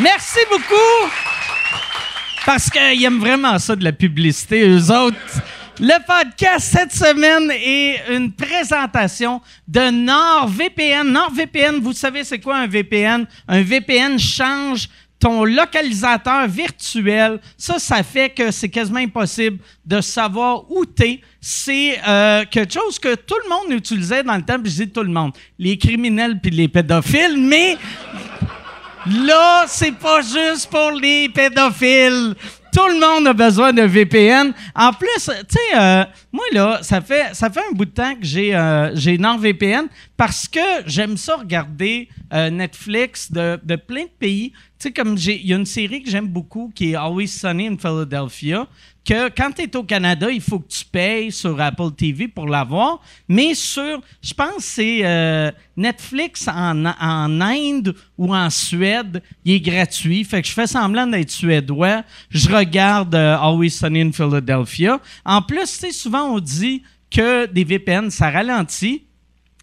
Merci beaucoup. Parce qu'ils aiment vraiment ça de la publicité, eux autres. Le podcast cette semaine est une présentation de NordVPN. NordVPN, vous savez c'est quoi un VPN? Un VPN change ton localisateur virtuel. Ça, ça fait que c'est quasiment impossible de savoir où t'es. C'est euh, quelque chose que tout le monde utilisait dans le temps, puis je dis tout le monde, les criminels puis les pédophiles, mais Là, c'est pas juste pour les pédophiles. Tout le monde a besoin de VPN. En plus, tu sais, euh, moi là, ça fait ça fait un bout de temps que j'ai euh, j'ai NordVPN parce que j'aime ça regarder euh, Netflix de, de plein de pays. Tu sais, comme il y a une série que j'aime beaucoup qui est Always Sunny in Philadelphia que quand tu es au Canada, il faut que tu payes sur Apple TV pour l'avoir. Mais sur, je pense c'est euh, Netflix en, en, Inde ou en Suède, il est gratuit. Fait que je fais semblant d'être suédois. Je regarde euh, Always Sunny in Philadelphia. En plus, tu sais, souvent on dit que des VPN, ça ralentit.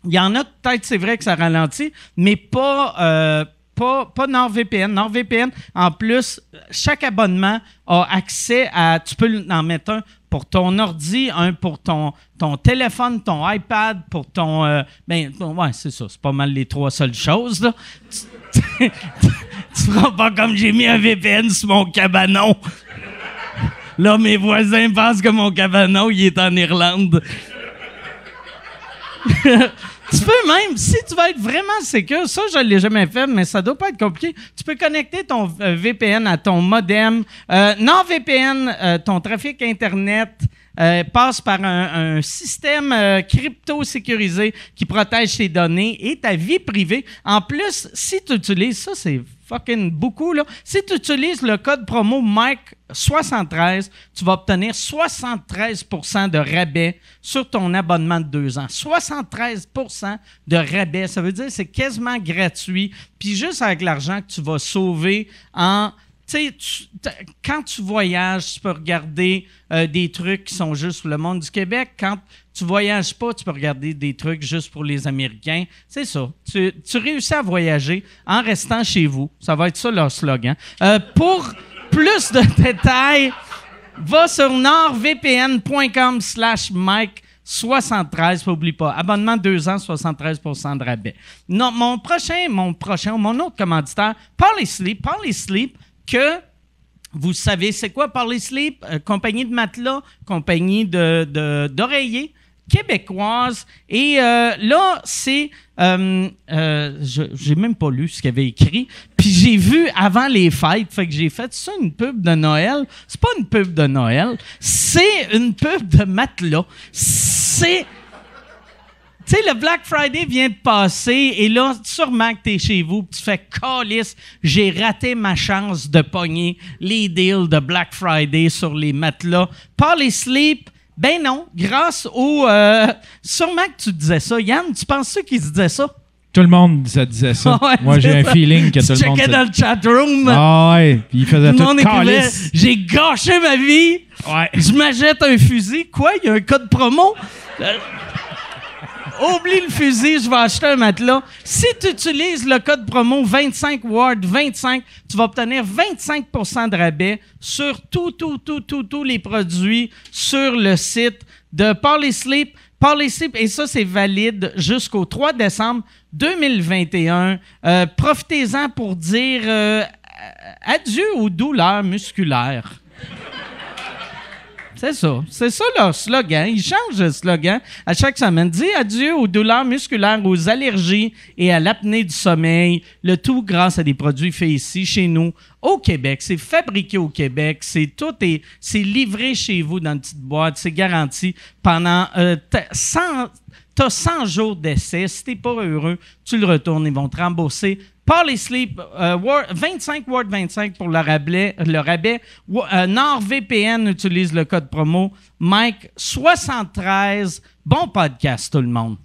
Il y en a peut-être, c'est vrai que ça ralentit, mais pas... Euh, pas, pas NordVPN. NordVPN, en plus, chaque abonnement a accès à. Tu peux en mettre un pour ton ordi, un pour ton, ton téléphone, ton iPad, pour ton. Euh, ben, ouais, c'est ça. C'est pas mal les trois seules choses. Là. tu feras pas comme j'ai mis un VPN sur mon cabanon. Là, mes voisins pensent que mon cabanon, il est en Irlande. Tu peux même, si tu veux être vraiment sécure, ça, je ne l'ai jamais fait, mais ça doit pas être compliqué. Tu peux connecter ton euh, VPN à ton modem. Euh, non VPN, euh, ton trafic Internet. passe par un, un système crypto sécurisé qui protège tes données et ta vie privée. En plus, si tu utilises ça, c'est fucking beaucoup. Là. Si tu utilises le code promo Mike73, tu vas obtenir 73% de rabais sur ton abonnement de deux ans. 73% de rabais. Ça veut dire que c'est quasiment gratuit. Puis juste avec l'argent que tu vas sauver en quand tu voyages, tu peux regarder euh, des trucs qui sont juste pour le monde du Québec. Quand tu voyages pas, tu peux regarder des trucs juste pour les Américains. C'est ça. Tu, réussis à voyager en restant chez vous. Ça va être ça leur slogan. Euh, pour plus de détails, va sur nordvpn.com slash Mike 73, n'oublie pas. Abonnement 2 ans, 73 de rabais. Non, mon prochain, mon prochain, mon autre commanditaire, Parley Sleep. Parley Sleep, que vous savez, c'est quoi Parley Sleep? Euh, compagnie de matelas, compagnie d'oreillers. De, québécoise. Et euh, là, c'est... Euh, euh, j'ai même pas lu ce qu'il avait écrit. Puis j'ai vu avant les fêtes, fait que j'ai fait ça une pub de Noël. C'est pas une pub de Noël, c'est une pub de matelas. C'est... Tu sais, le Black Friday vient de passer et là, sûrement que tu es chez vous, tu fais calice, j'ai raté ma chance de pogner les deals de Black Friday sur les matelas. les Sleep, ben non, grâce au. Euh, sûrement que tu disais ça. Yann, tu penses qu'il se disait ça? Tout le monde ça disait ça. Moi, j'ai un feeling que tout le monde. dans le chat room. Ah ouais, puis il faisait tout, le monde écrivait J'ai gâché ma vie. Ouais. Je m'achète un fusil. Quoi, il y a un code promo? Oublie le fusil, je vais acheter un matelas. Si tu utilises le code promo 25 Ward 25, tu vas obtenir 25% de rabais sur tout, tout, tout, tout, tous les produits sur le site de Parley Sleep. Parley Sleep, et ça, c'est valide jusqu'au 3 décembre 2021. Euh, profitez-en pour dire euh, adieu aux douleurs musculaires. C'est ça. C'est ça leur slogan. Ils changent de slogan à chaque semaine. Dis adieu aux douleurs musculaires, aux allergies et à l'apnée du sommeil. Le tout grâce à des produits faits ici, chez nous, au Québec. C'est fabriqué au Québec. C'est tout et c'est livré chez vous dans une petite boîte. C'est garanti pendant euh, 100, T'as 100 jours d'essai. Si t'es pas heureux, tu le retournes. Ils vont te rembourser Parley Sleep, 25 Word 25 pour le rabais. Le rabais. Euh, NordVPN utilise le code promo Mike73. Bon podcast, tout le monde.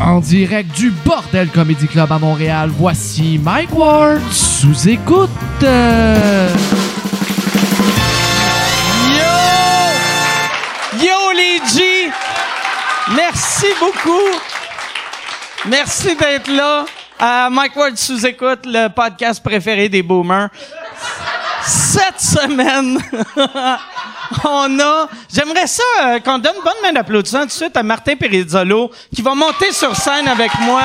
En direct du Bordel Comedy Club à Montréal, voici Mike Ward sous écoute. Beaucoup. Merci d'être là. Euh, Mike Ward sous-écoute, le podcast préféré des boomers. Cette semaine, on a... J'aimerais ça euh, qu'on donne une bonne main d'applaudissement tout de suite à Martin Perizzolo, qui va monter sur scène avec moi.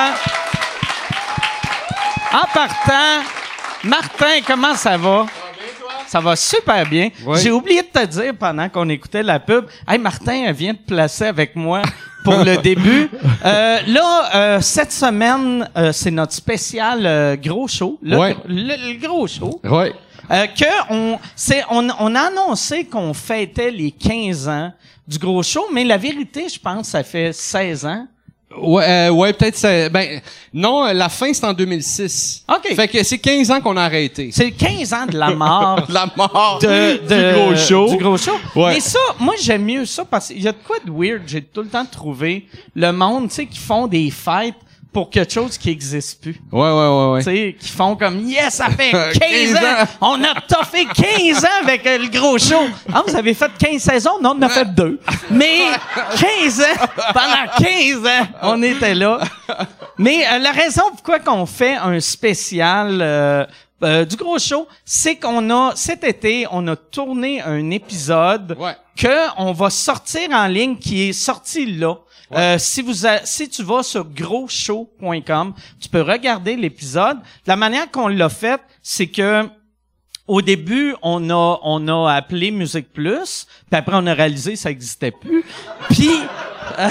En partant, Martin, comment ça va? Ça va super bien. Oui. J'ai oublié de te dire pendant qu'on écoutait la pub, hey Martin elle vient de placer avec moi pour le début. Euh, là, euh, cette semaine, euh, c'est notre spécial euh, gros show. Le, Ouais. le- le gros show. Ouais. Euh, que on, c'est, on, on a annoncé qu'on fêtait les 15 ans du gros show, mais la vérité, je pense, ça fait 16 ans. Ouais, euh, ouais peut-être c'est ben non, euh, la fin c'est en 2006. OK. Fait que c'est 15 ans qu'on a arrêté. C'est 15 ans de la mort. la mort de, de- du gros show. Du gros show. Ouais. Mais ça, moi, j'aime mieux ça parce qu'il y a de quoi de weird. J'ai tout le temps trouvé le monde, tu sais, qui font des fêtes pour quelque chose qui existe plus. Ouais ouais ouais ouais. Tu sais, qui font comme, yes, ça fait 15, 15 ans. ans. On a toffé 15 ans avec euh, le gros show. Ah, vous avez fait 15 saisons? Non, on en a fait deux. Mais 15 ans, pendant 15 ans, on était là. Mais euh, la raison pourquoi qu'on fait un spécial euh, euh, du gros show, c'est qu'on a, cet été, on a tourné un épisode Ouais. que on va sortir en ligne qui est sorti là. Euh, si vous a- si tu vas sur grosshow.com, tu peux regarder l'épisode. La manière qu'on l'a fait, c'est que au début, on a on a appelé Musique Plus, puis après on a réalisé que ça existait plus. Puis euh,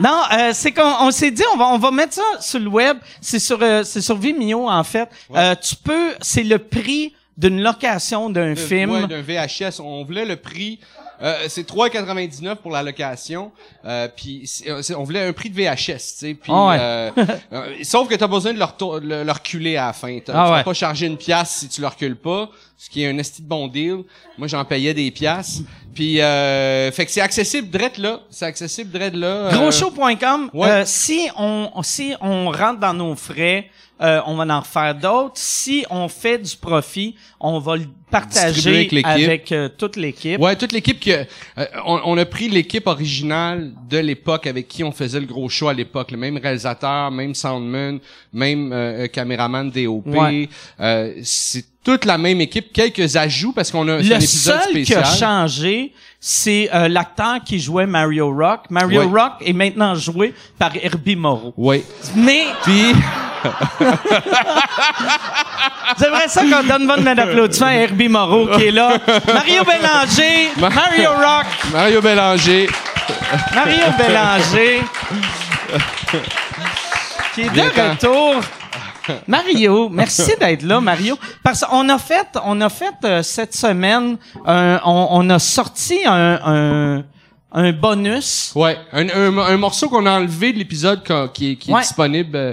non, euh, c'est qu'on on s'est dit on va on va mettre ça sur le web, c'est sur euh, c'est sur Vimeo en fait. Euh, tu peux c'est le prix d'une location d'un film. ouais, d'un VHS. On voulait le prix. Euh, c'est 3,99 pour la location. Euh, puis euh, on voulait un prix de VHS, tu sais. Puis Ah ouais. euh, euh, sauf que t'as besoin de le, retour- le, le reculer à la fin. T'as- Ah tu vas ouais. pas charger une pièce si tu le recules pas, ce qui est un esti de bon deal. Moi, j'en payais des pièces. Puis euh, fait que c'est accessible direct là. C'est accessible direct là. euh, Grosshow.com. ouais. euh, si on si on rentre dans nos frais, euh, on va en refaire d'autres. Si on fait du profit, on va le Partager avec euh, toute l'équipe. Ouais, toute l'équipe que euh, on, on a pris l'équipe originale de l'époque avec qui on faisait le gros show à l'époque, le même réalisateur, même soundman, même euh, euh, caméraman DOP. Ouais. Euh, c'est toute la même équipe, quelques ajouts parce qu'on a un Le épisode seul qui spécial. a changé, c'est euh, l'acteur qui jouait Mario Rock. Mario. Rock est maintenant joué par Herbie Moreau. Ouais. Mais Puis j'aimerais ça qu'on donne bonne main d'applaudissement à Herbie Moreau qui est là. Mario Bélanger, Mario Rock, Mario Bélanger. Mario Bélanger, qui est Bien de temps. retour. Mario, merci d'être là, Mario. Parce qu'on a fait, on a fait euh, cette semaine, un- on, on a sorti un, un, un bonus. Ouais, un, un, un morceau qu'on a enlevé de l'épisode qui est, qui est disponible euh,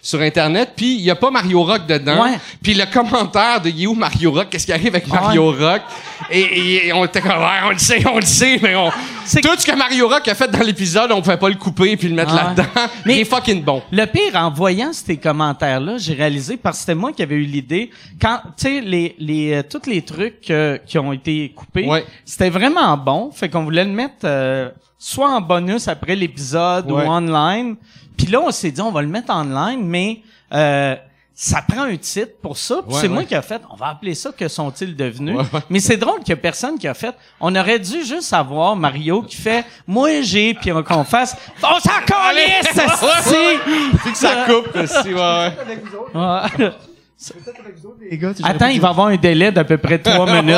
sur internet, puis il y a pas Mario Rock dedans. Ouais. Puis le commentaire de You Mario Rock, qu'est-ce qui arrive avec Mario Rock? Et, et- et on était comme ouais, on le sait, on le sait, mais on tout ce que Mario Rock a fait dans l'épisode, on pouvait pas le couper puis le mettre Ah là-dedans. Mais- il est fucking bon. Le pire, en voyant ces commentaires-là, j'ai réalisé, parce que c'était moi qui avais eu l'idée, quand, tu sais, les, les, euh, tous les trucs euh, qui ont été coupés, Ouais. c'était vraiment bon. Fait qu'on voulait le mettre euh, soit en bonus après l'épisode Ouais. ou online. Puis là, on s'est dit, on va le mettre online, mais euh, ça prend un titre pour ça. Puis Ouais, c'est moi qui a fait, on va appeler ça que sont-ils devenus? Ouais, ouais. Mais c'est drôle qu'il y a personne qui a fait. On aurait dû juste avoir Mario qui fait, moi j'ai, puis qu'on fasse, on s'en calisse, Ouais, esti! ouais, C'est que ça coupe aussi, ouais. ouais. Ouais. Les gars, Attends, il va avoir un délai d'à peu près trois minutes.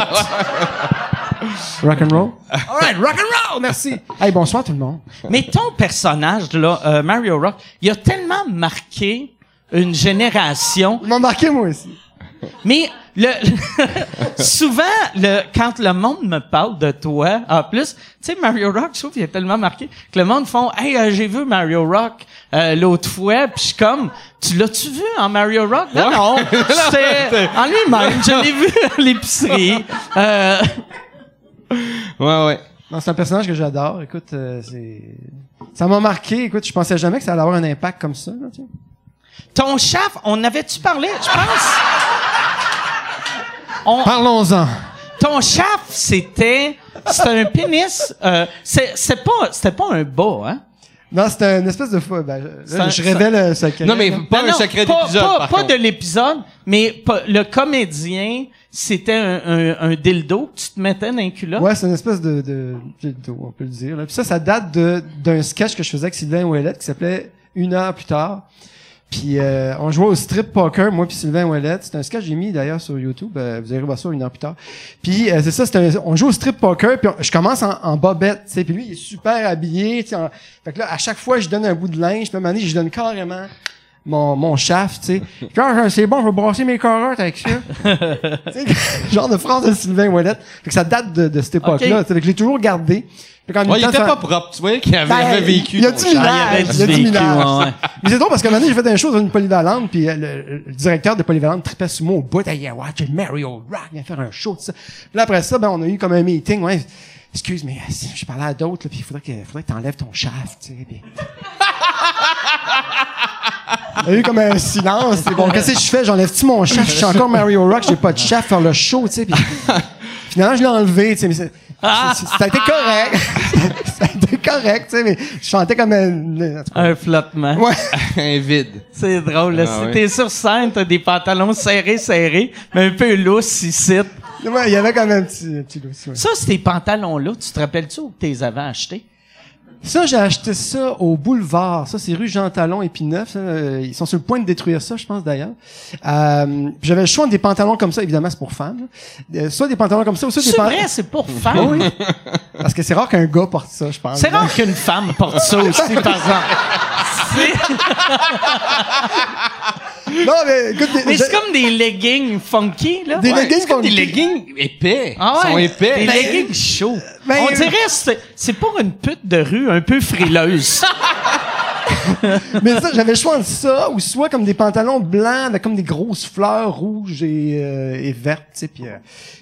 Rock and roll? All right, rock and roll. Merci. Hey, bonsoir tout le monde. Mais ton personnage, là, euh, Mario Rock, il a tellement marqué une génération. Ils m'ont marqué moi aussi. Mais le souvent, le, quand le monde me parle de toi, en plus, tu sais, Mario Rock, je trouve qu'il est tellement marqué que le monde font Hey, euh, j'ai vu Mario Rock euh, l'autre fois, puis je suis comme Tu l'as-tu vu en Mario Rock? Non, non. C'était en lui-même. Je l'ai vu à l'épicerie. Euh, Ouais, ouais. Non, c'est un personnage que j'adore. Écoute, euh, c'est ça m'a marqué. Écoute, je pensais jamais que ça allait avoir un impact comme ça. Là, tu sais. ton chef, on avait-tu parlé? Je pense. On, Parlons-en. Ton chef, c'était c'était un pénis. Euh, c'est c'est pas c'était pas un bas, hein? Non, c'était une espèce de fou. Ben, là, un- je révèle un secret. Non, mais pas Non, un non, secret pas- d'épisode, Pas, par pas contre. de l'épisode, mais pas- le comédien, c'était un, un, un dildo que tu te mettais dans un culotte. Ouais, c'est une espèce de, de, de- on peut le dire. Là. Puis ça, ça date de d'un sketch que je faisais avec Sylvain Ouellette qui s'appelait Une heure plus tard. Puis euh, on jouait au strip poker, moi puis Sylvain Ouellette. C'est un sketch que j'ai mis d'ailleurs sur YouTube. Euh, vous allez voir ça une heure plus tard. Puis euh, c'est ça, c'est un- on joue au strip poker. Puis je commence en, en bobette, tu sais. Puis lui, il est super habillé. en- fait que là, à chaque fois, je donne un bout de linge. Puis à un moment donné, je donne carrément mon, mon shaft, tu sais. Quand c'est bon, je vais brasser mes carottes avec ça. Tu sais, genre de phrase de Sylvain Ouellette. Fait que ça date de, de cette époque-là. tu sais. Fait que je l'ai toujours gardé. Fait qu'en même Ouais, il temps, était ça- pas propre. Tu voyais qu'il avait, Ben, avait vécu. il y a du minage. Il y a du minage. ouais. Mais c'est drôle parce qu'à un moment donné, j'ai fait une chose dans une polyvalente, puis euh, le, le directeur de polyvalente tripait sur moi au bout. Hey, watch it, Mario Rock, il vient faire un show, tout ça. Puis là, après ça, ben, on a eu comme un meeting, ouais. Excuse, mais euh, je parlais à d'autres, là, puis il faudrait que, faudrait que t'enlèves ton shaft, tu sais. puis- Il y a eu comme un silence. C'est bon, qu'est-ce que je fais? J'enlève-tu mon shaft? Je suis encore Mario Rock, j'ai pas de shaft, faire le show, tu sais. Puis finalement, je l'ai enlevé, tu sais. Mais c'est- c'est- ça a été correct. ça a été correct, tu sais. Mais je chantais comme un... en tout cas. Un flottement. Ouais. un vide. C'est drôle. Là. Ah si ouais. t'es sur scène, t'as des pantalons serrés, serrés, mais un peu lousses ici. Ouais, il y avait quand même un petit, un petit ouais. Ça, ces pantalons-là, tu te rappelles-tu où tu les avais achetés? Ça, j'ai acheté ça au boulevard. Ça, c'est rue Jean Talon et Pineuf. euh, Ils sont sur le point de détruire ça, je pense d'ailleurs. Euh, j'avais le choix de des pantalons comme ça. Évidemment, c'est pour femmes. Euh, soit des pantalons comme ça, ou soit des C'est pantalons... vrai, c'est pour femmes. Oui. Parce que c'est rare qu'un gars porte ça, je pense. C'est rare qu'une femme porte ça aussi, par exemple. Non, mais écoute, Mais c'est comme des leggings funky, là. Des Ouais. leggings comme des funky. leggings épais? Ah ouais, Ils sont épais. Des Ben, leggings chauds. ben, On euh, dirait que c'est c'est pour une pute de rue un peu frileuse. mais ça, j'avais le choix entre ça ou soit comme des pantalons blancs avec comme des grosses fleurs rouges et, euh, et vertes, tu sais. Puis euh,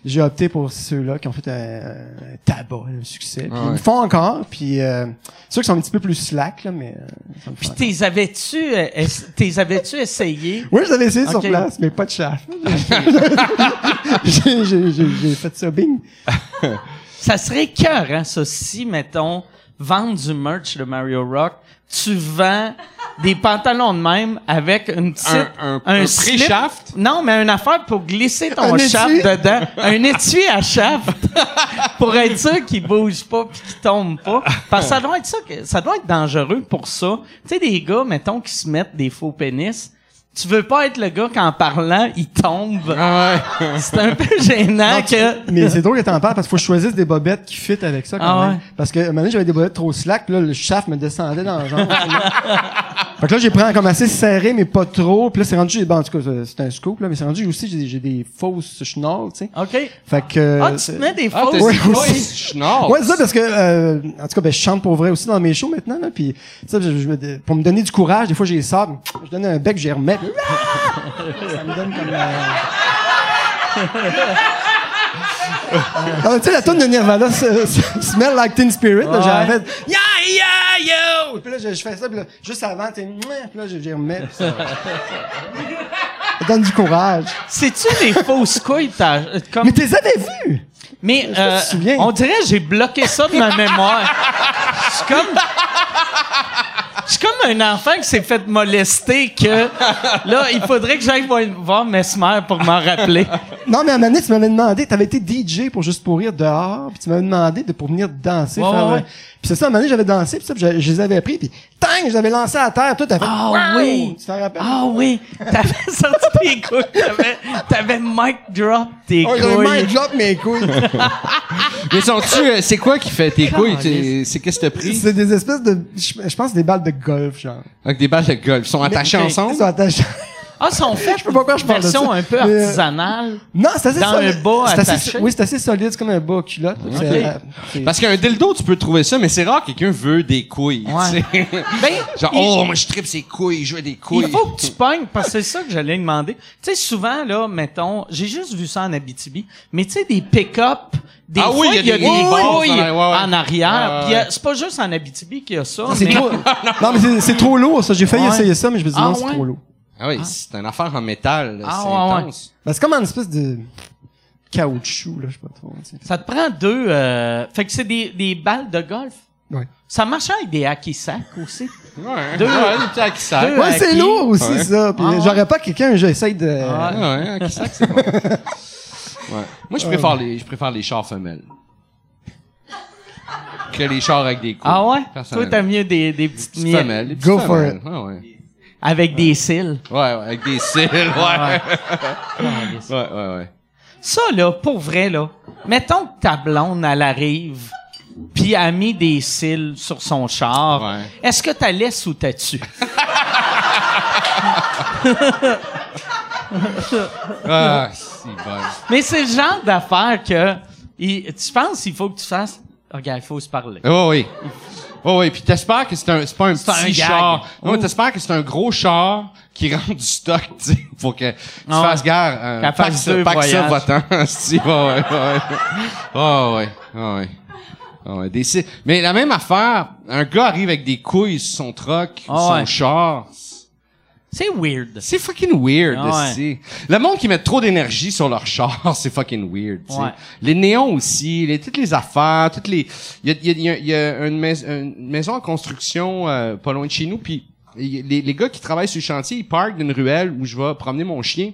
j'ai opté pour ceux-là qui ont fait un, un tabac, un succès. Puis Ah Ils me font encore. Puis euh, ceux qui sont un petit peu plus slack là, mais euh, Puis t'es avais-tu euh, t'es avais-tu essayé? Oui, je l'avais essayé sur place, mais pas de shaft. j'ai, j'ai, j'ai, j'ai fait ça, bing. Ça serait cœur, hein, ça, si, mettons, vendre du merch de Mario Rock, tu vends des pantalons de même avec une petite... Un- un- un slip. pré-shaft? Non, mais une affaire pour glisser ton Un shaft étui? dedans. Un étui à shaft. pour être sûr qu'il bouge pas pis qu'il tombe pas. Parce que ça doit être ça, que- ça doit être dangereux pour ça. Tu sais, des gars, mettons, qui se mettent des faux pénis. Tu veux pas être le gars qu'en parlant, il tombe. Ah ouais. C'est un peu gênant Non, tu- que... Mais c'est drôle que t'en parles parce qu'il faut que je choisisse des bobettes qui fit avec ça quand Ah même. ouais? Parce que à un moment donné, j'avais des bobettes trop slack, là, le shaft me descendait dans le genre. fait que là, j'ai pris comme assez serré, mais pas trop. Puis là, c'est rendu, bon, en tout cas, c'est un scoop, là, mais c'est rendu aussi, j'ai des, j'ai des fausses chenolles, tu sais. OK. Fait que... Ah, tu te mets des Ah, fausses... t'as Ouais. Ouais, c'est ça, parce que, euh, en tout cas, ben, je chante pour vrai aussi dans mes shows maintenant, là, puis, ça, je- je me- pour me donner du courage, des fois, j'ai ça, je donne un bec, j'y remets, ça me donne comme, euh... Ah, tu sais, la tonne de Nirvana, Smell Like Teen Spirit, là, j'ai fait, yeah, yeah, yo! Puis là, je, je fais ça, puis là, juste avant, t'es, Mouah puis là, je- j'y remets, puis ça, ça donne du courage. C'est-tu des fausses couilles? t'as- Comme... Mais t'es avais vu! Mais euh, on dirait que j'ai bloqué ça de ma mémoire. Je suis comme... Je suis comme un enfant qui s'est fait molester que là, il faudrait que j'aille voir, voir Mesmer pour m'en rappeler. Non, mais à un moment donné, tu m'avais demandé, t'avais été DJ pour juste pour rire dehors, puis tu m'avais demandé de pour venir danser. Ouais, ouais. Puis c'est ça, à un moment donné, j'avais dansé, puis ça, puis je, je les avais pris, puis tang, je les avais lancés à terre, tout, t'as fait Ah Wow! oui! Tu t'en rappelles? Ah oui! T'avais sorti tes couilles. T'avais, t'avais mic drop tes Oh, j'avais couilles. mind drop mes couilles. Mais sont-tu, euh, c'est quoi qui fait tes couilles? C'est c'est qu'est-ce que t'as pris? c'est des espèces de, je, je pense des balles de golf, genre. Avec des balles de golf. Ils sont attachés ok. ensemble? Ils sont attachés. Ah, sont faits sais pas pourquoi je parle de ça. un peu Mais, euh, artisanale. Non, c'est assez Dans solide. un bas attaché? Oui, c'est assez solide, c'est comme un bas culotte. Euh, Parce qu'un dildo, tu peux trouver ça, mais c'est rare que quelqu'un veut des couilles. Ouais. tu sais. Ben, Genre, il- oh, moi, je tripe ses couilles, je veux des couilles. Il faut que tu pognes, parce que c'est ça que j'allais demander. Tu sais, souvent, là, mettons, j'ai juste vu ça en Abitibi, mais tu sais, des pick-up, des Ah fois, oui, il y a des couilles en arrière, ouais, ouais. en arrière. Ouais, ouais, puis c'est pas juste en Abitibi qu'il y a ça. mais- trop, non, mais c'est, c'est trop lourd, ça. J'ai failli Ouais. essayer ça, mais je me dis Ah, non, c'est ouais? trop lourd. Ah oui, c'est une affaire en métal. là, Ah, c'est ouais, ouais. Ben, c'est comme une espèce de caoutchouc, là, je sais pas trop. Ça te prend deux... euh, Fait que c'est des, des balles de golf. Ouais. Ça marchait avec des hacky sacs aussi. Ouais, Deux- ouais, des petits hacky sacs. Ouais, c'est lourd aussi, Ouais. ça. Puis Ah ouais. j'aurais pas quelqu'un, j'essaye de. Ah Ouais, ouais, hacky sac, c'est bon. Ouais. Moi, je préfère les, je préfère les chars femelles. Que les chars avec des coups. Ah ouais? Toi, t'as mieux des, des petites Petites femelles, Go for femelles. Ouais, ouais. Avec des cils. Ouais, ouais, avec des cils, ouais. Ah, Ouais, ouais, ouais. Ça, là, pour vrai, là, mettons que ta blonde, elle arrive, puis a mis des cils sur son char. Ouais. Est-ce que t'as laisse ou t'as tu? Ah, c'est bon. Mais c'est le genre d'affaire que il- tu penses qu'il faut que tu fasses? Regarde, il faut se parler. Oh oui. Oh oui, puis t'espères que c'est un c'est pas un petit char. Non, Oh. t'espères que c'est un gros char qui rentre du stock, tu sais, pour que tu fasses gare. Euh, Qu'elle fasse deux ça votant. si, ouais. Oh ouais, oh ouais. Oh ouais, des Mais la même affaire, un gars arrive avec des couilles sur son truck, son ouais. char. C'est weird. C'est fucking weird, ouais. esti. Le monde qui met trop d'énergie sur leur char, c'est fucking weird. Ouais. Les néons aussi, les, toutes les affaires, toutes les... Il y a, y a- y a- une, mais- une maison en construction euh, pas loin de chez nous, puis les, les gars qui travaillent sur le chantier, ils parkent d'une ruelle où je vais promener mon chien.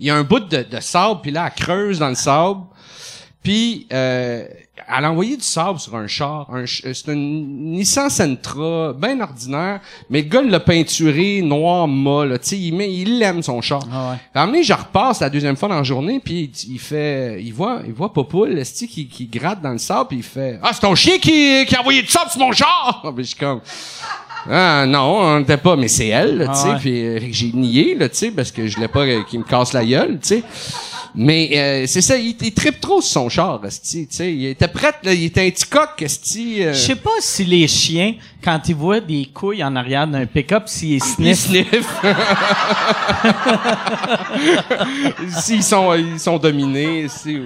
Il y a un bout de, de sable, puis là, elle creuse dans le sable. Puis, euh, elle a envoyé du sable sur un char. Un euh, c'est une Nissan Sentra, bien ordinaire, mais le gars l'a peinturé noir là. Tu sais, il, met- il aime son char. Ah ouais. Je repasse la deuxième fois dans la journée, puis il, il fait... Il voit, il voit Popoul, esti, qui, qui gratte dans le sable, puis il fait « Ah, c'est ton chien qui, qui a envoyé du sable sur mon char! » Puis je suis comme... Ah non, on n'était pas, mais c'est elle, tu sais. Ah ouais. Puis euh, j'ai nié, tu sais, parce que je voulais pas euh, qu'il me casse la gueule, tu sais. Mais euh, c'est ça, il, il tripe trop sur son char, tu sais. Il était prêt, là, il était un petit coq, esti. euh, Je sais pas si les chiens, quand ils voient des couilles en arrière d'un pick-up, s'ils il sniffent. sniff. S'ils sont, ils sont dominés, esti.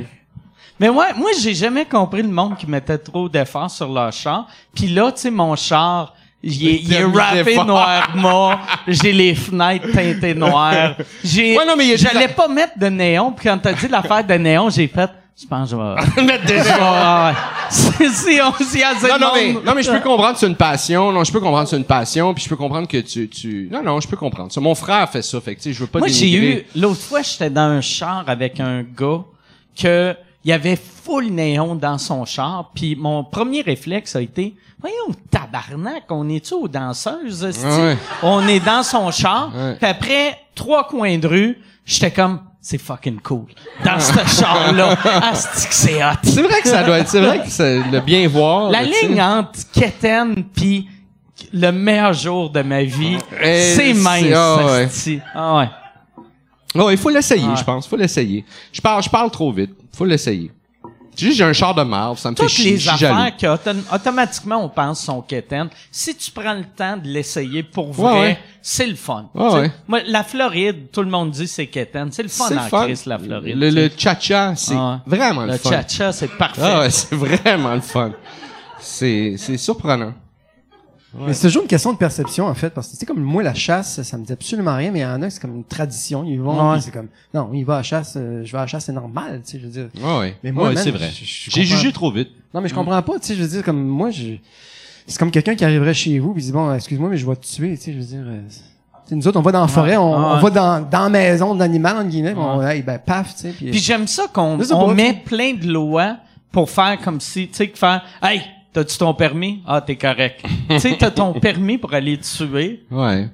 Mais ouais, moi, j'ai jamais compris le monde qui mettait trop d'efforts sur leur char. Puis là, tu sais, mon char, il est, il est rappé d'efforts. noir mort. J'ai les fenêtres teintées noires. J'ai, Ouais, non, mais j'allais pas mettre de néon. Puis quand t'as dit l'affaire de néon, j'ai fait, je pense que je vais... Mettre des- Ah, ouais. Si, si on s'y a Non, non, mais, non, mais je peux comprendre que c'est une passion. Non, je peux comprendre que c'est une passion, puis je peux comprendre que tu, tu, non, non, je peux comprendre ça. Mon frère fait ça, fait que, tu sais, je veux pas Moi, j'ai eu, l'autre fois, j'étais dans un char avec un gars que il avait full néon dans son char, puis mon premier réflexe a été, voyons, tabarnak, on est-tu aux danseuses? Ouais. On est dans son char, Ouais. puis après, trois coins de rue, j'étais comme, c'est fucking cool. Dans ce char-là, asti que c'est hot. C'est vrai que ça doit être, c'est vrai que c'est le bien voir. La tu ligne entre Keten puis le meilleur jour de ma vie, Eh, c'est mince, ah ouais. Ah ouais. Oh, il faut l'essayer, je pense. Faut l'essayer. Je parle, je parle trop vite. Faut l'essayer. Juste, j'ai un char de marde, ça me fait chier. les affaires qui autom- automatiquement on pense sont quétaines, si tu prends le temps de l'essayer pour vrai, Ouais, ouais. c'est le fun. Ouais, Tu. Moi, la Floride, tout le monde dit c'est quétaine. C'est le fun C'est en le fun. crise, la Floride. Le, tu le cha-cha, c'est Ah vraiment le, le fun. cha-cha, c'est parfait. Ah ouais, c'est vraiment le fun. C'est, c'est Mais c'est toujours une question de perception, en fait, parce que, sais, comme moi, la chasse, ça me dit absolument rien, mais il y en a, c'est comme une tradition, ils vont, Ouais. c'est comme, non, il va à la chasse, euh, je vais à la chasse, c'est normal, tu sais, je veux dire. Ouais, ouais. Mais moi, c'est vrai. J'ai jugé trop vite. Non, mais je comprends pas, tu sais, je veux dire, comme moi, je, c'est comme quelqu'un qui arriverait chez vous, puis dit, bon, excuse-moi, mais je vais te tuer, tu sais, je veux dire, euh, nous autres, on va dans la forêt, on, on va dans, dans la maison de l'animal, entre guillemets, puis on, hey, ben, paf, tu sais, puis, Puis j'aime ça qu'on on met plein de lois pour faire comme si, tu sais, que faire, hey, t'as-tu ton permis? Ah, t'es correct. tu sais, t'as ton permis pour aller tuer, Ouais.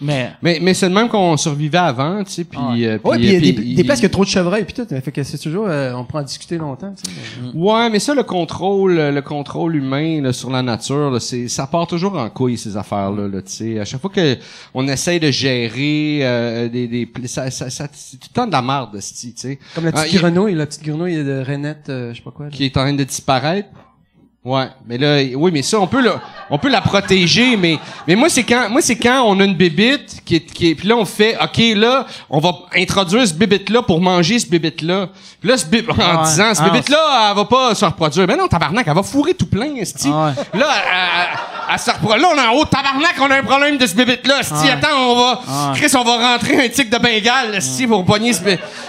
mais Mais, mais c'est le même qu'on survivait avant, tu sais, puis... Ouais. euh, ouais, puis, puis il y a des, puis- des places qui ont trop de chevreuils, puis tout, fait que c'est toujours, euh, on pourra en discuter longtemps, tu sais. Ouais, mais ça, le contrôle, le contrôle humain là, sur la nature, là, c'est, ça part toujours en couille ces affaires-là. Là, tu sais. à chaque fois que on essaye de gérer euh, des, des, ça, ça, ça- c'est tout le temps de la merde, tu sais, Comme la petite Ah, il- grenouille, la petite grenouille de Renette, euh, je sais pas quoi. là. qui est en train de disparaître. Ouais, mais là, oui, mais ça, on peut la, on peut la protéger, mais, mais moi, c'est quand, moi, c'est quand on a une bébite qui est, qui est, puis là, on fait, ok, là, on va introduire ce bébite-là pour manger ce bébite-là. Puis là, ce bébite, en Ouais. disant, ce Ah. bébite-là, elle va pas se reproduire. Ben non, tabarnak, elle va fourrer tout plein, esti. Ah Là, elle, elle- elle se reproduit. Là, on a, oh, tabarnak, on a un problème de ce bébite-là, esti. Attends, on va, Ah. Chris, on va rentrer un tic de Bengale, esti, pour pogner ce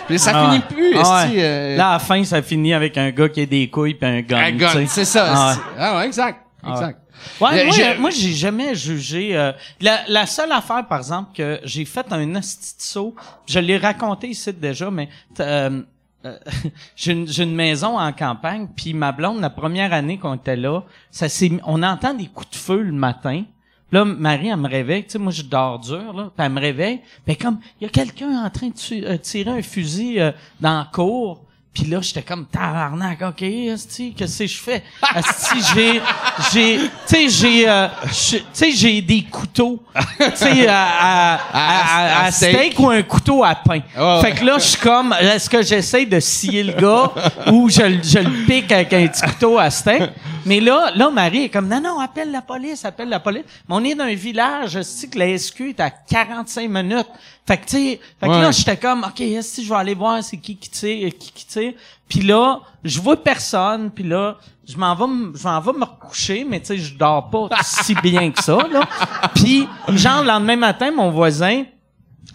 Puis ça Ah finit ouais. plus, esti. Ah ouais. euh, Là, à la fin, ça finit avec un gars qui a des couilles puis un gun. un gun, c'est ça. Ah Ah ouais, exact. exact. Ouais, moi, j'ai- euh, moi, j'ai jamais jugé. euh, la, la seule affaire, par exemple, que j'ai fait un asti de saut, je l'ai raconté ici déjà, mais euh, euh, j'ai une, maison en campagne, puis ma blonde, la première année qu'on était là, ça on entend des coups de feu le matin. Là, Marie, elle me réveille, tu sais, moi, je dors dur, là, puis elle me réveille, mais comme, il y a quelqu'un en train de euh, tirer un fusil euh, dans la cour, puis là, j'étais comme, tabarnak, OK, esti, qu'est-ce que je fais? Esti, j'ai, j'ai, tu sais, j'ai, euh, tu sais, j'ai des couteaux, tu sais, à, à, à, à- steak. ou un couteau à pain. Fait que là, je suis comme, est-ce que j'essaie de scier le gars ou je, le- je le pique avec un petit couteau à steak? Mais là, là, Marie est comme, non, non, appelle la police, appelle la police. Mais on est dans un village, sais que la SQ est à 45 minutes. Fait que, tu sais, fait que Ouais. là, j'étais comme, OK, si je vais aller voir c'est qui qui tire, qui qui tire. Puis là, je vois personne, puis là, je m'en vais, me- je m'en vais me recoucher, mais tu sais, je dors pas si bien que ça, là. Puis, genre, le lendemain matin, mon voisin,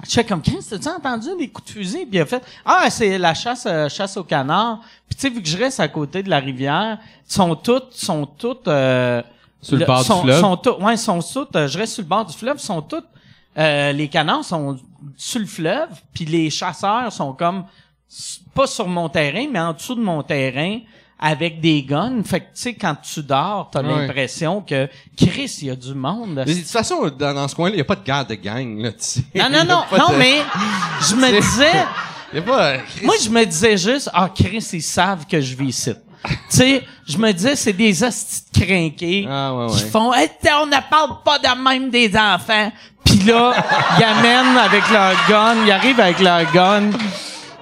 je fais comme, Chris, t'as-tu entendu des coups de fusil? Puis il a fait, ah, c'est la chasse, euh, chasse au canard. Puis tu sais, vu que je reste à côté de la rivière, sont toutes, sont toutes, euh, Sur le bord du sont, fleuve? Sont toutes, ouais, sont toutes, euh, je reste sur le bord du fleuve, sont toutes, euh, les canards sont sur le fleuve, puis les chasseurs sont comme, pas sur mon terrain, mais en dessous de mon terrain, avec des guns. Fait que, tu sais, quand tu dors, t'as Ouais. l'impression que, Chris, il y a du monde. Mais de toute façon, dans, dans ce coin-là, il n'y a pas de guerre de gang, là, tu sais. Non, y non, non, non, de- mais je me disais, y a pas... moi, je me disais juste, ah, Chris, ils savent que je vis ici. tu sais, je me disais, c'est des hosties de crinqués Ah, ouais, qui font, hey, on ne parle pas de même des enfants. Puis là, ils amènent avec leur gun, ils arrivent avec leur gun.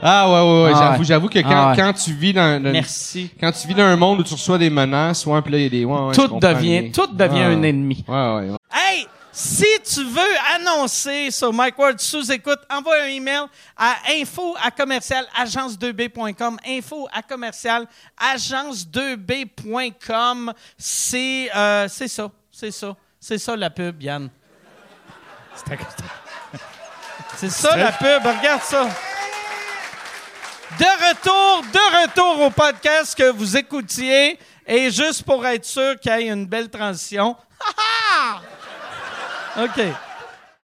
Ah, ouais, ouais, ouais. Ah, j'avoue, ouais. j'avoue que quand, Ah, ouais. quand tu vis dans, dans- Merci. quand tu vis dans un monde où tu reçois des menaces, ouais, puis là, il y a des, ouais, ouais, je tout devient, bien. tout devient un ennemi. Ouais, ouais, ouais. Hey, si tu veux annoncer sur Mike Ward sous écoute, envoie un email à info à commercial agence2b.com. Info à commercial agence2b.com. C'est euh, c'est ça, c'est ça, c'est ça la pub, Yann. C'est ça la pub, regarde ça. De retour, de retour au podcast que vous écoutiez. Et juste pour être sûr qu'il y ait une belle transition. OK.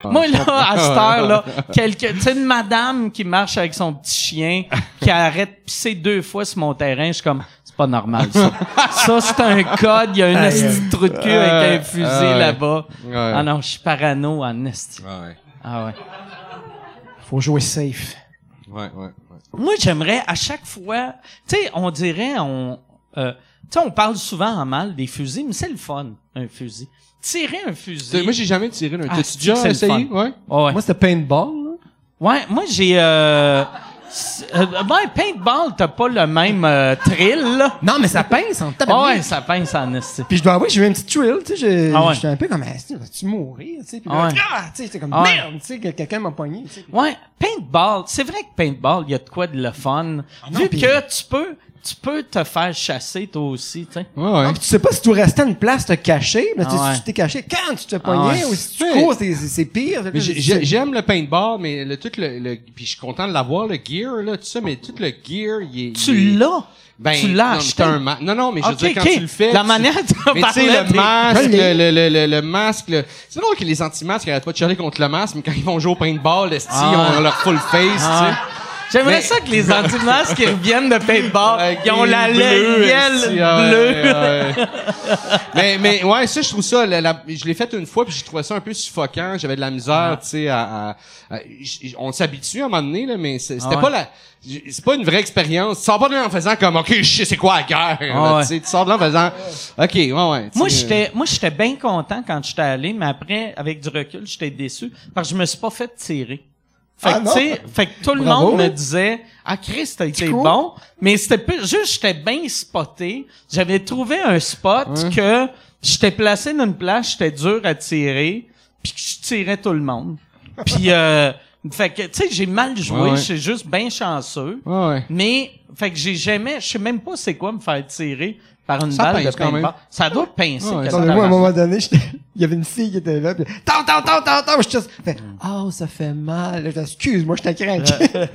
Moi, là, à cette heure-là, quelqu'un, tu sais, une madame qui marche avec son petit chien, qui arrête de pisser deux fois sur mon terrain, je suis comme, c'est pas normal, ça. ça, c'est un code, il y a un esti de trou de cul avec un fusil là-bas. Ouais. Ah non, je suis parano en esti. Ouais, Ah ouais. Faut jouer safe. ouais, ouais. Moi, j'aimerais à chaque fois, tu sais, on dirait, on, euh, tu sais, on parle souvent en mal des fusils, mais c'est le fun, un fusil. Tirer un fusil. Moi, j'ai jamais tiré d'un. Ah, T'as-tu c'est déjà essayé? Ouais. Oh, ouais. Moi, c'était paintball. là. Ouais, moi j'ai euh, euh, ben, paintball, t'as pas le même euh, thrill là. Non, mais ça pince en Ah tabarnak. ouais, ça pince en esti. Puis je dois avouer, j'ai eu un petit thrill, tu sais, Ah ouais. j'étais un peu comme, ah, vas-tu mourir, tu sais, puis Ah là, ouais. ah, tu sais, c'est comme, Ah ouais. merde, tu sais, que quelqu'un m'a pogné, tu sais. Ouais, paintball, c'est vrai que paintball, il y a de quoi de le fun. non, Vu que tu peux tu peux te faire chasser toi aussi, tu sais. Ouais, ouais. Ah, tu sais pas si tu restais à une place te cacher, mais tu sais, Ah ouais. si tu t'es caché quand tu te Ah pognais, ouais. ou si tu cours, c'est, pire. J'aime le paintball, mais le tout le, le puis je suis content de l'avoir le gear là, tout ça, mais tout le gear, il est. Tu l'as? Ben, tu l'as non, un Non, non, mais je veux Ok, dire quand ok. tu le fais. La tu- manière Mais tu sais le masque, le, le, le, le, le masque. le- C'est drôle que les anti-masques arrêtent pas de chialer contre le masque, mais quand ils vont jouer au paintball, esti, Ah ils ont leur full face, Ah. tu sais. J'aimerais Mais- ça que les anti-masques qui reviennent de paintball, Avec ils ont la ouais, bleue. ouais, ouais. mais, mais ouais, ça, je trouve ça, la- la- je l'ai fait une fois, puis j'ai trouvé ça un peu suffocant. J'avais de la misère, tu sais, à, à- on s'habitue à un moment donné, là, mais c'était Ah ouais. pas la, c'est pas une vraie expérience. Tu sors pas de là en faisant comme, ok, je sais c'est quoi la guerre, Ah ouais. tu sors de là en faisant, ok, ouais, ouais. Moi, j'étais, moi, j'étais bien content quand j'étais allé, mais après, avec du recul, j'étais déçu parce que je me suis pas fait tirer. Fait Ah, que, tu sais, fait que tout le Bravo. monde me disait, ah, Chris, t'as été cool. bon. Mais c'était plus, juste, j'étais bien spoté. J'avais trouvé un spot que j'étais placé dans une place, j'étais dur à tirer, puis que je tirais tout le monde. Puis, euh, Fait que, tu sais, j'ai mal joué, je suis juste bien chanceux. Ouais, ouais. Mais, fait que j'ai jamais, je sais même pas c'est quoi me faire tirer par une Ça balle de quand même. Ça doit pincer. Ouais, moi, à un moment donné, j'étais- il y avait une fille qui était là, puis tant, tant, tant, tant, tant, je juste fait, oh, ça fait mal. Là, je excuse, moi, j'étais craqué.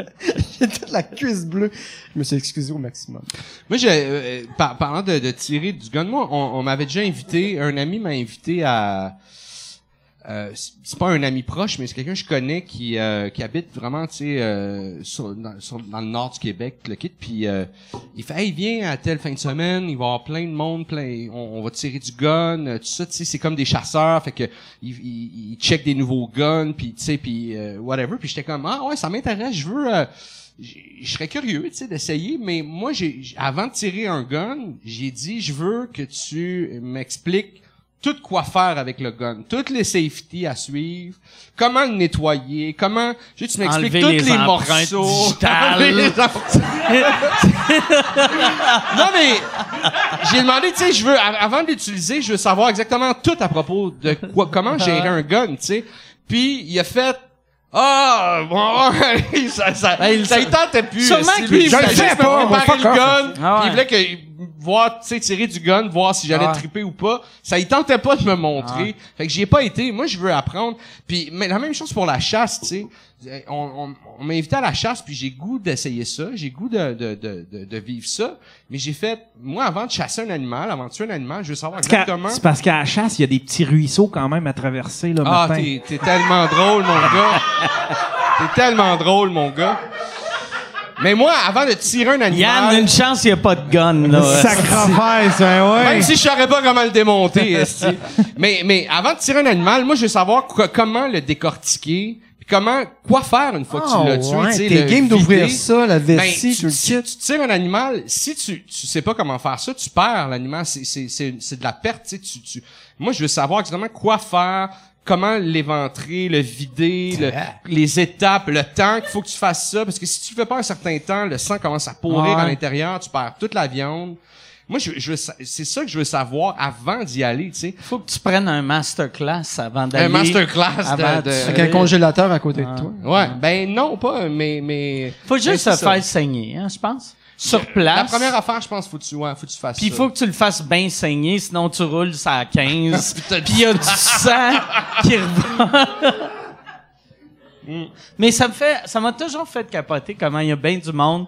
J'ai toute la cuisse bleue. Je me suis excusé au maximum. Moi, j'ai, euh, par- parlant de, de tirer du gun, moi, on, on m'avait déjà invité, un ami m'a invité à, euh, c'est pas un ami proche, mais c'est quelqu'un que je connais qui euh, qui habite vraiment, tu sais, euh, sur- dans, le nord du Québec, le kit. Puis euh, il fait, hey, viens à telle fin de semaine, il va y avoir plein de monde, plein, on, va tirer du gun, euh, tout ça, tu sais, c'est comme des chasseurs, fait que il, il check des nouveaux guns, puis tu sais, puis euh, whatever. Puis j'étais comme, ah ouais, ça m'intéresse, je veux. je serais curieux, tu sais, d'essayer, mais moi, j'ai, avant de tirer un gun, j'ai dit, je veux que tu m'expliques tout quoi faire avec le gun, toutes les safety à suivre, comment le nettoyer, comment, je que tu m'expliques tous les les, morceaux. Enlever les non mais, j'ai demandé, tu sais, je veux, av- avant de l'utiliser, je veux savoir exactement tout à propos de quoi, comment gérer un gun, tu sais. Puis il a fait, ah, bon, ça, ça, Ben, il- ça y tentait plus. Sûrement lui, il le voulait juste pas, le gun, Ah il voulait que, voir, tu sais, tirer du gun, voir si j'allais Ah. triper ou pas. Ça y tentait pas de me montrer. Fait que j'y ai pas été. Moi, je veux apprendre. Puis, mais la même chose pour la chasse, tu sais. On, on, on m'a invité à la chasse, puis j'ai goût d'essayer ça. J'ai goût de, de, de, de, vivre ça. Mais j'ai fait, moi, avant de chasser un animal, avant de tuer un animal, je veux savoir Parce exactement. C'est parce qu'à la chasse, il y a des petits ruisseaux quand même à traverser, là, Ah, t'es tellement drôle, mon gars. T'es tellement drôle, mon gars. Mais moi, avant de tirer un animal. Yann, une chance, il n'y a pas de gun, là. Sacrifice, ben ouais. Même si je saurais pas comment le démonter, mais mais avant de tirer un animal, moi je veux savoir quoi- comment le décortiquer, puis comment quoi faire une fois que tu l'as tué, tu sais, T'es le game d'ouvrir ça, la Ben, vessie, tu, tu quittes. tu tires un animal, si tu tu sais pas comment faire ça, tu perds l'animal, c'est c'est c'est c'est de la perte, tu sais, tu, tu moi je veux savoir exactement quoi faire, comment l'éventrer, le vider, le- les étapes, le temps qu'il faut que tu fasses ça parce que si tu le fais pas un certain temps, le sang commence à pourrir Ouais. à l'intérieur, tu perds toute la viande. Moi, je, je c'est ça que je veux savoir avant d'y aller, tu sais. faut que tu prennes un masterclass avant d'aller. Un masterclass avant de, Avec un congélateur à côté de toi. Ouais, ben non, pas, mais, mais. Faut juste se ça. faire saigner, hein, je pense. Sur place. La première affaire, je pense, faut que tu, ouais, faut que tu fasses Puis il faut que tu le fasses bien saigner, sinon tu roules ça à 15. Puis il y a du sang qui revient. Mais ça me fait, ça m'a toujours fait capoter comment il y a bien du monde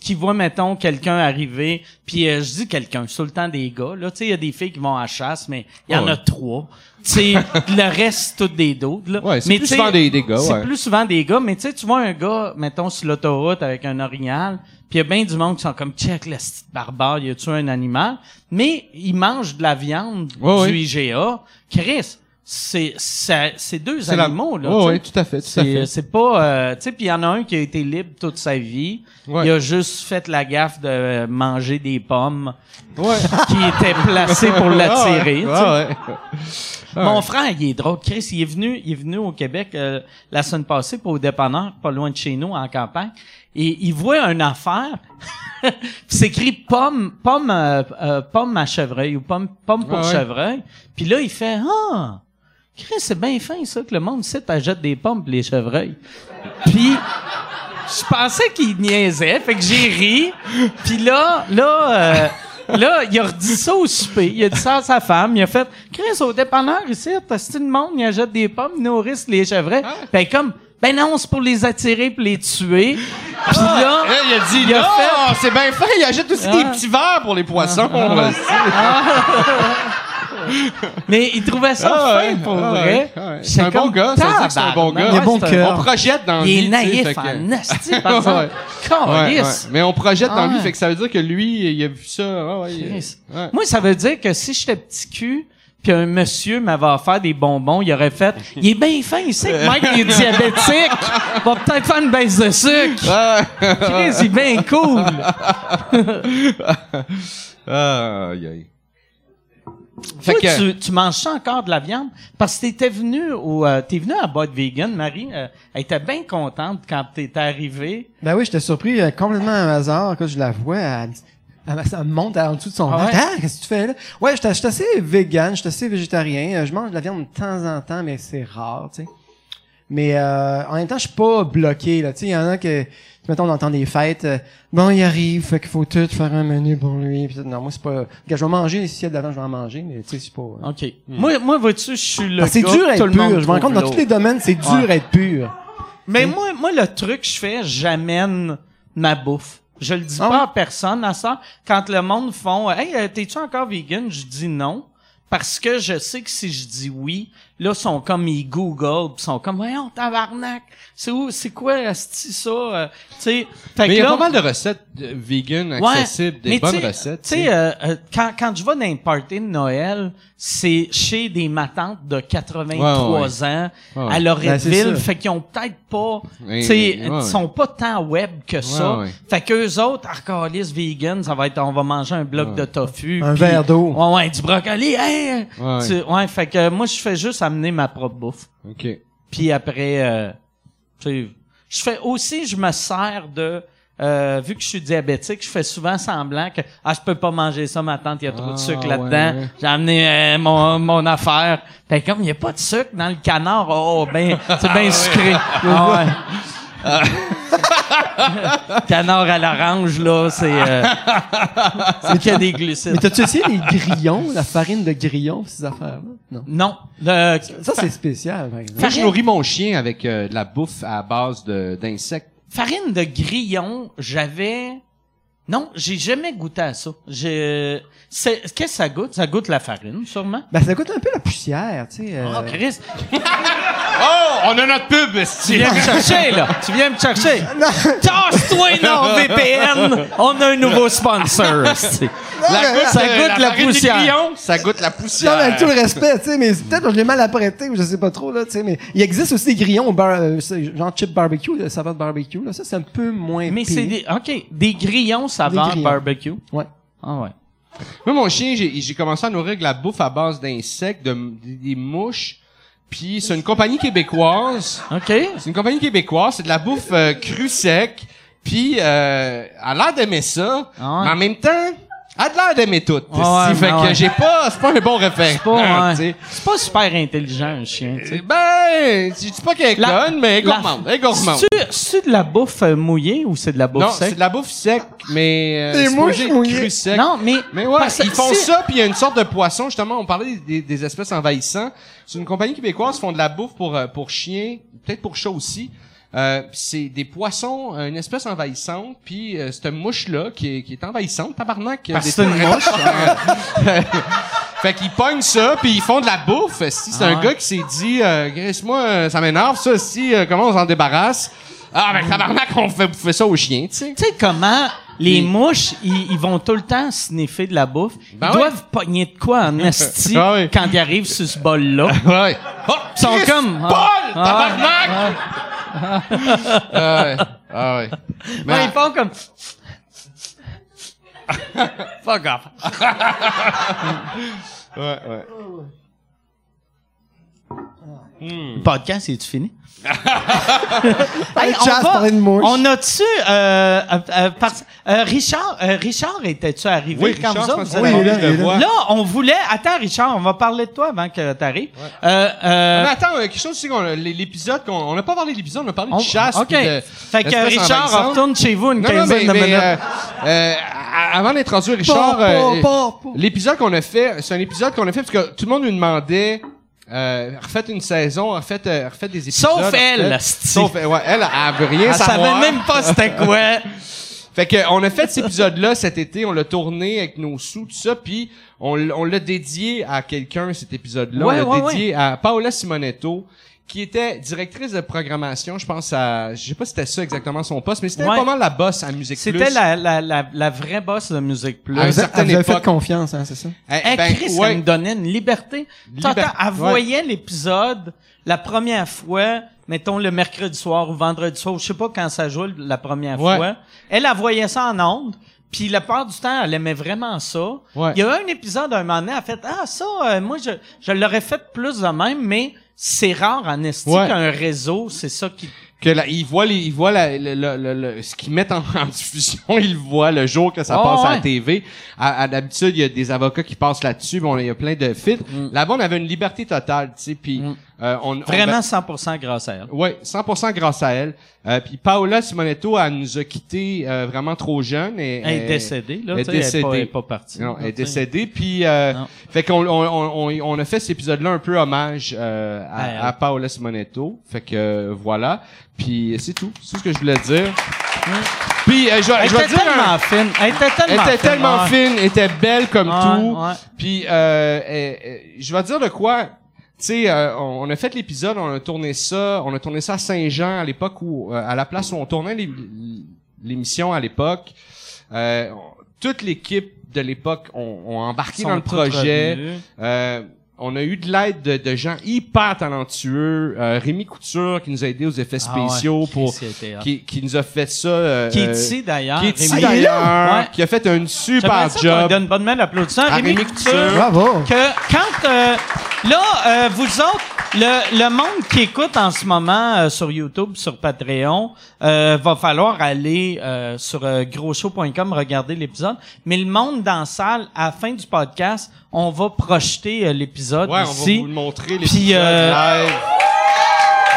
qui, voit, mettons, quelqu'un arriver, puis euh, je dis quelqu'un, c'est tout le temps des gars, là, tu sais, il y a des filles qui vont à la chasse, mais il y en Ouais. a trois. Tu sais, le reste, c'est tous des d'autres, là. Ouais, c'est plus souvent des- des gars, C'est ouais. plus souvent des gars, mais tu sais, tu vois un gars, mettons, sur l'autoroute avec un orignal, puis il y a bien du monde qui sont comme, check, le barbare, il a tué un animal, mais il mange de la viande Ouais, du ouais. IGA. Chris, c'est, c'est, c'est deux la- animaux, là. Ouais, sais. ouais, tout à fait, tout à C'est, fait. c'est pas, euh, tu sais, puis il y en a un qui a été libre toute sa vie. Ouais. Il a juste fait la gaffe de manger des pommes Ouais. qui étaient placées pour l'attirer. tu sais. Ah ouais. Mon frère, il est drôle. Chris, il est venu, il est venu au Québec euh, la semaine passée pour au dépanneur, pas loin de chez nous, en campagne. Et il voit une affaire. c'est écrit pomme, pomme, euh, euh, pomme à chevreuil ou pomme, pomme pour Ah ouais. chevreuil. Puis là, il fait ah, Chris, c'est bien fin ça que le monde sait t'achète des pommes pour les chevreuils. Puis je pensais qu'il niaisait, fait que j'ai ri. Puis là, là, euh, là, il a redit ça au souper. Il a dit ça à sa femme. Il a fait, Chris, au dépanneur ici, t'as le monde, il achète des pommes, ils nourrissent les chevreuils. Ben comme, ben non, c'est pour les attirer pour les tuer. Puis là, Là, il a dit, Il a non, fait- c'est bien fin, il achète aussi Ah. des petits verres pour les poissons. mais il trouvait ça Ah fin ouais, pour ah vrai. ouais, ah ouais. C'est un bon gars, ça veut dire que c'est un bon gars. Il a bon cœur. On projette dans Il lui. est tu sais, naïf en par exemple. Calisse. Mais on projette dans lui, fait que ça veut dire que lui, il a vu ça. Ouais, il-. Moi, ça veut dire que si j'étais petit cul, puis un monsieur m'avait offert des bonbons, il aurait fait « Il est bien fin, il sait que Mike il est diabétique. Va peut-être faire une baisse de sucre. Chris, il est bien cool. ah, aïe, aïe. Fait Toi, que, tu, tu manges ça encore de la viande? Parce que t'étais venu au, euh, t'es venu à Bud Vegan, Marie, euh, elle était bien contente quand t'étais arrivé. Ben oui, j'étais surpris euh, complètement à hasard quand je la vois. Elle, elle- monte en dessous de son Ah ouais? Ah, qu'est-ce que tu fais là? Ouais, j'étais j'étais assez vegan, j'étais assez végétarien. Euh, Je mange de la viande de temps en temps, mais c'est rare, tu sais. Mais euh, en même temps, je suis pas bloqué. Là. Tu sais, il y en a que, mettons, on entend des fêtes. euh, bon, il arrive, fait qu'il faut tout faire un menu pour lui. Puis, non, moi, c'est pas... Je vais manger, si il y a d'avant, je vais en manger, mais tu sais, c'est pas... euh, OK. Moi, moi vois-tu, je suis le c'est dur à être pur. Je me rends compte, dans tous les domaines, c'est dur Ouais. à être pur. Mais moi, moi, le truc que je fais, j'amène ma bouffe. Je le dis Ah pas ouais? à personne à ça. Quand le monde font Hey, euh, t'es-tu encore vegan? Je dis non. Parce que je sais que si je dis oui, là, ils sont comme, ils Google, pis sont comme, voyons, tabarnak, c'est où, c'est quoi, asti, ça, euh, tu sais. Fait Mais il y a là- pas mal de recettes vegan accessibles, des mais bonnes recettes. Tu sais, euh, euh, quand, quand je vais dans un party de Noël, c'est chez des matantes de 83 ans Ouais, ouais. à Loretteville, Ben, c'est fait qu'ils ont peut-être pas, tu sais, ouais, ils sont pas tant web que ça. Ouais, ouais. Fait qu'eux autres, arcalis vegan, ça va être, on va manger un bloc Ouais. de tofu. Un verre d'eau. Ouais, ouais, du brocoli, hey! Ouais. Tu- ouais, fait que moi, je fais juste amener ma propre bouffe. OK. Puis après, euh, tu je fais aussi, je me sers de, euh, vu que je suis diabétique, je fais souvent semblant que ah je peux pas manger ça, ma tante, il y a trop Ah, de sucre ouais, là-dedans. ouais. J'ai amené euh, mon, mon affaire. Fait comme il y a pas de sucre dans le canard, oh ben c'est bien sucré. Ah ouais. canard à l'orange là, c'est euh, c'est qu'il y a des glucides. Mais t'as-tu essayé les grillons, la farine de grillons, ces affaires-là? Non. Non, le, Ça, c'est spécial, par exemple. Moi, je nourris mon chien avec euh, de la bouffe à base de- d'insectes. farine de grillon, j'avais non, j'ai jamais goûté à ça. C'est qu'est-ce que ça goûte? Ça goûte la farine sûrement? Ben, ça goûte un peu la poussière, tu sais. euh, Oh Chris, Oh, on a notre pub, tu viens me chercher là. Tu viens me chercher. Tasse-toi NordVPN. On a un nouveau sponsor. esti. La goutte, ça euh, goûte la poussière. Ça goûte la poussière. Non, mais avec tout le respect, tu sais, mais peut-être que je l'ai mal apprêté ou je sais pas trop, là, tu sais, mais il existe aussi des grillons au bar, euh, genre chip barbecue, le saveur de barbecue, là, ça, c'est un peu moins Mais c'est des OK, des grillons saveur grillons. barbecue. Ouais. Ah ouais. Moi, mon chien, j'ai commencé à nourrir avec la bouffe à base d'insectes, de, des mouches. Puis c'est une compagnie québécoise. OK. C'est une compagnie québécoise. C'est de la bouffe euh, crue sec. Puis euh, elle a l'air d'aimer ça. Ah ouais. Mais en même temps, a l'air d'aimer tout. Ah ouais, fait ah que j'ai pas... C'est pas un bon référent. Pas, tu. C'est pas super intelligent un chien, tu sais. Ben, je dis pas qu'elle est conne, mais elle gourmande. Elle est gourmande. C'est de la bouffe euh, mouillée ou c'est de la bouffe Non, sec? c'est de la bouffe sec, mais... Euh, c'est cru sec. Non, mais Mais ouais, parce que ils font ça, puis il y a une sorte de poisson, justement, on parlait des, des espèces envahissantes. C'est une compagnie québécoise qui font de la bouffe pour, euh, pour chiens, peut-être pour chats aussi. Euh, c'est des poissons, une espèce envahissante, puis euh, cette mouche-là qui est, qui est envahissante, tabarnak. Parce c'est une mouche. fait qu'ils pognent ça, puis ils font de la bouffe. Si c'est Ah un ouais. gars qui s'est dit, euh, moi euh, ça m'énerve, ça, si, euh, comment on s'en débarrasse? Ah, ben tabarnak, on fait bouffer ça aux chiens, tu sais. Tu sais comment les mouches, ils, ils vont tout le temps sniffer de la bouffe? Ben ils ouais. doivent pogner de quoi en esti Ah ouais. quand ils arrivent sur ce bol-là? Ouais. Oh, Ils sont comme... Paul! Ah, tabarnak! Ah ouais. Ah ouais. Mais Ouais, ils font comme... Fuck off. Ouais, ouais. Le podcast, est-tu fini? Hey, mouches. on a-tu... Euh, euh, euh, par- euh, Richard, euh, Richard, était-tu arrivé Oui, quand Richard, vous Oui, là, là. on voulait... Attends, Richard, on va parler de toi avant que t'arrives. Euh, euh, Mais attends, euh, quelque chose aussi qu'on a- l'épisode qu'on on n'a pas parlé de l'épisode, on a parlé on- de chasse. OK. de- fait que Richard, envahissantes. retourne chez vous une Non, non, quinzaine mais, de minutes. euh, euh, à- avant d'introduire Richard, pas, pas, pas. l'épisode qu'on a fait, c'est un épisode qu'on a fait parce que tout le monde nous demandait euh, refaites une saison, refaites, euh, refaites des épisodes. Sauf elle, refaites-. Sauf elle, ouais, elle, elle veut rien Elle savoir. savait même pas c'était quoi. Fait que on a fait cet épisode-là cet été, on l'a tourné avec nos sous, tout ça, puis on, l'a dédié à quelqu'un cet épisode-là. Ouais, on l'a ouais, dédié à Paola Simonetto, qui était directrice de programmation, je pense à, je sais pas si c'était ça exactement son poste, mais c'était Ouais. pas mal la boss à Musique Plus. C'était la, la, la, la vraie boss de Musique Plus. À une certaine vous avez fait confiance, hein, c'est ça? Eh, Hey, ben, Chris, ouais. elle me donnait une liberté. Liber- T'entends, elle ouais. voyait l'épisode la première fois, mettons le mercredi soir ou vendredi soir, je sais pas quand ça joue la première Ouais. fois. Elle, elle voyait ça en ondes. Puis la plupart du temps, elle aimait vraiment ça. Ouais. Il y a eu un épisode, un moment donné, elle a fait Ah, ça, euh, moi, je, je l'aurais fait plus de même, mais c'est rare en esti Ouais. qu'un réseau, c'est ça qui. que là, il voit les, il voit la- le, le, le, ce qu'ils mettent en, en diffusion, il le voit le jour que ça Oh, passe à la TV. À, à d'habitude, il y a des avocats qui passent là-dessus, bon, il y a plein de fits. Mm. Là-bas, on avait une liberté totale, tu sais, puis Mm. Euh, on, on- Vraiment 100% grâce à elle. oui, 100% grâce à elle. Euh, puis Paola Simonetto, elle nous a quittés euh, vraiment trop jeune. Et, Elle est décédée, là. elle est Elle pas, décédée. elle est pas partie. Non, là, elle est décédée. Puis, euh, fait qu'on on, on, a fait cet épisode-là un peu hommage euh, À elle. à, à Paola Simonetto. Fait que euh, voilà. Puis c'est tout. C'est tout ce que je voulais dire. Puis euh, je, Elle je était dire un- tellement fine. Elle était elle tellement était fine. tellement ouais. fine, était belle comme Ouais, tout. ouais. Puis euh, je vais dire de quoi. Tu sais, euh, on, on a fait l'épisode, on a tourné ça, on a tourné ça à Saint-Jean à l'époque où, euh, à la place où on tournait l'é- l'émission à l'époque. Euh, toute l'équipe de l'époque ont, ont embarqué Sont dans le projet. On a eu de l'aide de, de gens hyper talentueux. Euh, Rémi Couture qui nous a aidé aux effets Ah ouais. spéciaux pour qui, qui nous a fait ça. euh, Qui est ici d'ailleurs. qui est ici d'ailleurs, Ouais. qui a fait un super ça job. donne une bonne main d'applaudissement à Rémi Rémi Couture. Couture. Bravo! que quand euh, là euh, vous autres le, le monde qui écoute en ce moment euh, sur YouTube sur Patreon euh, va falloir aller euh, sur euh, grosshow.com regarder l'épisode mais le monde dans la salle à la fin du podcast on va projeter euh, l'épisode Ouais, on va ici vous le montrer, l'épisode euh, live.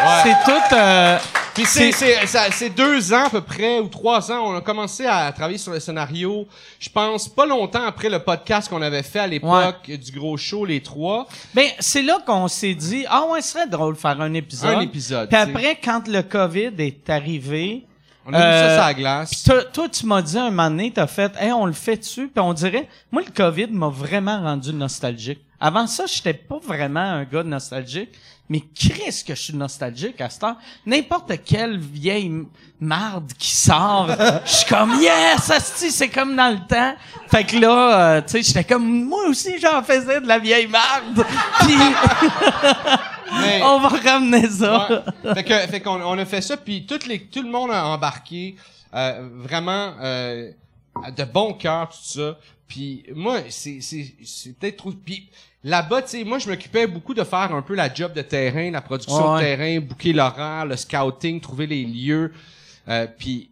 Ouais. c'est tout euh, Puis c'est, c'est, ça- c'est deux ans à peu près, ou trois ans, on a commencé à travailler sur le scénario. Je pense pas longtemps après le podcast qu'on avait fait à l'époque du gros show, les trois. ben c'est là qu'on s'est dit ah ouais ce serait drôle de faire un épisode Un épisode. puis après quand le Covid est arrivé on a mis euh, ça sur la glace. Toi, toi, tu m'as dit un moment donné, t'as fait, hey, on le fait dessus, puis on dirait, moi, le COVID m'a vraiment rendu nostalgique. Avant ça, j'étais pas vraiment un gars nostalgique, mais qu'est-ce que je suis nostalgique à ce temps. N'importe quelle vieille marde qui sort, je suis comme, yes, asti, c'est comme dans le temps. Fait que là, euh, tu sais, j'étais comme, moi aussi, j'en faisais de la vieille marde. Puis, Mais- on va ramener ça. Ouais. fait que, fait qu'on on a fait ça, puis toutes les, tout le monde a embarqué, euh, vraiment euh, de bon cœur tout ça. Puis moi, c'est c'est c'est peut-être trop. Puis là-bas, tu sais, moi je m'occupais beaucoup de faire un peu la job de terrain, la production Ouais. de terrain, booker l'horaire, le scouting, trouver les lieux. Euh, puis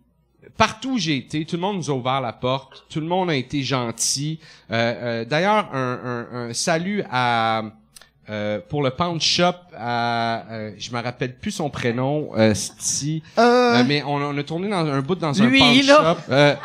partout où j'ai été, tout le monde nous a ouvert la porte, tout le monde a été gentil. Euh, euh, D'ailleurs, un, un, un salut à euh, pour le Pound Shop, à, euh, je me rappelle plus son prénom, euh, Sti, Euh, Euh, mais on, on a tourné dans un bout dans Lui, un Pound là. Shop. Euh,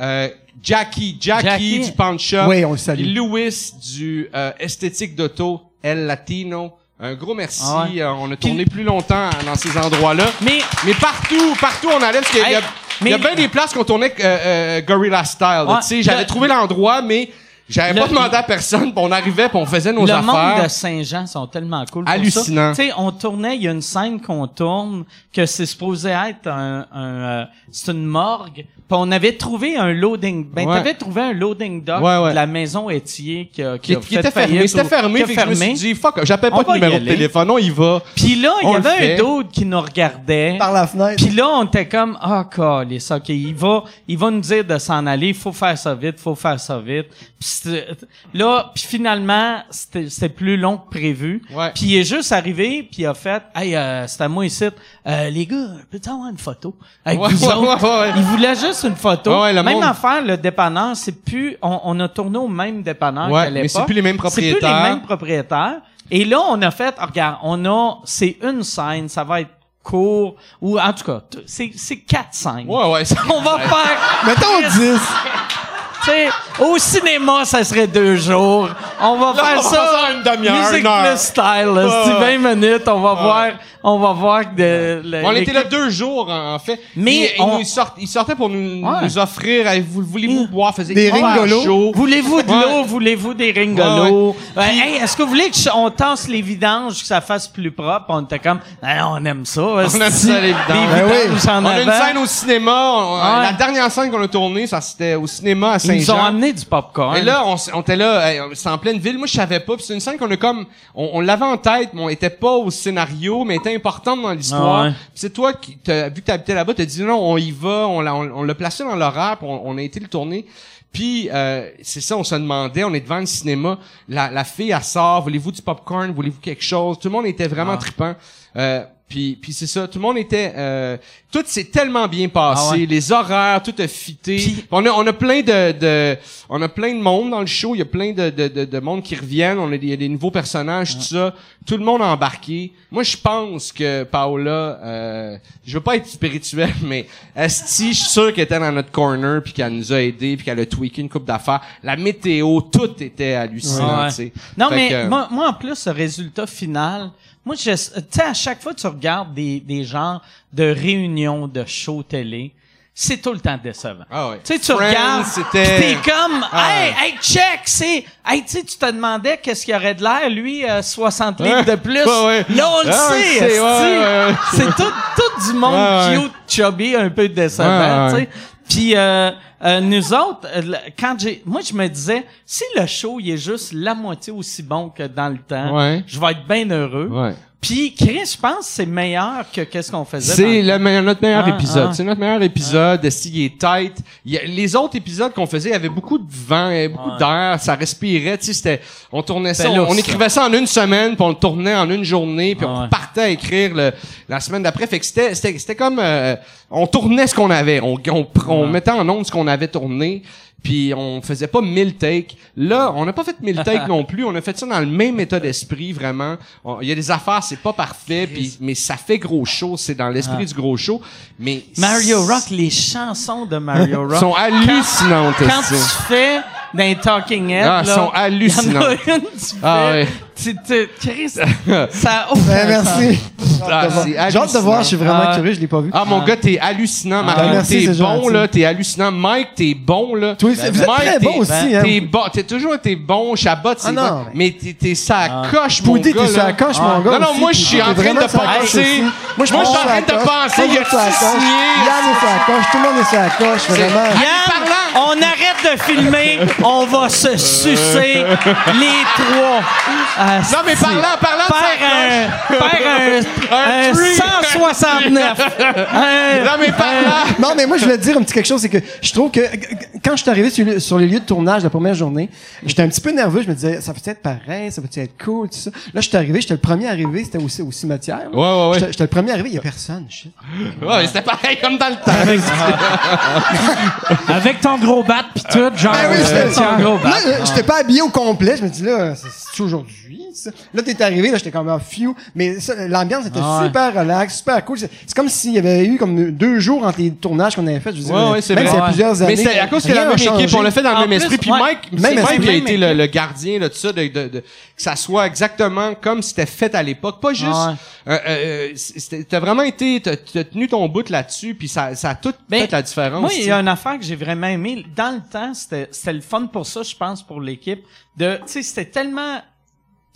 euh, Jackie, Jackie, Jackie. du Pound Shop. Oui, on le salue. Louis du euh, Esthétique d'Auto, El Latino. Un gros merci. Ah ouais. Euh, on a tourné plus longtemps dans ces endroits-là. Mais, Mais partout, partout on allait, parce qu'il y a, Hey, il y a mais- bien des places qu'on tournait euh, euh, Gorilla Style. Ouais, tu sais, j'avais trouvé l'endroit, mais j'avais Le- pas demandé à personne, puis on arrivait, puis on faisait nos le affaires. monde de Saint-Jean sont tellement cool. Hallucinant. Tu sais, on tournait, il y a une scène qu'on tourne que c'est supposé être un, un euh, c'est une morgue. Puis on avait trouvé un loading, ben Ouais. t'avais trouvé un loading dock Ouais, ouais. de la maison Étier qui, a, qui, qui, a qui fait était fermé, c'était fermé, que je me suis fermé. dit, fuck, j'appelle pas de numéro de téléphone, on y va. Puis là, il y avait un dude qui nous regardait. par la fenêtre. Puis là, on était comme, ah, câlisse, OK, il va, il va nous dire de s'en aller, il faut faire ça vite, faut faire ça vite. Puis c'était- là, puis finalement, c'était c'était plus long que prévu. Ouais. Puis il est juste arrivé, puis il a fait, hey, euh, c'est à moi ici, euh, les gars, peux-tu avoir une photo avec Ouais, vous ouais, autres? ouais, ouais. Il voulait juste une photo. Ouais, le même monde- affaire, le dépanneur, c'est plus, on, on a tourné au même dépanneur Ouais, qu'à mais l'époque. c'est plus les mêmes C'est plus les propriétaires. mêmes propriétaires. Et là, on a fait, ah, regarde, on a, c'est une scène, ça va être court, ou en tout cas, t- c'est, c'est quatre scènes. Ouais, ouais. ça- On va faire, Mettons 10. Sais, au cinéma, ça serait deux jours. On va Là, faire on va ça. faire une demi-heure, Musique une heure. plus style, là. C'est Ouais, 20 minutes, on va voir, on va voir de, le- On était là deux jours, en fait. Mais on- ils, sort- ils sortaient pour nous, Ouais. nous offrir, vous, voulez-vous boire, faisait Des ringolos? Voulez-vous de Ouais. l'eau? Voulez-vous des ringolos? Euh, hey, est-ce que vous voulez qu'on tasse les vidanges, que ça fasse plus propre? On était comme, Hey, on aime ça. On aime ça, les vidanges. Ben oui. en On a une scène au cinéma. on- Ouais. La dernière scène qu'on a tournée, ça c'était au cinéma à Ils nous ont amené du popcorn. Et là, on, on était là, hey, c'est en pleine ville. Moi, je savais pas. Puis c'est une scène qu'on a comme, on, on l'avait en tête, mais on était pas au scénario, mais était importante dans l'histoire. Ah ouais. Puis c'est toi qui, vu que t'habitais là-bas, t'as dit non, on y va. On l'a, on, on l'a placé dans l'horaire, on, on a été le tourner. Puis euh, c'est ça, on se demandait, on est devant le cinéma, la, la fille elle sort, voulez-vous du popcorn, voulez-vous quelque chose? Tout le monde était vraiment Ah. trippant. Euh, Puis, puis c'est ça, tout le monde était... Euh, tout s'est tellement bien passé, Ah ouais. les horaires, tout a fité. On a, on a plein de, de... On a plein de monde dans le show, il y a plein de, de, de, de monde qui reviennent, on a des, il y a des nouveaux personnages, tout ça. Tout le monde a embarqué. Moi, je pense que Paola... Euh, je veux pas être spirituel, mais Esti, je suis sûr qu'elle était dans notre corner, puis qu'elle nous a aidés, puis qu'elle a tweaké une coupe d'affaires. La météo, tout était hallucinant, Ouais. Non, Fait mais que- moi, moi, en plus, le résultat final, moi, je, tu sais, à chaque fois que tu regardes des, des genres de réunions de shows télé, c'est tout le temps décevant. Ah. Tu sais, tu Friends, regardes, t'es comme, Ah hey, hey, check, c'est, hey, tu sais, tu te demandais qu'est-ce qu'il y aurait de l'air, lui, euh, 60 livres de plus. Ouais, ouais. Là, on le Ah, sait. C'est tout, tout du monde cute, chubby, un peu décevant, tu sais. Puis euh, euh, nous autres, euh, quand j'ai, moi je me disais, si le show il est juste la moitié aussi bon que dans le temps, Ouais. je vais être bien heureux. Ouais. Puis Chris, je pense que c'est meilleur que qu'est-ce qu'on faisait. C'est le meilleur- notre meilleur Ah, épisode. ah. C'est notre meilleur épisode. S'il est tight. Il a- les autres épisodes qu'on faisait, il y avait beaucoup de vent, il y avait beaucoup d'air, ça respirait. Tu sais, c'était, on tournait ça, C'était on, écrivait ça en une semaine, puis on le tournait en une journée, puis Ah on partait à écrire le, la semaine d'après. Fait que c'était, c'était, c'était comme, euh, on tournait ce qu'on avait, on, on, on mettait en onde ce qu'on avait tourné. Puis on faisait pas mille takes. Là, on n'a pas fait mille takes non plus. On a fait ça dans le même état d'esprit, vraiment. Il y a des affaires, c'est pas parfait, puis mais ça fait gros show. C'est dans l'esprit du gros show. Mais Mario Rock, les chansons de Mario Rock. sont hallucinantes. quand aussi. tu fais d'un Talking Head, Ah, là, sont hallucinantes. Il y en a une, tu fais, Ah ouais. tu te, Chris, ça ouvre. Ben, merci. Ah, c'est J'ai hâte de voir, je suis vraiment Ah. curieux, je l'ai pas vu. Ah mon gars, t'es hallucinant, Mario. merci, t'es bon là, t'es hallucinant. Mike, t'es bon là. Toi aussi, vous êtes Mike, très t'es- bon aussi, hein. T'es bon, t'es toujours été bon. Chabot, c'est Ah, non, bon. mais- t'es t'es ça coche, mon gars. t'es la coche, mon gars. Non, non, moi, je suis en train de penser. Moi, je suis en train de penser, Tout le il a-tu coche. signé? Yann est la coche. Tout le monde est la coche, vraiment. Yann, on arrête de filmer, on va se sucer les trois. Ah, Non, mais parlant, parlant de Faire un, faire un, Un un tree. 169. Un- Non, mais parlant. Non, mais moi, je voulais te dire un petit quelque chose, c'est que je trouve que quand je suis arrivé sur, le- sur les lieux de tournage la première journée, j'étais un petit peu nerveux. Je me disais, ça peut être pareil, ça peut être cool, tout ça? Là, je suis arrivé, j'étais le premier arrivé, c'était aussi au cimetière. Ouais, ouais, ouais. J'étais le premier arrivé, il y a personne, shit. Ouais, c'était pareil comme dans le temps. Avec ton gros bat pis tout, genre. Ben oui, euh, j'étais- tiens, gros bat. Là, j'étais pas habillé au complet. Je me dis là, c'est- aujourd'hui, ça. Là, t'es arrivé, là, j'étais comme un few. Mais ça, l'ambiance était Ah ouais. super relax, super cool. C'est c'est comme s'il y avait eu comme deux jours entre les tournages qu'on avait fait. Je veux dire, Ouais, ouais, c'est même vrai. plusieurs années. Mais c'est à cause que la même équipe, on l'a fait dans le même plus, esprit. Puis ouais. Mike, Même c'est Mike a été le, gardien là, de ça, de, de, de- que ça soit exactement comme c'était fait à l'époque. Pas juste... Ouais. euh, euh, c'était- T'as vraiment été... T'as t'as tenu ton bout là-dessus, puis ça, ça a tout Ben, fait la différence. Moi, il y a une affaire que j'ai vraiment aimé. Dans le temps, c'était le fun pour ça, je pense, pour l'équipe. De, tu sais, c'était tellement,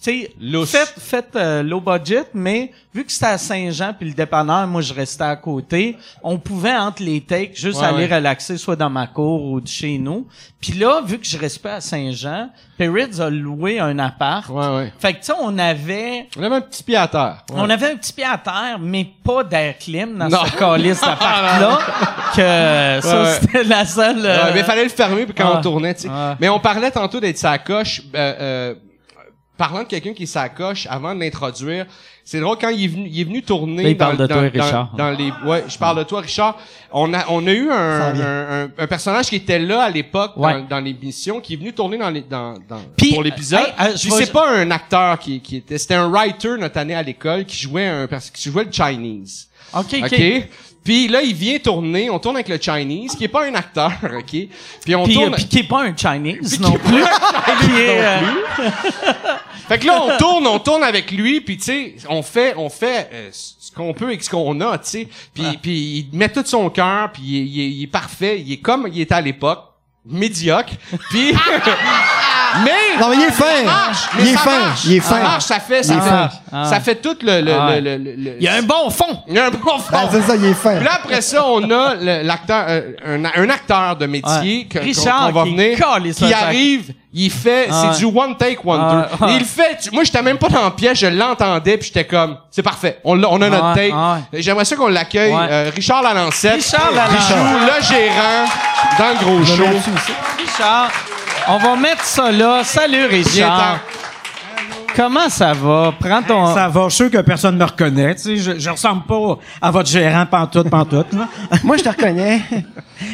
sais, Lousse. fait, fait euh, low budget, mais vu que c'était à Saint-Jean puis le dépanneur, moi, je restais à côté. On pouvait entre les takes juste Ouais, aller ouais. relaxer, soit dans ma cour ou de chez nous. Puis là, vu que je restais pas à Saint-Jean, Perrids a loué un appart. Ouais, ouais. Fait que tu sais, on avait On avait un petit pied à terre. on avait un petit pied à terre, mais pas d'air clim dans Non. ce calice d'appart-là. que ça, c'était la seule. euh, mais fallait le fermer puis quand on tournait, tu sais. Mais on parlait tantôt d'être sa coche. euh, euh, parlant de quelqu'un qui est sa coche, avant de l'introduire, c'est drôle quand il est venu, il est venu tourner. Là, il dans, parle de dans- toi, dans- Richard. Dans, les, ouais, je parle de toi, Richard. On a, on a eu un, un, un, un personnage qui était là à l'époque Ouais. dans, dans l'émission, qui est venu tourner dans les, dans, dans Puis, pour l'épisode. hey, euh, vais- c'est pas un acteur qui, qui était, c'était un writer notre année à l'école qui jouait un, qui jouait le Chinese. OK, OK. OK? Puis là, il vient tourner, on tourne avec le Chinese, qui est pas un acteur, OK? Puis on Puis, tourne... euh, puis qui est pas un Chinese non plus. euh. Fait que là, on tourne, on tourne avec lui, puis tu sais, on fait, on fait euh, ce qu'on peut avec ce qu'on a, tu sais. Puis, puis il met tout son cœur, puis il, il est parfait, il est comme il était à l'époque, médiocre. Puis, mais Non, mais il est fin. ça marche, Il est ça fin. marche. Il est Ça fin. marche, ça fait, ça fait, fin. Ah. ça fait tout le, le, Ah. le, le, le- le- Il y a un bon fond. il y a un bon fond. Ben, c'est ça, il est fin. Puis là, après ça, on a l'acteur, euh, un, un acteur de métier qu'on- Richard va venir, qui arrive, il fait, c'est du one take wonder. Il fait, tu- moi, j'étais même pas dans le piège, je l'entendais, puis j'étais comme, c'est parfait, on, a notre take. J'aimerais ça qu'on l'accueille. Euh, Richard Lalancette, Richard qui Lalancette. joue le gérant dans le gros show. Richard, on va mettre ça là. Salut. Richard. Comment ça va? Prends ton... Ça va, je suis sûr que personne ne me reconnaît. Tu sais, je, je ressemble pas à votre gérant pantoute, pantoute. Là. Moi, je te reconnais.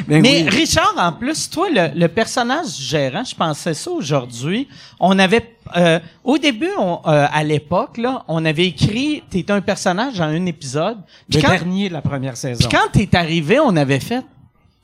Ben Mais oui. Richard, en plus, toi, le, le personnage du gérant, je pensais ça aujourd'hui. On avait, euh, au début, on, euh, à l'époque, là, on avait écrit, t'es un personnage dans un épisode. Le quand, dernier de la première saison. puis quand t'es arrivé, on avait fait,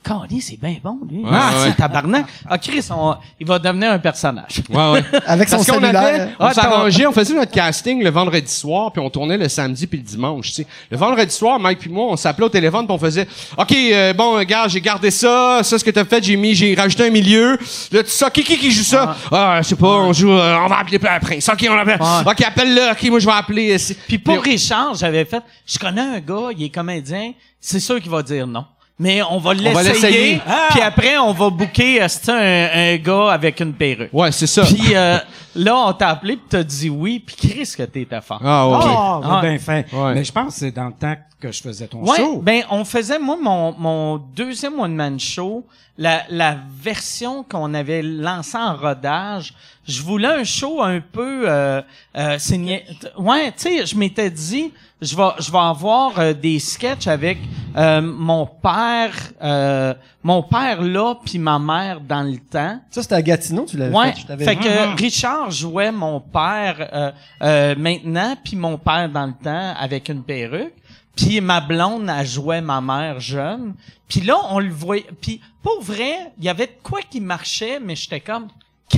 Calais, c'est bien bon, lui. ah, ouais. c'est tabarnak. Ah, Chris, on- il va devenir un personnage. Ouais, ouais. Avec son Parce qu'on cellulaire. avait, on Ah, s'arrangeait, on faisait notre casting le vendredi soir, puis on tournait le samedi puis le dimanche. Tu sais. Le vendredi soir, Mike puis moi, on s'appelait au téléphone, puis on faisait, ok, euh, bon, gars, j'ai gardé ça, ça ce que t'as fait, j'ai mis, j'ai rajouté un milieu. Là, tu sais, qui qui qui joue ça? Ah, je sais pas, on joue, euh, on va appeler le prince. Ok, on l'appelle. Ok, appelle-le. Ok, moi je vais appeler. euh, Puis pour Puis- Richard, j'avais fait, je connais un gars, il est comédien, c'est sûr qu'il va dire non. Mais on va l'essayer. Ah! Puis après, on va booker euh, c'est un, un gars avec une perruque. Ouais, c'est ça. Puis euh, là, on t'a appelé puis t'as dit oui. Puis Chris, que t'étais fort. Ah, ouais. Ah, Ah. bien fait. Ouais. Mais je pense que c'est dans le temps que je faisais ton Ouais, show. ben on faisait moi mon mon deuxième one man show, la la version qu'on avait lancée en rodage. Je voulais un show un peu euh, euh, c'est nia- ouais, tu sais, je m'étais dit je vais je vais avoir euh, des sketchs avec euh, mon père euh, mon père là puis ma mère dans le temps. Ça, c'était à Gatineau, tu l'avais Ouais. fait. Je t'avais Fait que Richard jouait mon père euh, euh, maintenant, puis mon père dans le temps avec une perruque. Puis ma blonde, elle jouait ma mère jeune. Puis là, on le voyait. Puis pour vrai, il y avait de quoi qui marchait, mais j'étais comme...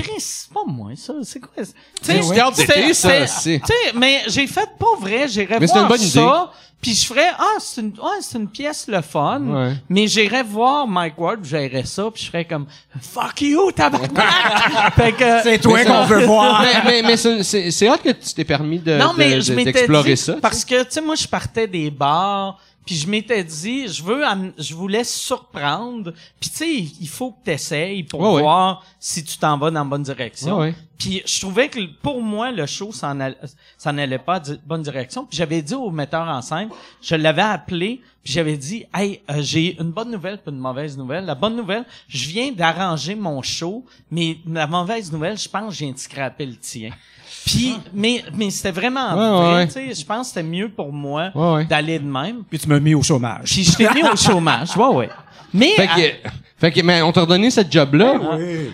Chris, c'est pas moi, ça. C'est quoi? ça? Tu sais, ça, Tu mais j'ai fait pas vrai. J'irais voir une bonne ça. Puis je ferais, ah, c'est une, ouais, c'est une pièce le fun. Ouais. Mais j'irais voir Mike Ward, j'irais ça, puis je ferais comme, fuck you, tabarnak! fait que, C'est toi qu'on veut voir. mais mais, mais c'est- c'est hot que tu t'es permis de, non, mais de- je de- m'étais d'explorer dit, ça. parce que, tu sais, moi, je partais des bars, puis je m'étais dit, je veux, je voulais surprendre, puis tu sais, il faut que t'essayes pour Ouais, ouais. voir si tu t'en vas dans la bonne direction. Ouais. Puis je trouvais que pour moi, le show, ça n'allait ça n'allait pas de bonne direction. Puis j'avais dit au metteur en scène, je l'avais appelé, puis j'avais dit, hey, euh, j'ai une bonne nouvelle puis une mauvaise nouvelle. La bonne nouvelle, je viens d'arranger mon show, mais la mauvaise nouvelle, je pense, que je viens de scraper le tien. Puis, mais, mais c'était vraiment Ouais, vrai, ouais. tu sais. Je pense que c'était mieux pour moi Ouais, ouais. d'aller de même. Puis tu m'as mis au chômage. Puis je t'ai mis au chômage, ouais, ouais. Mais, Fait que, fait que, mais on t'a redonné cette job-là,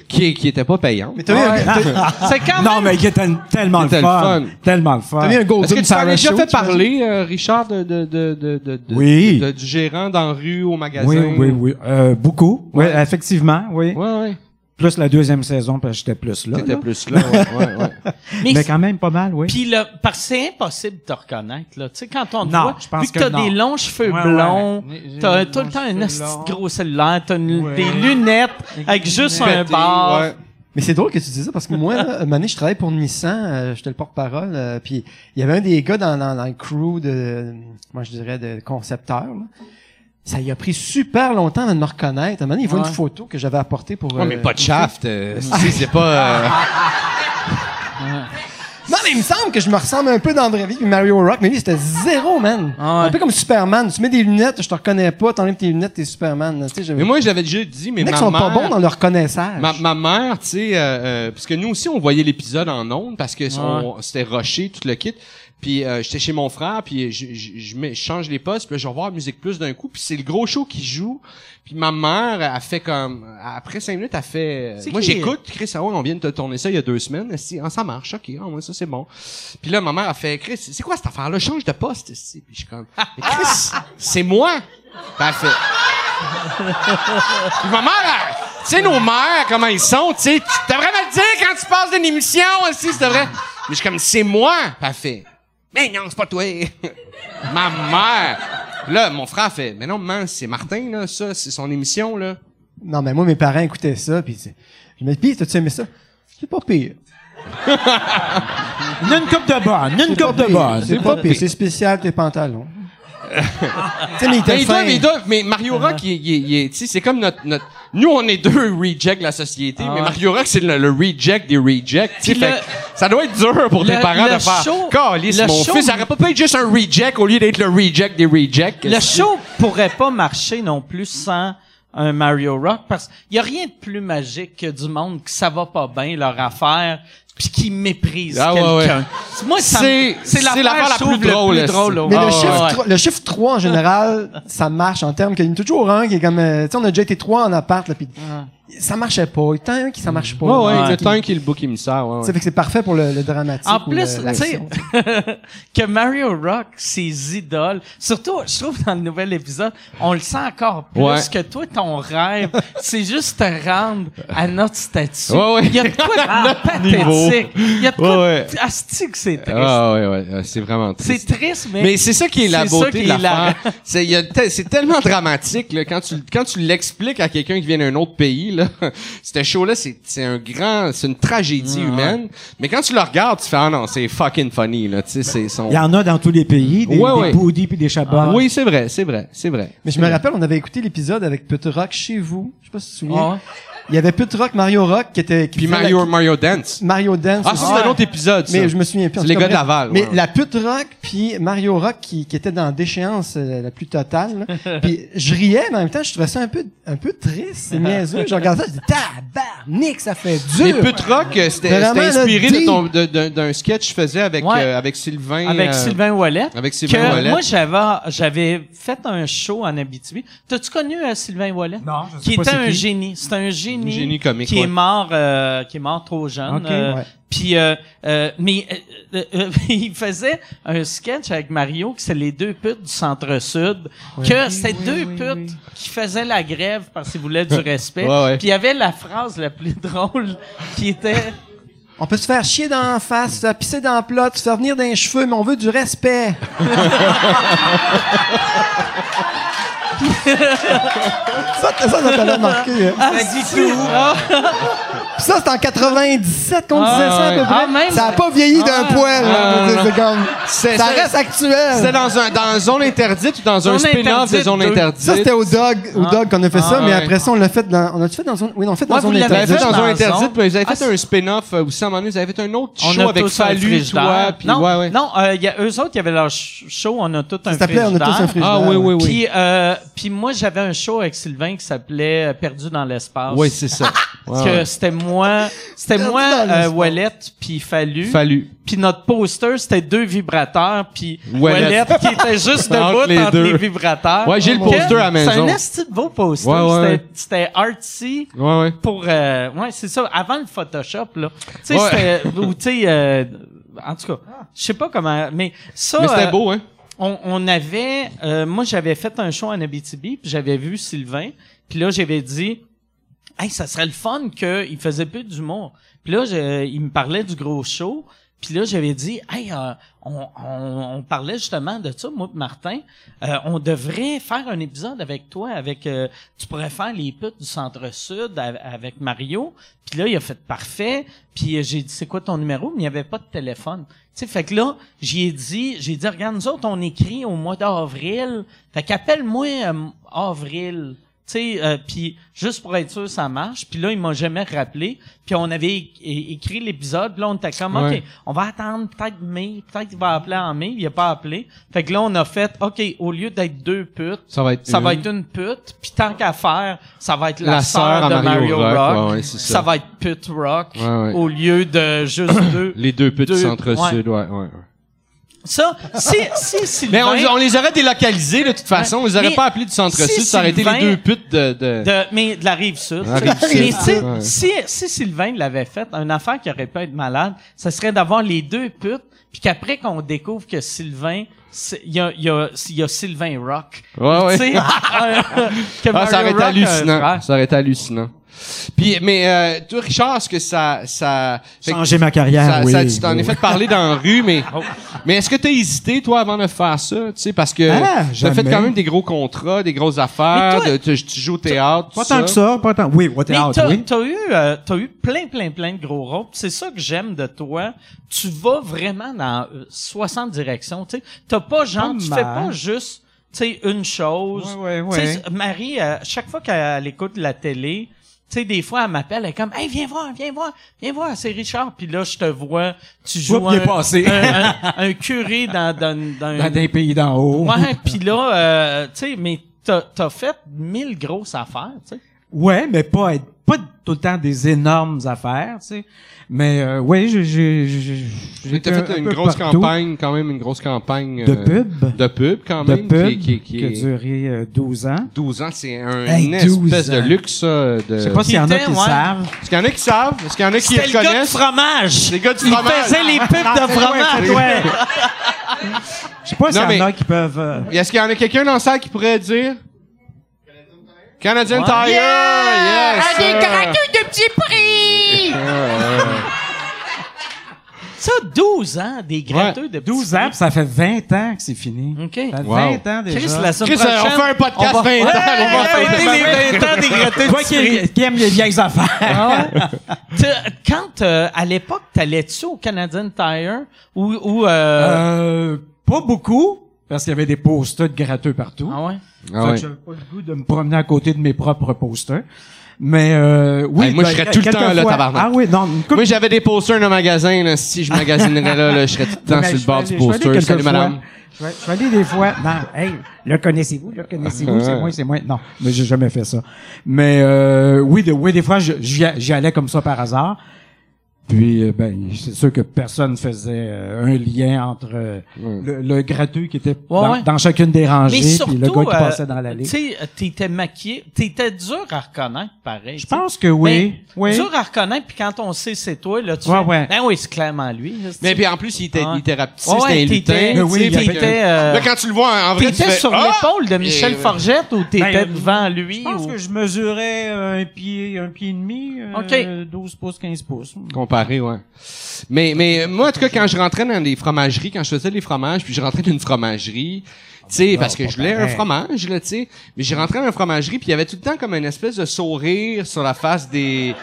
qui, qui était pas payante. Mais t'as eu, un- t'as- c'est quand Non, même... mais il était tellement le fun. fun. Tellement le fun. t'as eu un Est-ce que tu t'en déjà fait parler, euh, Richard, de, de, de, de, de, de- Oui. de- du gérant dans la rue, au magasin? Oui, oui, oui. Euh, beaucoup. Oui, effectivement, oui. Ouais, ouais. Plus la deuxième saison, parce que j'étais plus là. T'étais là. plus là, ouais, ouais, ouais. mais Mais quand même pas mal, oui. Puis le, parce que c'est impossible de te reconnaître là. Tu sais quand on te Non, voit, je pense vu que que t'as non. des longs cheveux Ouais, blonds, ouais. T'as tout le temps un gros cellulaire, t'as une- Ouais. des lunettes avec juste un bar. ouais. Mais c'est drôle que tu dises ça parce que moi, là, une année, je travaillais pour Nissan, euh, j'étais le porte-parole, euh, puis il y avait un des gars dans, dans, dans le crew de, moi je dirais, de concepteurs. là. Ça y a pris super longtemps avant de me reconnaître. À un moment donné, il voit Ouais. une photo que j'avais apportée pour... Ouais, mais euh, pas de shaft. euh, si, c'est pas... euh, Non, mais il me semble que je me ressemble un peu dans la vraie vie. Puis Mario Rock, mais lui, c'était zéro, man. Ah ouais. Un peu comme Superman. Tu mets des lunettes, je te reconnais pas, t'enlèves tes lunettes, t'es Superman. j'avais- Mais moi, je l'avais déjà dit, mais Les mecs ma sont mère... pas bons dans le reconnaissage. Ma, ma mère, tu sais, euh, euh, parce que nous aussi, on voyait l'épisode en ondes parce que c'était rushé, tout le kit. Puis euh, j'étais chez mon frère, puis je, je, je mets- je change les postes, puis là, je vais voir Musique Plus d'un coup, puis c'est le gros show qui joue. Puis ma mère, elle fait comme... Après cinq minutes, elle fait... Moi, j'écoute, Chris, ah ouais, on vient de te tourner ça il y a deux semaines. Si, ah, ça marche, OK, ah, ouais, ça c'est bon. Puis là, ma mère a fait, Chris, c'est quoi cette affaire-là? Change de poste, ici. Puis je suis comme, Mais Chris, c'est moi. Puis elle fait... Puis ma mère, tu sais, nos mères, comment ils sont, tu sais, tu devrais me le dire quand tu passes d'une émission, aussi, c'est vrai. Mais je suis comme, c'est moi. Puis elle fait, mais non, c'est pas toi. ma mère. Là, mon frère fait, mais non, maman, c'est Martin, là, ça, c'est son émission, là. Non, mais moi, mes parents écoutaient ça, puis c'est- je me dis, pis, t'as-tu aimé ça? C'est pas pire. Une coupe de bonne, une coupe pas de bonne. C'est pas pire. C'est spécial, tes pantalons. Mais Mais, ils fin. doivent, ils doivent- mais Mario Rock, il, il- il- tu sais, c'est comme notre, notre, nous, on est deux rejects de la société, mais Mario Rock, c'est le, le reject des rejects, tu sais, Puis fait le- que ça doit être dur pour tes le- parents le de faire, show- Calisse, le mon show- fils, ça aurait pas pu être juste un reject au lieu d'être le reject des rejects. Le show pourrait pas marcher non plus sans un Mario Rock parce qu'il y a rien de plus magique que du monde que ça va pas bien leur affaire puis qui méprise Ah, ouais, quelqu'un. Moi, ça me- C'est- la trouve, plus le drôle, plus là, drôle. Mais le, chiffre Ouais. trois- le chiffre 3, en général, ça marche en termes qu'il y en a toujours un qui est comme... euh, tu sais, on a déjà été trois en appart, là, puis ça marchait pas. Il y a un qui ça marche pas. Ouais, ouais, Ouais. le temps qui est le bouc émissaire, ouais, Ça ouais. fait que c'est parfait pour le, le dramatique. En plus, tu sais, que Mario Rock, ses idoles, surtout, je trouve dans le nouvel épisode, on le sent encore plus Ouais. que toi, ton rêve, c'est juste te rendre à notre statut. Ouais, ouais. Il y a de quoi de niveau. pathétique. Il y a de quoi Ouais, de... Asti que c'est triste. Ah, ouais, ouais, ouais, c'est vraiment c'est triste. triste, mais... Mais c'est ça qui est la beauté qui de l'affaire. C'est il y a te- c'est tellement dramatique là, quand tu quand tu l'expliques à quelqu'un qui vient d'un autre pays là. Ce là c'est c'est un grand c'est une tragédie humaine. Mais quand tu le regardes, tu fais ah non, c'est fucking funny là, tu sais c'est son Il y en a dans tous les pays, des, Ouais, des ouais. Poudis puis des Chabas. Oui, c'est vrai, c'est vrai, c'est vrai. Mais je me rappelle, on avait écouté l'épisode avec Rock chez vous. Je sais pas si tu te souviens. Ah. Il y avait Put Rock, Mario Rock qui était... Qui Puis Mario la- Mario Dance. Mario Dance. Ah, ça c'est un autre épisode ça. Mais je me souviens plus. C'est les gars de. Laval, Mais ouais. la pute rock puis Mario Rock qui, qui était dans déchéance euh, la plus totale. là. puis je riais, mais en même temps, je trouvais ça un peu un peu triste, c'est niaiseux. Je regardais ça, je dis tabarnak, ça fait Mais dur. Put Rock, euh, c'était c'était inspiré de deep. ton- de- d'un d'un sketch que je faisais avec Ouais. euh, avec Sylvain. Avec euh, Sylvain Wallet. Avec Sylvain que Wallet. Moi, j'avais, j'avais fait un show en Abitibi. T'as-tu connu euh, Sylvain Wallet? Non, je sais Qui pas était c'est un qui. génie. C'est un génie. Un génie comique, Qui ouais. est mort, euh, qui est mort trop jeune. Euh, ouais. Puis, euh, euh, mais euh, il faisait un sketch avec Mario, que c'est les deux putes du centre-sud, que c'était deux putes qui faisaient la grève parce qu'ils voulaient du respect. Ouais, ouais. Puis il y avait la phrase la plus drôle qui était... On peut se faire chier dans la face, se faire pisser dans le plat, se faire venir dans les cheveux, mais on veut du respect. Ça, ça, ça t'avait marqué. hein. Ah, Ah, Puis ça, c'est en 97 qu'on disait ça à peu près. Ah, même- ça a pas vieilli d'un poil. là. C'est- c'est comme... C'est- Ça c'est- reste actuel. C'était dans un dans zone interdite ou dans un spin-off de interdite, zone interdite. Ça, c'était au Dog, au Dog qu'on a fait ça, Ah, mais ouais. après ça, on l'a fait dans, on a fait dans zone, oui, on l'a fait dans Ouais, zone vous l'avez Vous avez interdite. fait dans zone. interdite, puis vous avez Ah, fait un spin-off euh, aussi à un moment donné, vous avez fait un autre show avec Fallu, toi, puis non, non, euh, y a eux autres qui avaient leur show, on a tout un Ça s'appelait On a tous un frigidaire. Ah oui, oui, oui. Puis, moi, j'avais un show avec Sylvain qui s'appelait euh, Perdu dans l'espace. Oui, c'est ça. Ouais, que c'était moi, c'était moi, euh. Wallet, puis Fallu. Fallu. Puis notre poster, c'était deux vibrateurs, puis Wallet. Wallet qui était juste Entre debout les entre deux. les vibrateurs. Ouais, j'ai le poster à la maison. C'est un esti de beau poster. Ouais, ouais, ouais. C'était- C'était artsy Ouais, ouais. pour euh, ouais c'est ça avant le Photoshop là tu sais Ouais. c'était ou tu sais euh, en tout cas je sais pas comment mais ça Mais c'était euh, beau, hein? On, avait euh, moi j'avais fait un show en Abitibi puis j'avais vu Sylvain puis là j'avais dit hey ça serait le fun qu'il faisait plus d'humour puis là il me parlait du gros show puis là j'avais dit hey euh, on, on, on parlait justement de ça moi Martin. Euh, on devrait faire un épisode avec toi avec euh, tu pourrais faire les putes du centre sud avec Mario. Puis là il a fait parfait. Puis euh, j'ai dit c'est quoi ton numéro? Mais il n'y avait pas de téléphone. Tu sais fait que là j'y ai dit j'ai dit regarde nous autres on écrit au mois d'avril. Fait qu'appelle-moi euh, avril tu sais euh, puis juste pour être sûr ça marche puis là il m'a jamais rappelé puis on avait écrit l'épisode là on était comme Ouais. ok on va attendre peut-être mai peut-être qu'il va appeler en mai il a pas appelé fait que là on a fait ok au lieu d'être deux putes Ça va être ça va une. être une pute, puis tant qu'à faire, ça va être la, La sœur de Mario, Mario Rock. Rock, ouais, ouais, c'est ça. ça. va être pute rock au lieu de juste deux. Les deux petits Deux- centre-sud, ouais, ouais. Ça, si, si Sylvain... Mais on, on les aurait délocalisés, de toute façon. On les aurait Mais pas appelés du centre-sud. si ça aurait été les deux putes de... de... de, mais de la rive sud. La tu sais. rive mais ouais. si, si Sylvain l'avait fait, une affaire qui aurait pu être malade, ça serait d'avoir les deux putes, puis qu'après qu'on découvre que Sylvain, il y a, y, a, y a Sylvain Rock. Ouais, ouais. Que Ah, ça aurait été hallucinant. Ça aurait été hallucinant. Puis, mais euh, toi, Richard, est-ce que ça... ça fait Changer ma carrière, ça, oui. ça- tu t'en oui. es fait parler dans la rue, mais... Oh. Mais est-ce que t'as hésité, toi, avant de faire ça? Tu sais, parce que Ah, t'as fait jamais. quand même des gros contrats, des grosses affaires, Mais toi, de- tu, tu joues au théâtre, Pas tant que ça, pas tant. Oui, au Mais théâtre, t'as, oui. t'as eu, euh, t'as eu plein, plein, plein de gros rôles. C'est ça que j'aime de toi. Tu vas vraiment dans euh, 60 directions. Tu sais, t'as pas genre, Pas tu fais pas juste, tu sais, une chose. Ouais, ouais, Tu sais, ouais. Marie, euh, chaque fois qu'elle écoute la télé, tu sais, des fois, elle m'appelle, elle est comme, hey, viens voir, viens voir, viens voir, c'est Richard. Puis là, je te vois, tu joues Oups, un, passé. un, un- un curé dans, dans, dans, Dans des pays d'en haut. Ouais, puis là, euh, tu sais, mais t'as, t'as fait mille grosses affaires, tu sais. Ouais, mais pas être, pas, tout le temps des énormes affaires, tu sais. Mais euh, oui, j'ai j'ai j'ai j'ai T'as été fait un une grosse partout. campagne, quand même, une grosse campagne. De euh, pub. De pub, quand de même. pub qui, qui, qui qui a duré euh, 12 ans. 12 ans, c'est un, Hey, une 12 espèce de luxe, ça. De... Je sais pas s'il y en a qui ouais. savent. Est-ce qu'il y en a qui savent? Est-ce qu'il y en a qui le gars du reconnaissent? fromage. Les gars du fromage. faisait les pubs de fromage. Ouais. Je sais pas s'il y en a qui peuvent. euh, Est-ce qu'il y en a quelqu'un dans la salle qui pourrait dire? Canadian Tire! Yes! des gratuits de petit prix! Ça, 12 ans, des gratteux de 12 ans, puis ça fait 20 ans que c'est fini. OK. Ça fait Wow. 20 ans déjà. Chris, la semaine Chris, prochaine, on fait un podcast on va- 20 ans, Ouais, les on va fêter les 20 ans des gratteux Toi de qui, qui aime les vieilles affaires. Ah ouais? Quand, euh, à l'époque, t'allais-tu au Canadian Tire ou, ou euh, Euh, pas beaucoup, parce qu'il y avait des posters de gratteux partout. ah ouais? Ah Fait ouais. que j'avais pas le goût de me promener à côté de mes propres posters. Mais euh, oui, Hey, moi, je ben, serais tout le temps là, quelquefois- tabarnak. Ah oui, non, Moi, j'avais des posters dans le magasin, là. Si je magasinerais là, là, je serais tout le temps Mais sur le je bord du poster. Salut, fois. madame. Je vais, je vais aller des fois. Non, hey, le connaissez-vous, le connaissez-vous, c'est moi, c'est moi. Non, mais j'ai jamais fait ça. Mais euh, oui, de, oui, des fois, j'y allais comme ça par hasard. Puis, euh, ben, c'est sûr que personne faisait euh, un lien entre euh, le, le gratuit qui était dans, ouais. dans chacune des rangées, Mais surtout, puis le gars qui euh, passait dans l'allée. tu sais, t'étais maquillé, t'étais dur à reconnaître, pareil. Je pense que oui. oui. Dur à reconnaître, puis quand on sait c'est toi, là, tu Ouais, fais, ouais. ben oui, c'est clairement lui. là, Mais puis en plus, il était, Ouais. il était rapetissé, Ouais, c'était un t'étais- lutin. oui, tu sais, il euh, Là, quand tu le vois en vrai, tu T'étais fais, sur Ah! l'épaule de Michel Et- Forgette ou t'étais Ben, devant lui? Je pense ou... que je mesurais un pied, un pied et demi, euh, OK. 12 pouces, 15 pouces. Comparé, ouais. Mais, mais moi, en tout cas, quand je rentrais dans les fromageries, quand je faisais les fromages, puis je rentrais dans une fromagerie, tu sais, parce que je voulais un fromage, là, tu sais. Mais j'ai rentré dans une fromagerie, puis il y avait tout le temps comme une espèce de sourire sur la face des,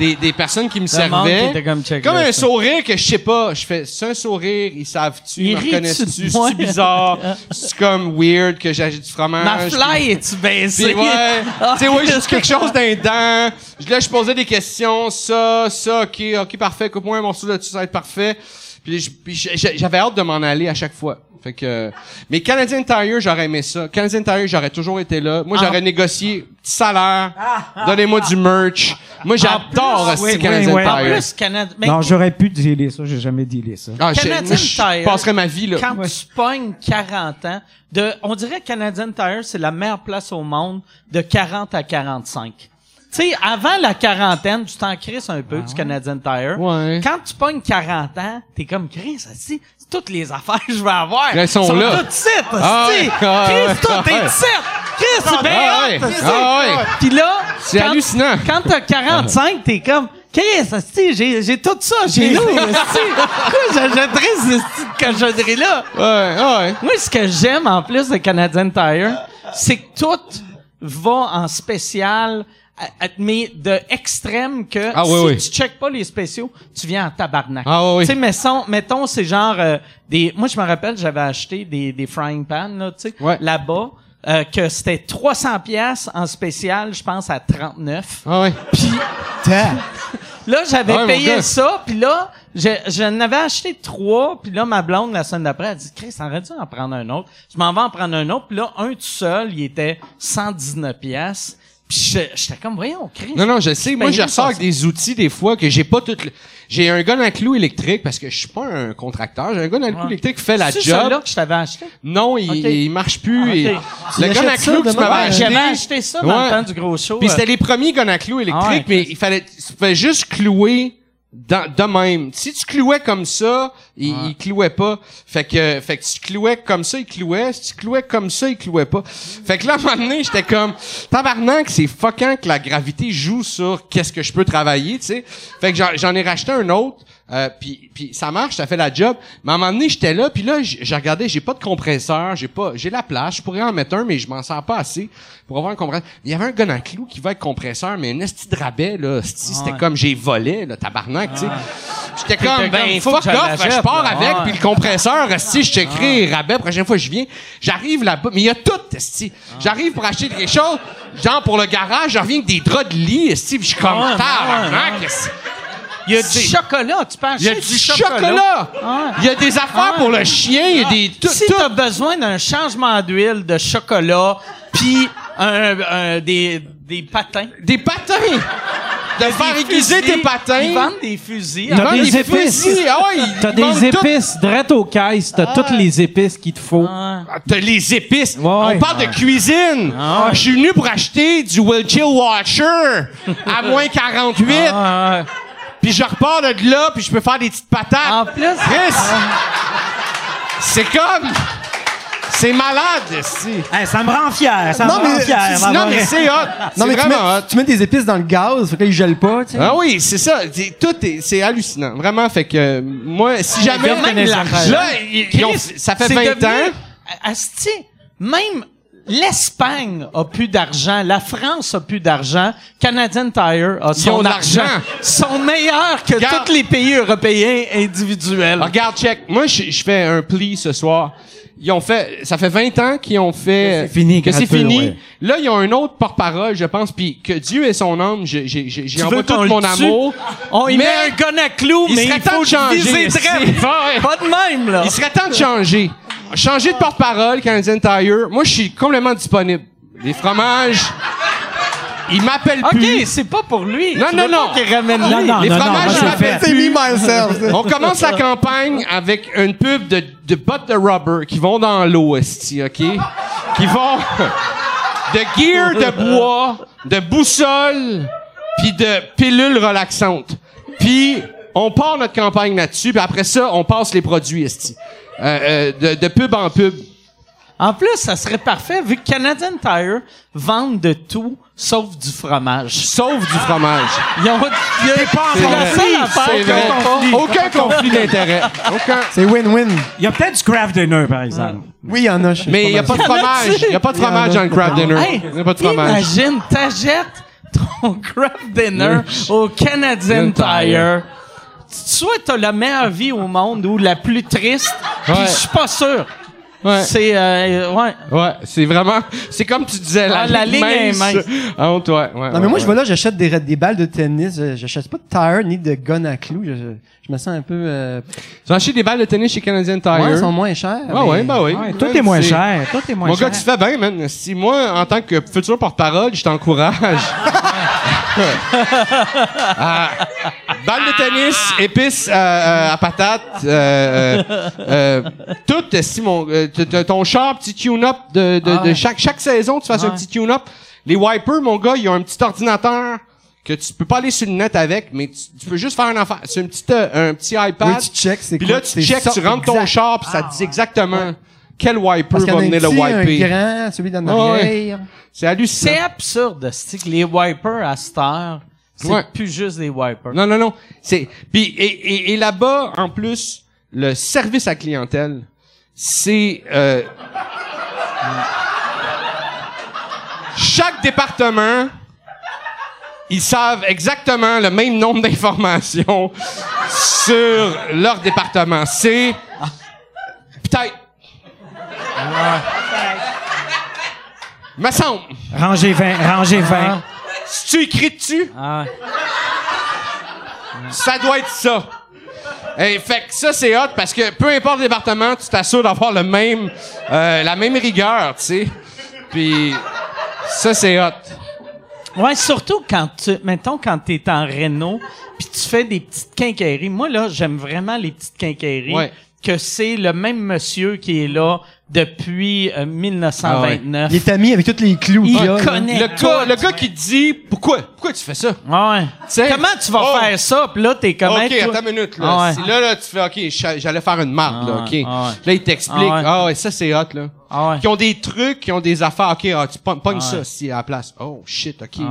des, des personnes qui me qui servaient. était comme Comme un sourire que je sais pas. Je fais, c'est un sourire, ils savent-tu, Ils me reconnaissent-tu, de c'est bizarre, c'est comme weird que j'ai du fromage. Ma puis- fly est-tu baissée? puis ouais, Ah, tu ouais, j'ai quelque chose d'un dent. Là, je posais des questions, ça, ça, ok, ok, parfait, coupe-moi un morceau là-dessus, ça va être parfait. Puis, j'avais hâte de m'en aller à chaque fois. Fait que, mais Canadian Tire, j'aurais aimé ça. Canadian Tire, j'aurais toujours été là. Moi, j'aurais négocié petit salaire. Donnez-moi du merch. Moi, j'adore oui, Canadian oui, oui. En Tire. plus, Canada... mais Non, j'aurais pu dealer ça, j'ai jamais dealé ça. Ah, je- Canadian moi, je Tire, passerais ma vie, là. quand Ouais. tu pognes 40 ans, de, on dirait que Canadian Tire, c'est la meilleure place au monde de 40 à 45. Tu sais, avant la quarantaine, tu t'en crisses un peu du Canadian Tire. Ah Ouais. Quand tu pognes 40 ans, t'es comme Chris, c'est toutes les affaires que je vais avoir. Elles sont là. toutes ici, Ah asti. ouais, ah Chris, tout ah est ouais. ici. Chris, c'est bien Ah ah ouais. Puis là, C'est quand- hallucinant. Quand t'as 45, t'es comme, Chris, asti, j'ai, j'ai tout ça chez nous. Pourquoi j'achèterais ce petite cochonnerie-là? Ouais, ouais. Moi, ce que j'aime en plus de Canadian Tire, c'est que tout va en spécial, mais de extrême que Ah, si oui, oui. tu checkes pas les spéciaux, tu viens en tabarnak. Ah, oui, oui. Tu sais, mettons, mettons c'est genre euh, des. Moi, je me rappelle, j'avais acheté des, des frying pans là, tu sais, Ouais. là-bas. euh, que c'était 300 pièces en spécial, je pense à 39. Ah ouais. Puis là, j'avais Ouais, payé ça, puis là, je, je n'avais acheté trois, puis là, ma blonde, la semaine d'après, elle dit, Chris, t'aurais dû en prendre un autre? Je m'en vais en prendre un autre, puis là, un tout seul, il était 119 pièces. Puis je- j'étais comme, voyons, Chris. Non, non, je sais. Moi, je ressors avec des outils, des fois, que j'ai pas tout le... J'ai un gun à clous électrique, parce que je suis pas un contracteur. J'ai un gun à clous Ouais. électrique qui fait la C'est job. celui-là que je t'avais acheté. Non, il, il marche plus. Ah, et-. Tu Le gun à clous que tu m'avais acheté. J'avais acheté ça dans Ouais. le temps du gros show. Puis euh, c'était les premiers guns à clous électriques, Ah ouais. mais il fallait, tu pouvais juste clouer dans- de même. Si tu clouais comme ça, il, il clouait pas. Fait que, fait que tu clouais comme ça, il clouait. Si tu clouais comme ça, il clouait pas. Fait que là, à un moment donné, j'étais comme, tabarnak, c'est fuckant que la gravité joue sur qu'est-ce que je peux travailler, tu sais. Fait que j'en ai racheté un autre. Euh, puis, puis ça marche, ça fait la job. Mais à un moment donné, j'étais là, puis là, j'ai regardé, j'ai pas de compresseur, j'ai pas, j'ai la place, je pourrais en mettre un, mais je m'en sers pas assez pour avoir un compresseur. Il y avait un gun à clous qui va avec compresseur, mais un esti de rabais, là, esti, c'était Ouais. comme j'ai volé, là, tabarnak, tu sais. J'étais comme, ben, fuck off, je pars là. avec, Ouais. puis le compresseur, esti, je t'écris rabais, prochaine fois je viens. J'arrive là-bas, mais il y a tout, esti. J'arrive pour acheter quelque chose, genre pour le garage, je reviens avec des draps de lit, esti, je suis comme, Ouais, ouais, tabarnak, ouais. Il y a du chocolat, tu peux Il y a du chocolat. Ah. Il y a des affaires pour le chien. Il y a des si t'as besoin d'un changement d'huile, de chocolat, puis un, un- des, des patins, des patins. de faire aiguiser tes patins. Ils vendent des fusils. Ah, des des épices. Ah T'as des épices, drette aux caisses, t'as toutes les épices qu'il te faut. Ah. Ah, T'as les épices. Ouais, On parle de cuisine. Je suis venu pour acheter du Will Chill Washer à moins 48. Puis je repars de là, puis je peux faire des petites patates. En plus, Chris, c'est comme... C'est malade, si. Hey, ça me rend fier, ça me Non, rend mais- fier. Non, maman. mais c'est hot. Non, mais tu vraiment mets, hot. tu mets des épices dans le gaz, fait que là, ils gèlent pas, tu sais. Ah oui, c'est ça. C'est- Tout est, c'est hallucinant. Vraiment, fait que euh, moi, si jamais... gars même l'argent. Là, ils- ils ont- Chris, ça fait c'est 20 devenu- ans. Asti, même l'Espagne a plus d'argent, la France a plus d'argent, Canadian Tire a son ont argent. l'argent. sont meilleurs que Regarde. tous les pays européens individuels. Regarde, check. Moi, je, je fais un pli ce soir. Ils ont fait, ça fait 20 ans qu'ils ont fait, c'est fini, que c'est fini. ouais. Là, ils ont un autre porte-parole, je pense, puis que Dieu ait son âme, j'ai, j'ai, j'ai, envoie tout mon amour. On y met un gun à clous, il mais serait il temps faut de changer. Pas de même, là. Il serait temps de changer. Changer de porte-parole, Canadian Tire. Moi, je suis complètement disponible. Les fromages, ils m'appellent OK, plus. c'est pas pour lui. Non, Tu non, veux pas non. qu'il ramène Non, lui. non, Les non, fromages, non, je c'est m'appelle fait. C'est me, myself. On commence la campagne avec une pub de, de bottes de rubber qui vont dans l'eau, esti, OK? Qui vont de gear de bois, de boussole, puis de pilules relaxantes. Puis on part notre campagne là-dessus, puis après ça, on passe les produits, esti. Euh, euh, de, de pub en pub. En plus, ça serait parfait vu que Canadian Tire vendent de tout sauf du fromage. Sauf du fromage. Ils ont, il y a- c'est la vrai. seule affaire C'est qu'ils vrai. ont pas. Aucun conflit d'intérêt. Aucun. C'est win-win. Il y a peut-être du craft dinner, par exemple. Oui, il y en a. Mais il n'y a pas de fromage. Il n'y a pas de en fromage dans le craft dinner. Il n'y a pas de fromage. imagine, t'achètes ton craft dinner au Canadian Tire. Soit t'as la meilleure vie au monde ou la plus triste, puis Ouais. je suis pas sûr. Ouais. C'est euh, ouais. Ouais, c'est vraiment, c'est comme tu disais, la, Ah, la ligne est mince. Entre, ouais, ouais, Non, mais ouais, moi, je ouais. vais là, j'achète des, des balles de tennis. J'achète pas de tire ni de gun à clous. Je, je- je me sens un peu... Euh... Tu acheté des balles de tennis chez Canadian Tire? Ouais, ils sont moins chers. Ah ouais, mais- bah oui. Ouais, tout est moins cher. Tout est moins Mon cher. gars, tu fais bien, man. Si moi, en tant que futur porte-parole, je t'encourage. Ah, balle de tennis, épices euh, euh, à patates, euh, euh, euh, tout, si mon, euh, t- t- ton char, petit tune-up de, de, Ah de ouais. chaque, chaque saison, tu fasses un Ouais. petit tune-up. Les wipers, mon gars, ils ont un petit ordinateur que tu peux pas aller sur le net avec, mais tu, tu peux juste faire un affaire. C'est un petit, euh, un petit iPad. Oui, tu checks, c'est Puis là, tu c'est checks, tu rentres ton exact. char, puis ça te dit exactement quel wiper va un venir le petit, un wiper. grand, celui d'en Ah ouais. arrière. C'est hallucinant. C'est absurde, c'est que les wipers à cette heure, c'est Ouais. plus juste des wipers. Non, non, non. C'est puis et, et, et là-bas, en plus, le service à clientèle, c'est euh, chaque département, ils savent exactement le même nombre d'informations sur leur département. C'est peut-être. Me semble. Rangez 20, rangez 20. Si tu écris dessus, Ah, Ça doit être ça. Et fait que ça c'est hot parce que peu importe le département, tu t'assures d'avoir le même euh, la même rigueur, tu sais. Puis ça c'est hot. Ouais, surtout quand tu, mettons, quand t'es en réno, puis tu fais des petites quincailleries. Moi, là, j'aime vraiment les petites quincailleries. Ouais. Que c'est le même monsieur qui est là depuis euh, 1929. Il est ami avec tous les clous. Il là. connaît Le tout. gars, le gars qui te dit pourquoi pourquoi tu fais ça? Ouais. sais, Comment tu vas oh. faire ça? Puis là, t'es comme... OK, toi- attends une minute là. Ah ouais. Si là là tu fais OK, j'a- j'allais faire une marque là, Ah OK. ah. Là il t'explique Ah ouais. ah ça c'est hot là. Ah ouais. Qui ont des trucs, qui ont des affaires. OK, ah, tu pognes Ah ça si à la place. Oh shit, OK.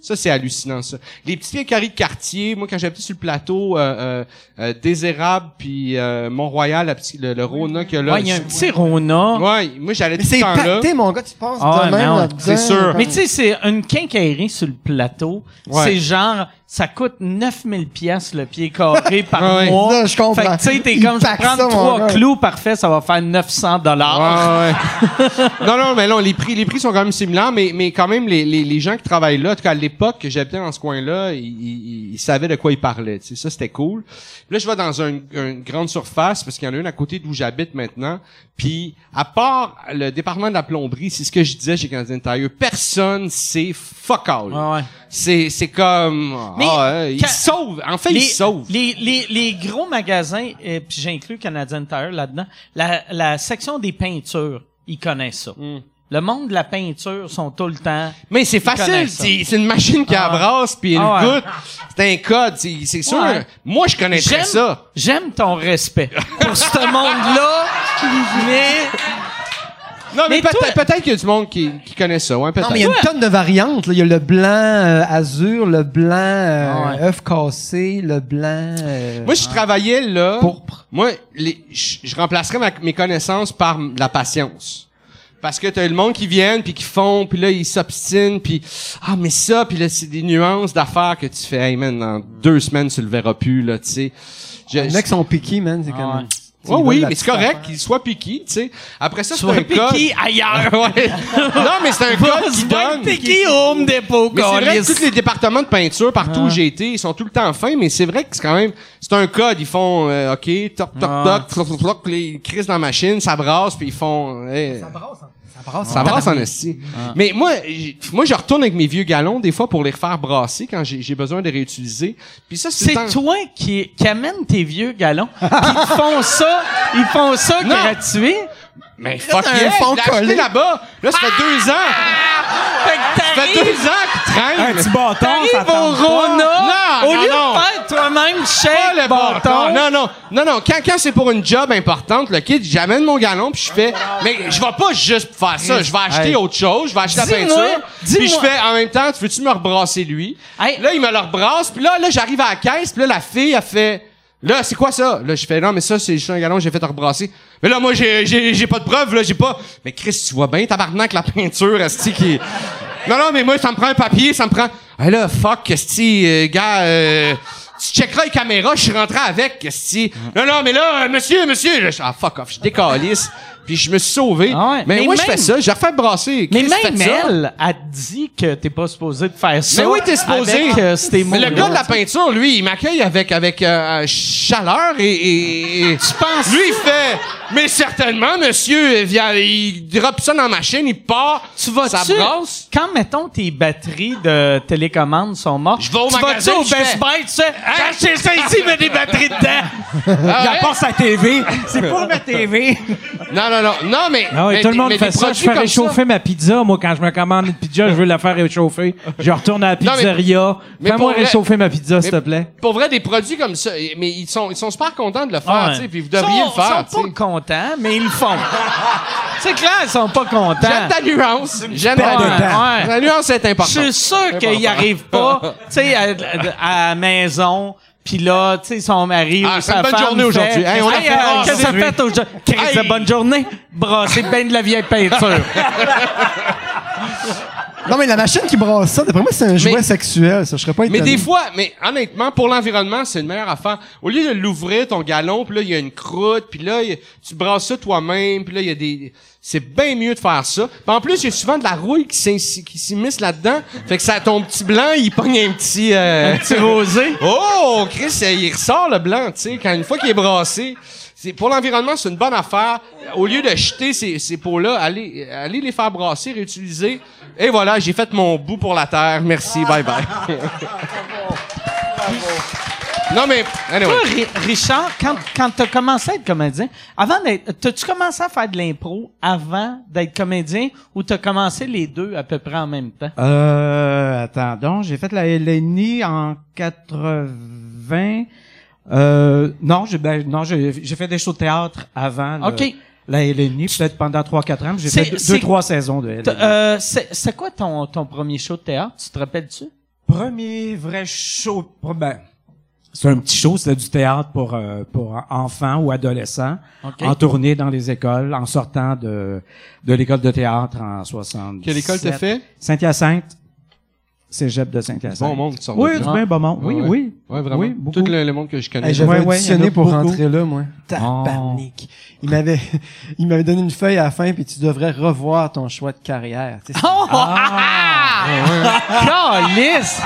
Ça c'est hallucinant ça. Les petits quincailleries de quartier, moi quand j'habitais sur le plateau euh, euh, euh, Désérable puis euh, Mont-Royal, la petite- le, le Rona que là. Ouais, il y a un petit Rona. Ouais, moi j'allais tout c'est le temps là. pacté, mon gars, tu passes Ah de même là-dedans. c'est sûr. Mais tu sais, c'est une quincaillerie sur le plateau. Ouais. C'est genre, ça coûte 9000 pièces le pied carré par Ouais, mois. Ça, je comprends. Fait que tu sais, t'es comme, je mon trois clous, parfait, ça va faire 900 dollars. Ouais, ouais. non, non, mais non, les prix, les prix sont quand même similaires, mais, mais quand même, les, les, les gens qui travaillent là, en tout cas, à l'époque que j'habitais dans ce coin-là, ils, ils, ils savaient de quoi ils parlaient, tu sais, ça, c'était cool. Puis là, je vais dans un- une grande surface, parce qu'il y en a une à côté d'où j'habite maintenant, puis à part le département de la plomberie, c'est ce que je disais chez Canadian Tire, personne sait fuck all. Ouais, ouais. C'est c'est comme Mais ah, ouais, il quand- se sauve. En fait, les, il se sauve. Les, les, les gros magasins, et puis j'inclus Canadian Tire là-dedans, la, la section des peintures, ils connaissent ça. Hmm. Le monde de la peinture sont tout le temps. Mais c'est facile, c'est c'est une machine qui Ah. abrasse puis elle Ah ouais. goûte. C'est un code, c'est c'est sûr. Ouais. Moi, je connaîtrais J'aime, ça. j'aime ton respect pour ce monde-là, mais Non, mais, Mais peut-être toi- peut-être qu'il y a du monde qui, qui connaît ça, ouais, peut-être. Non, mais il y a une tonne de variantes. là. Il y a le blanc euh, azur, le blanc euh, Ah ouais. œuf cassé, le blanc... euh, Moi, je travaillais là. Pourpre. Moi, les, je, je remplacerais ma- mes connaissances par la patience. Parce que t'as le monde qui viennent puis qui font puis là ils s'obstinent puis ah mais ça puis là c'est des nuances d'affaires que tu fais hey man dans deux semaines tu le verras plus là tu sais. Je- Les mecs sont piqués, man. C'est Ah comme... ouais. Veulent oui, mais c'est correct qu'il soit piqué, tu sais. Après ça, c'est un code. piqué ailleurs. Ouais. Non, mais c'est un code qui donne. piqué au Home Depot, Mais c'est vrai que tous les départements de peinture, partout Ah. où j'ai été, ils sont tout le temps fins, mais c'est vrai que c'est quand même, c'est un code. Ils font, euh, OK, toc, toc, Ah. toc, toc, toc, toc, puis ils crissent dans la machine, ça brasse, puis ils font, euh, Ça brasse, hein. Brasse. ça brasse en esti. Ah. Mais moi, moi, je retourne avec mes vieux galons, des fois, pour les refaire brasser quand j'ai besoin de les réutiliser. Puis ça, c'est temps- toi qui, qui amène tes vieux galons. Ils font ça, ils font ça Non. gratuit. Mais fuck un yeah, fond collé. là-bas. Là, ça fait deux ans. Fait que Ça fait deux ans qu'ils traînent. Un petit bâton, ça au non, lieu non. de faire Pas le bâton. Non, non, non, non. Quand, quand c'est pour une job importante, le kid, j'amène mon galon puis je fais, mais je vais pas juste faire ça. Je vais acheter Hey. autre chose. Je vais acheter la Dis-moi, peinture. Puis je dis-moi. fais, en même temps, tu veux-tu me rebrasser lui? Hey. Là, il me le rebrasse. Puis là, là, j'arrive à la caisse. Puis là, la fille, elle fait, là, c'est quoi ça? Là, je fais, non, mais ça, c'est juste un galon que j'ai fait rebrasser. Mais là, moi, j'ai, j'ai, j'ai pas de preuve, là, j'ai pas, mais Chris, tu vois bien, tabarnak, la peinture, esti, qui non, non, mais moi, ça me prend un papier, ça me prend, ah là, fuck, esti, euh, gars, euh, tu checkeras les caméras, je suis rentré avec, esti. Non, non, mais là, euh, monsieur, monsieur, je- ah, fuck off, je décalisse. Puis je me suis sauvé. Ah ouais. Mais, Mais moi, je fais ça, je refais brasser. Mais Chris, même elle a dit que t'es pas supposé de faire ça. Mais oui, t'es supposé. Avec, euh, Mais le gars de la peinture, lui, il m'accueille avec avec euh, chaleur et, et, et- Tu penses lui il fait mais certainement monsieur il il drop ça dans la machine, il part, Tu vas ça brasse. Quand, mettons, tes batteries de télécommande sont mortes, Je vais au tu magasin, vas-tu au je Best Buy, tu sais, j'ai acheté ça ici, il a des batteries dedans. Il Ah ouais? apporte sa TV. C'est pour ma TV. Non non non, non mais Ah oui, mais tout le monde mais fait ça. Je fais réchauffer ma pizza. Moi, quand je me commande une pizza, je veux la faire réchauffer. Je retourne à la Non, pizzeria. mais Fais-moi réchauffer ma pizza, s'il te plaît. Pour vrai des produits comme ça, mais ils sont ils sont super contents de le faire, tu sais, puis vous devriez Ils le sont- faire, Ils sont pas contents, mais ils le font. C'est clair, ils sont pas contents. J'aime ta nuance. J'aime ta de nuance. La nuance est Je importante. suis sûr qu'ils arrivent pas, tu sais, à, à la maison. Puis là, tu sais, son mari Ah, ou c'est sa une bonne femme journée aujourd'hui. Hey, on a fait euh, Qu'est-ce que fait aujourd'hui? Hey. bonne journée. Brasser ben de la vieille peinture. Non, mais la machine qui brasse ça, d'après moi, c'est un jouet sexuel. Ça, je serais pas Mais étonné. des fois, mais honnêtement, pour l'environnement, c'est une meilleure affaire. Au lieu de l'ouvrir ton galon, puis là il y a une croûte, puis là y tu brasses ça toi-même, puis là il y a des c'est bien mieux de faire ça. Puis en plus, il y a souvent de la rouille qui s'immisce là-dedans. Fait que ça ton petit blanc, il pogne un petit euh, Un petit rosé. Oh, Chris, euh, il ressort le blanc, tu sais, quand une fois qu'il est brassé. C'est pour l'environnement, c'est une bonne affaire. Au lieu de jeter ces, ces pots-là, allez, allez les faire brasser, réutiliser. Et voilà, j'ai fait mon bout pour la terre. Merci, bye bye. non mais, anyway. Toi, Ri- Richard, quand, quand t'as commencé à être comédien, avant d'être, t'as-tu commencé à faire de l'impro avant d'être comédien ou t'as commencé les deux à peu près en même temps? Euh, attends, donc, j'ai fait la LNI en 80. Euh, non, j'ai, ben, non, j'ai, j'ai fait des shows de théâtre avant. le-. La LNI, peut-être pendant 3-4 ans. J'ai fait deux, deux, trois saisons de LNI. Euh, c'est, c'est quoi ton, ton premier show de théâtre? Tu te rappelles-tu? Premier vrai show, ben, c'est un petit show, c'était du théâtre pour euh, pour enfants ou adolescents, OK. en tournée dans les écoles, en sortant de de l'école de théâtre en 60. Quelle école t'as fait? Saint-Hyacinthe, cégep de Saint-Hyacinthe. Bon monde qui sort de Oui, du bien bon monde. Oui, Ouais, ouais. oui. Ouais, vraiment. Oui, beaucoup. Tout le, le monde que je connais. Hey, J'avais Ouais, ouais, il y en auditionné a pour beaucoup. rentrer là, moi. Tabarnak. Il m'avait, il m'avait donné une feuille à la fin, puis tu devrais revoir ton choix de carrière. Tu sais, Oh! Ah! Calice!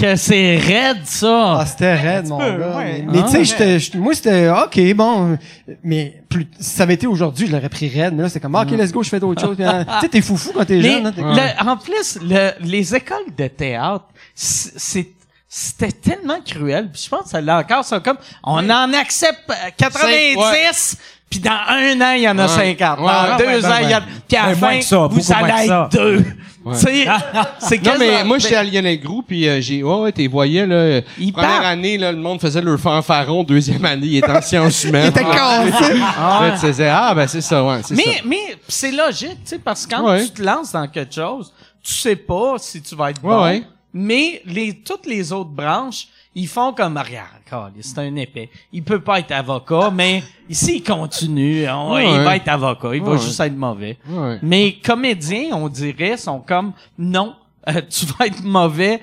Que c'est raide, ça. Ah, c'était raide, mon peu, gars. ouais. Mais, mais Ah, tu sais, j'étais- j'étais- moi, c'était, OK, bon, mais plus, si ça avait été aujourd'hui, je l'aurais pris raide, mais là, c'est comme, OK, let's go, je fais d'autres choses. Hein, tu sais, t'es foufou quand t'es jeune. hein, le- en plus, le- les écoles de théâtre, c'est c'était tellement cruel. Puis je pense que ça l'a encore, ça comme on en accepte euh, 90, Cinq, puis dans un an il y en a Ouais. 50. Ouais, dans ouais, deux ben, ans il y a, ben. puis à la Ben, fin vous allez être deux. C'est Non, mais moi, j'étais à Lionel Group, puis euh, j'ai... Ouais, ouais, t'es voyais, là... Il première parle. année, là, le monde faisait leur fanfaron. Deuxième année, il était en sciences humaines. T'étais cassé. Là, tu faisais, ah, ben c'est ça, ouais, c'est Mais, ça. mais c'est logique, tu sais, parce que quand Ouais. tu te lances dans quelque chose, tu sais pas si tu vas être Ouais, bon. ouais. Mais les, toutes les autres branches, ils font comme, regarde, c'est un épais. Il peut pas être avocat, mais ici, il continue. on- Ouais, il va être avocat. Il va juste être mauvais. Ouais. Mais comédiens, on dirait, sont comme, non, euh, tu vas être mauvais.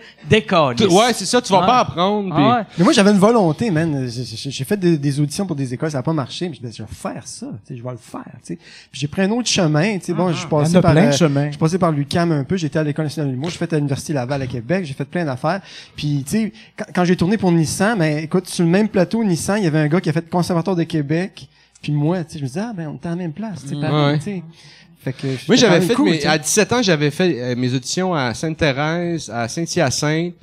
Tu- Ouais, c'est ça, tu vas pas apprendre. Ah ouais. Mais moi, j'avais une volonté, man. J'ai- fait des, des auditions pour des écoles, ça a pas marché, mais je me suis dit, je vais faire ça, je vais le faire, tu j'ai pris un autre chemin, tu sais, bon, je suis Il y en passé a par, plein de euh, chemins. je suis passé par l'UQAM un peu, j'étais à l'École nationale de l'humour, j'ai fait à l'Université Laval à Québec, j'ai fait plein d'affaires. Puis, tu sais, quand, quand j'ai tourné pour Nissan, ben, écoute, sur le même plateau Nissan, il y avait un gars qui a fait conservatoire de Québec, puis moi, tu sais, je me disais, ah, ben, on était à la même place, tu sais, pareil, Ouais. Fait que, c'était j'avais fait, cool, mes- à 17 ans, j'avais fait euh, mes auditions à Sainte-Thérèse, à Saint-Hyacinthe,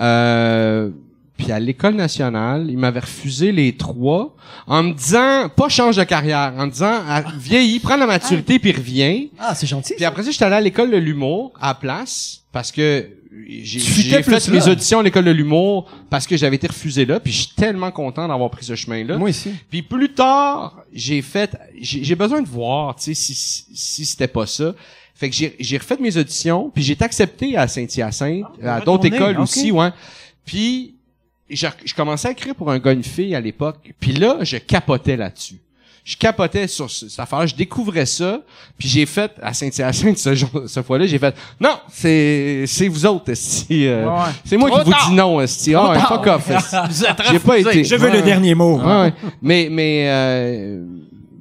euh, puis à l'École nationale. Ils m'avaient refusé les trois en me disant, pas change de carrière, en me disant, ah, vieillis, prends la maturité puis reviens. Ah, c'est gentil. Puis après ça, j'étais allé à l'École de l'humour, à place, parce que j'ai fait plus mes là. auditions à l'École de l'humour parce que j'avais été refusé là, puis je suis tellement content d'avoir pris ce chemin-là. Moi aussi. Puis plus tard, j'ai fait, j'ai besoin de voir, tu sais, si, si, si c'était pas ça. Fait que j'ai refait mes auditions, puis j'ai été accepté à Saint-Hyacinthe, à d'autres écoles aussi, ouais. Puis je, je commençais à écrire pour un gars une fille à l'époque, puis là, je capotais là-dessus. Je capotais sur ce- cette affaire, je découvrais ça, puis j'ai fait à Saint-Hyacinthe ce jour, ce fois-là, j'ai fait non, c'est c'est vous autres, esti, euh, Ouais. c'est moi Trop qui vous dis non, esti. Ah, ouais, fuck off, esti. Vous êtes J'ai pas été. Je veux Ouais. le dernier mot. Ouais, ouais. mais mais euh,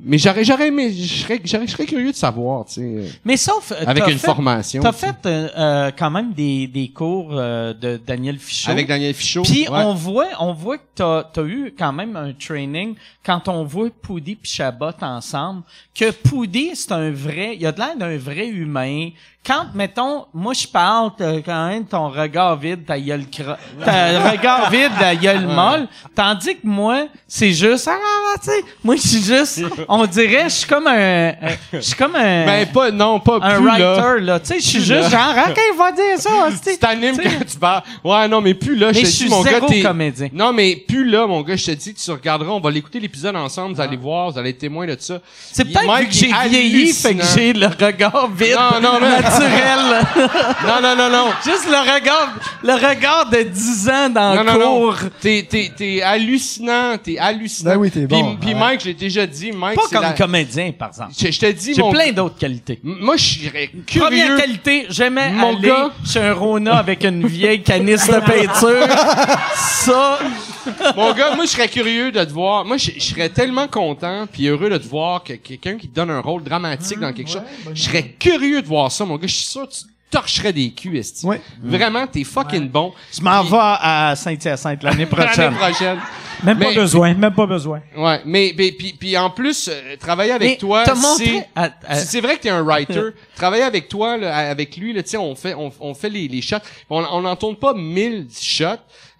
mais j'aurais j'aurais serais j'aurais- serais curieux de savoir tu sais Mais sauf, euh, avec t'as une fait- formation T'as fait euh, euh, quand même des, des cours euh, de Daniel Fichot. avec Daniel Fichot Puis ouais. on voit, on voit que t'as as eu quand même un training quand on voit Poudy puis Chabot ensemble. Que Poudy c'est un vrai, il a de l'air d'un vrai humain. Quand mettons, moi je parle, t'as quand même ton regard vide, ta gueule cra... ta regard vide, ta gueule molle. Tandis que moi c'est juste, ah, ah, tu sais, moi je suis juste, on dirait, je suis comme un, je suis comme un, ben pas non pas un plus là writer là. Tu sais, je suis juste genre, ok, il va dire ça. tu t'animes quand tu parles ouais non mais plus là je te suis dis mon gars t'es comédien. non mais plus là mon gars je te dis tu regarderas on va l'écouter l'épisode ensemble vous allez voir vous allez être témoin de ça C'est peut-être que j'ai vieilli, fait que j'ai le regard vide, Non, non, non. naturel. non non non non Juste le regard, le regard de 10 ans dans le non, non. cours. T'es, t'es, t'es hallucinant, t'es hallucinant. Ben oui, t'es Puis- bon. Puis, Ouais. Mike, je l'ai déjà dit, Mike, Pas comme la- comédien, par exemple. Je, je te dis, J'ai mon... plein d'autres qualités. M- Moi, je serais Première curieux. qualité, j'aimais Mon aller gars. chez un Rona avec une vieille canisse de peinture. Ça, Mon gars, moi, je serais curieux de te voir. Moi, je, je serais tellement content puis heureux de te voir que quelqu'un qui te donne un rôle dramatique dans quelque chose. Je serais curieux de voir ça, mon gars. Je suis sûr que tu torcherais des culs, esti. Ouais. Vraiment, t'es fucking bon. je m'en vais à Saint-Hyacinthe l'année prochaine. L'année prochaine. Même pas besoin, même pas besoin. Ouais, mais, mais puis, puis en plus, euh, travailler avec Mais toi, c'est... à- C'est vrai que t'es un writer. Travailler avec toi, là, avec lui, là, tu sais, on fait, on, on fait les, les shots. On, on n'en tourne pas mille shots.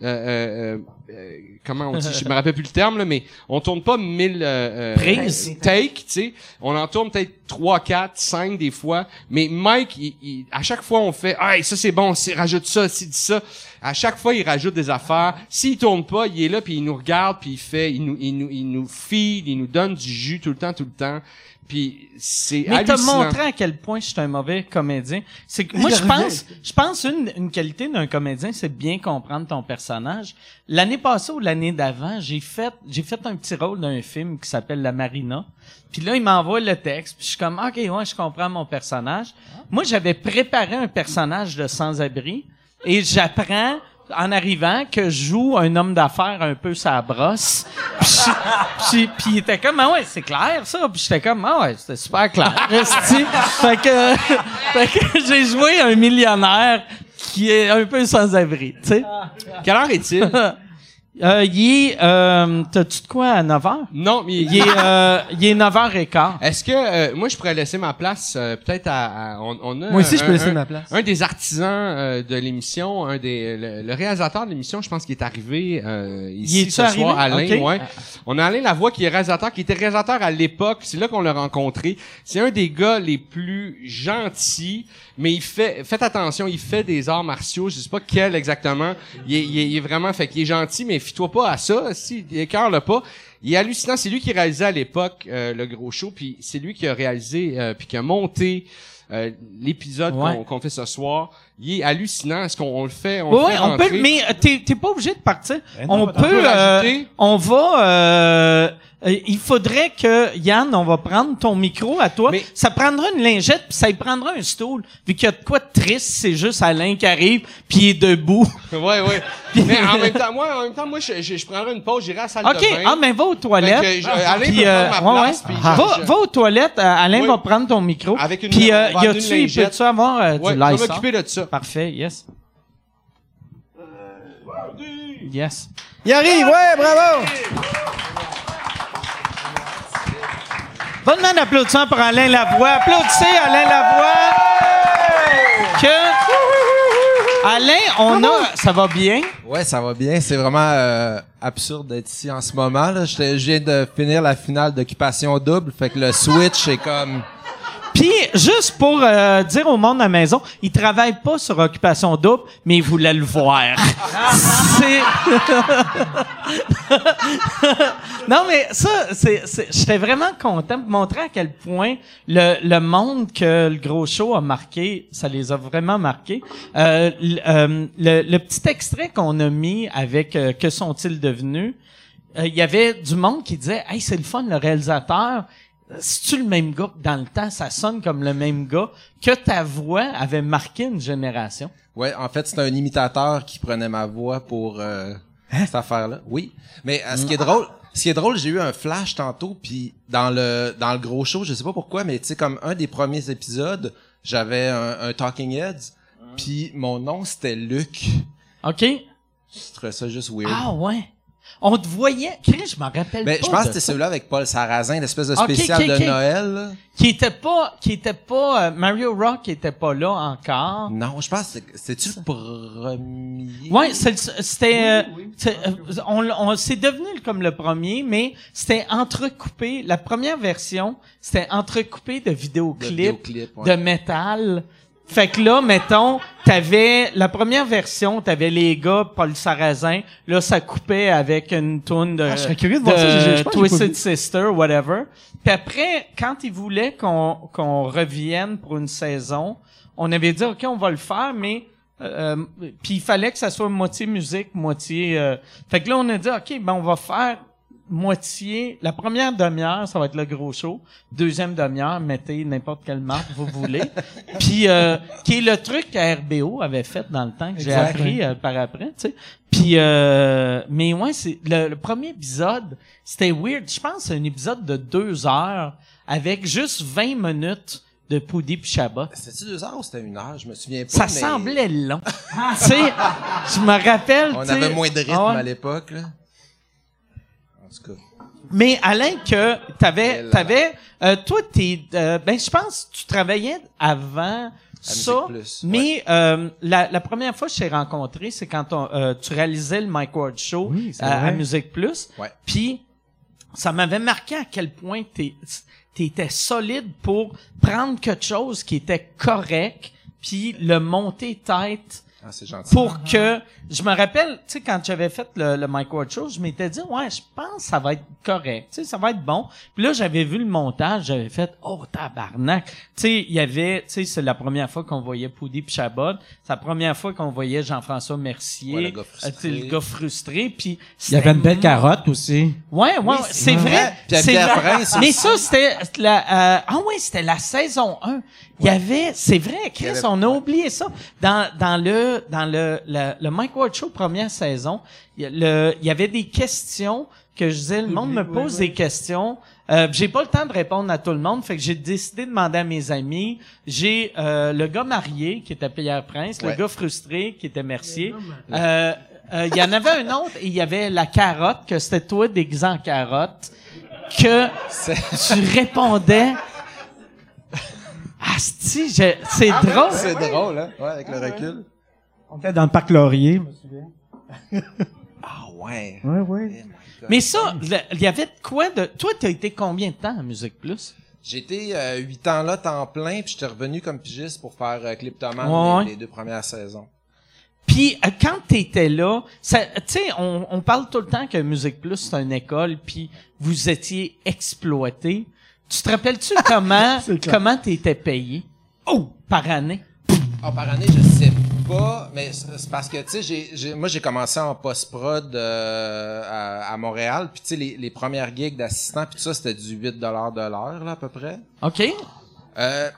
Euh, euh, euh, comment on dit? Je me rappelle plus le terme là, mais on tourne pas mille euh, euh, Prises. take, tu sais. On en tourne peut-être trois, quatre, cinq des fois. Mais Mike, il, il- à chaque fois, on fait, ah, ça c'est bon, rajoute ça, c'est dit ça. À chaque fois, il rajoute des affaires. S'il tourne pas, il est là puis il nous regarde puis il fait, il nous, il nous, il nous feed, il nous donne du jus tout le temps, tout le temps. Puis c'est Mais t'as montré à quel point je suis un mauvais comédien. C'est que moi je pense, je pense une, une qualité d'un comédien, c'est de bien comprendre ton personnage. L'année passée ou l'année d'avant, j'ai fait, j'ai fait un petit rôle d'un film qui s'appelle La Marina. Puis là, il m'envoie le texte, puis je suis comme ok, ouais, je comprends mon personnage. Moi, j'avais préparé un personnage de sans-abri et j'apprends en arrivant que je joue un homme d'affaires un peu sa brosse. Puis, il était comme ah ouais c'est clair ça. Puis j'étais comme ah ouais c'était super clair. fait que fait que j'ai joué un millionnaire qui est un peu sans abri, tu sais. Quelle heure est-il? Euh, il est, euh, t'as-tu de quoi à 9 h? non, mais Il est, euh, il est 9h15. Est-ce que euh, moi je pourrais laisser ma place euh, peut-être à, à- on, on a Moi aussi, je un- peux laisser un- ma place. Un des artisans euh, de l'émission, un des le, le réalisateur de l'émission, je pense qu'il est arrivé euh, ici est-tu ce arrivé? soir, Alain. Ok. Ouais. On a Alain Lavoie qui est réalisateur, qui était réalisateur à l'époque. C'est là qu'on l'a rencontré. C'est un des gars les plus gentils, mais il fait faites attention, il fait des arts martiaux. Je sais pas quel exactement. Il est, il est, il est vraiment fait qu'il est gentil, mais fie-toi pas à ça. Si écœure le pas. Il est hallucinant. C'est lui qui réalisait à l'époque euh, le gros show, puis c'est lui qui a réalisé euh, puis qui a monté euh, l'épisode Ouais. qu'on qu'on fait ce soir. Il est hallucinant. Est-ce qu'on on le fait on Oui, le fait on peut, mais euh, t'es, t'es pas obligé de partir. Ben non, on on peut, peut euh, on va, euh, euh, il faudrait que, Yann, on va prendre ton micro à toi. Mais- Ça prendra une lingette, puis ça y prendra un stool. Vu qu'il y a de quoi de triste, c'est juste Alain qui arrive, puis il est debout. Ouais, ouais. mais en même temps, moi, en même temps, moi, je, je, je prendrai une pause, j'irai à la salle OK, de bain. ah, mais va aux toilettes. Fait que je- Alain Puis, peut euh, prendre ma ouais, place, ouais. puis va, je- je- va aux toilettes, euh, Alain Oui. va prendre ton micro. Avec une- Puis, euh, y a-tu, peut-tu avoir euh, Ouais, du je vais m'occuper de ça. Parfait, yes. Yes. Il arrive, ouais, bravo! Bonne main d'applaudissement pour Alain Lavoie. Applaudissez Alain Lavoie. Que Alain, on a, ça va bien? Ouais, ça va bien. C'est vraiment euh, absurde d'être ici en ce moment. Là. Je viens de finir la finale d'Occupation Double, fait que le switch est comme... Puis juste pour euh, dire au monde à la maison, il travaille pas sur occupation double, mais il voulait le voir. c'est Non mais ça c'est c'est- j'étais vraiment content de montrer à quel point le le monde que le gros show a marqué, ça les a vraiment marqués. Euh, l- euh, le, le petit extrait qu'on a mis avec euh, que sont-ils devenus euh, il y avait du monde qui disait Hey, c'est le fun, le réalisateur. C'est-tu le même gars? Que dans le temps, ça sonne comme le même gars, que ta voix avait marqué une génération? Ouais, en fait, c'est un imitateur qui prenait ma voix pour euh, cette affaire-là. Oui. Mais euh, ce qui est drôle, ce qui est drôle, j'ai eu un flash tantôt, puis dans le dans le gros show, je sais pas pourquoi, mais tu sais, comme un des premiers épisodes, j'avais un, un Talking Heads, puis mon nom c'était Luc. OK? Je trouvais ça juste weird. Ah ouais. On te voyait. Chris, je m'en rappelle Mais pas. je pense de que c'était celui-là avec Paul Sarrazin, l'espèce de spécial de. Noël. là. Qui était pas, qui était pas, euh, Mario Rock était pas là encore. Non, je pense que c'est- c'était-tu le premier? Ouais, c'est le- c'était, euh, c'est, euh, on, on c'est devenu comme le premier, mais c'était entrecoupé. La première version, c'était entrecoupé de De vidéoclips, vidéoclip, ouais. de métal. Fait que là, mettons, t'avais la première version, t'avais les gars, Paul Sarrazin. Là, ça coupait avec une toune de, Ah, je serais curieux de voir ça, j'ai- je pense que j'ai pas Twisted. Sister, whatever. Puis après, quand ils voulaient qu'on qu'on revienne pour une saison, on avait dit ok, on va le faire, mais euh, puis il fallait que ça soit moitié musique, moitié. euh, Fait que là, on a dit ok, ben on va faire moitié. La première demi-heure, ça va être le gros show. Deuxième demi-heure, mettez n'importe quelle marque vous voulez. Puis euh, qui est le truc que RBO avait fait dans le temps que j'ai appris euh, par après, tu sais. Puis euh, mais ouais, c'est le, le premier épisode, c'était weird. Je pense que c'est un épisode de deux heures avec juste 20 minutes de Poudi puis Shabbat. C'était-tu deux heures ou c'était une heure? Je me souviens pas. Ça mais semblait long. tu sais, je me rappelle. On avait moins de rythme ah ouais. à l'époque, là. En tout cas. Mais Alain, que t'avais, t'avais, euh, toi, t'es, euh, ben, je pense que tu travaillais avant ça, Plus, mais euh, la, la première fois que je t'ai rencontré, c'est quand on, euh, tu réalisais le Mike Ward Show Oui, à. Musique Plus. Ouais. Puis ça m'avait marqué à quel point t'es, t'étais solide pour prendre quelque chose qui était correct, puis le monter tête Ah, c'est gentil. pour que je me rappelle, tu sais, quand j'avais fait le, le Mike Ward Show, je m'étais dit, ouais, je pense que ça va être correct, tu sais, ça va être bon. Puis là, j'avais vu le montage, j'avais fait, oh, tabarnak. Tu sais, il y avait, tu sais, c'est la première fois qu'on voyait Poudy puis Chabot. C'est la première fois qu'on voyait Jean-François Mercier. Ouais, le gars euh, tu sais, le gars frustré. Puis Il y avait une belle carotte aussi. Ouais, ouais, c'est vrai. Puis C'est vrai. Prince Mais aussi. ça, c'était la, euh, ah ouais, c'était la saison 1. Il y avait, c'est vrai, Chris, avait- on a oublié ça. Dans, dans le, dans le, le, le Mike Ward Show première saison, il y, a le, il y avait des questions que je disais, le monde me pose des questions. Euh, j'ai pas le temps de répondre à tout le monde, fait que j'ai décidé de demander à mes amis. J'ai euh, le gars marié qui était Pierre Prince, le gars frustré qui était Mercier. Euh, euh, Il y en avait un autre et il y avait la carotte que c'était toi déguisé en carotte que tu répondais. Asti, je- c'est drôle. C'est drôle, hein? Ouais, avec le recul. On était dans le parc Laurier, je me souviens. Ah ouais. Ouais, ouais. God. Mais ça, il y avait de quoi de. Toi, t'as été combien de temps à Musique Plus? J'ai été euh, huit ans là, temps plein, puis j'étais revenu comme pigiste pour faire euh, Cliptoman Ouais, ouais. les, deux premières saisons. Puis euh, quand t'étais là, tu sais, on, on parle tout le temps que Musique Plus c'est une école, puis vous étiez exploité. Tu te rappelles-tu comment comment t'étais payé? Oh, par année? Ah, par année, je sais pas, mais c'est parce que, tu sais, j'ai, j'ai- moi, j'ai commencé en post-prod euh, à, à Montréal, puis tu sais, les, les premières gigs d'assistant, puis tout ça, c'était du 8 de l'heure, là, à peu près. OK? Euh,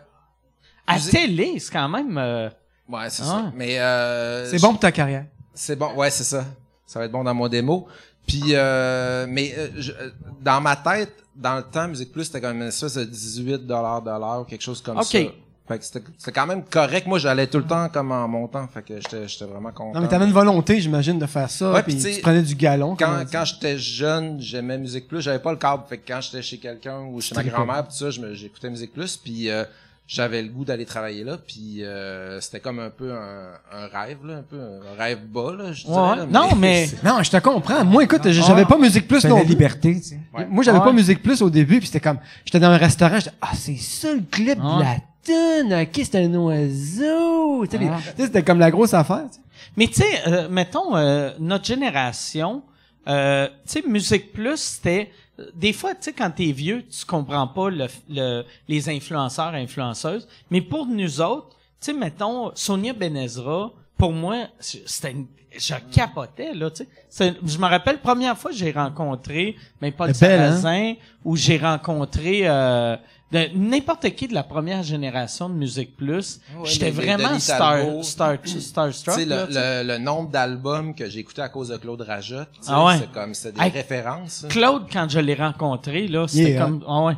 À Musique- télé, c'est quand même. euh, ouais, c'est Ah. ça. Mais euh, C'est bon pour ta carrière. C'est bon, ouais, c'est ça. Ça va être bon dans mon démo. Puis, euh, mais je- dans ma tête, dans le temps, Musique Plus, c'était comme une espèce de 18 de l'heure ou quelque chose comme OK. ça. Fait que c'était c'était quand même correct. Moi, j'allais tout le temps comme en montant. Fait que j'étais j'étais vraiment content. Non, mais t'avais une volonté, j'imagine, de faire ça. Ouais, puis tu prenais du galon. quand, quand j'étais jeune, j'aimais Musique Plus. J'avais pas le câble. Fait que quand j'étais chez quelqu'un ou chez ma grand-mère, pis tout ça, j'écoutais Musique Plus. Puis euh, j'avais le goût d'aller travailler là. Puis euh, c'était comme un peu un, un rêve, là, un peu un rêve bas, là, je dirais. ouais. là, Non, mais. Non, je te comprends. Moi, écoute, j'avais pas Musique Plus non la liberté, tu sais. Ouais. Moi, j'avais Ouais. pas Musique Plus au début, puis c'était comme, j'étais dans un restaurant, j'étais, ah, c'est ça le clip Ouais. de la tune, ok, c'est un oiseau. Sais, tu sais, c'était comme la grosse affaire. tu sais. Mais tu sais, euh, mettons, euh, notre génération, euh, tu sais, Musique Plus, c'était... Des fois, tu sais, quand t'es vieux, tu comprends pas le, le- les influenceurs, influenceuses. Mais pour nous autres, tu sais, mettons, Sonia Benezra, pour moi, c'était une- je capotais, là, tu sais. Je me rappelle, première fois que j'ai rencontré, mais est belle, hein? Sarrazin, où j'ai rencontré euh, de- n'importe qui de la première génération de Musique Plus. Ouais, J'étais vraiment star, star, Tu starstruck. sais, là, le, tu sais. le, le nombre d'albums que j'ai écouté à cause de Claude Rajot, Ah ouais. c'est comme, c'est des Hey, références. hein. Claude, quand je l'ai rencontré, là, c'était Yeah. comme, ah ouais.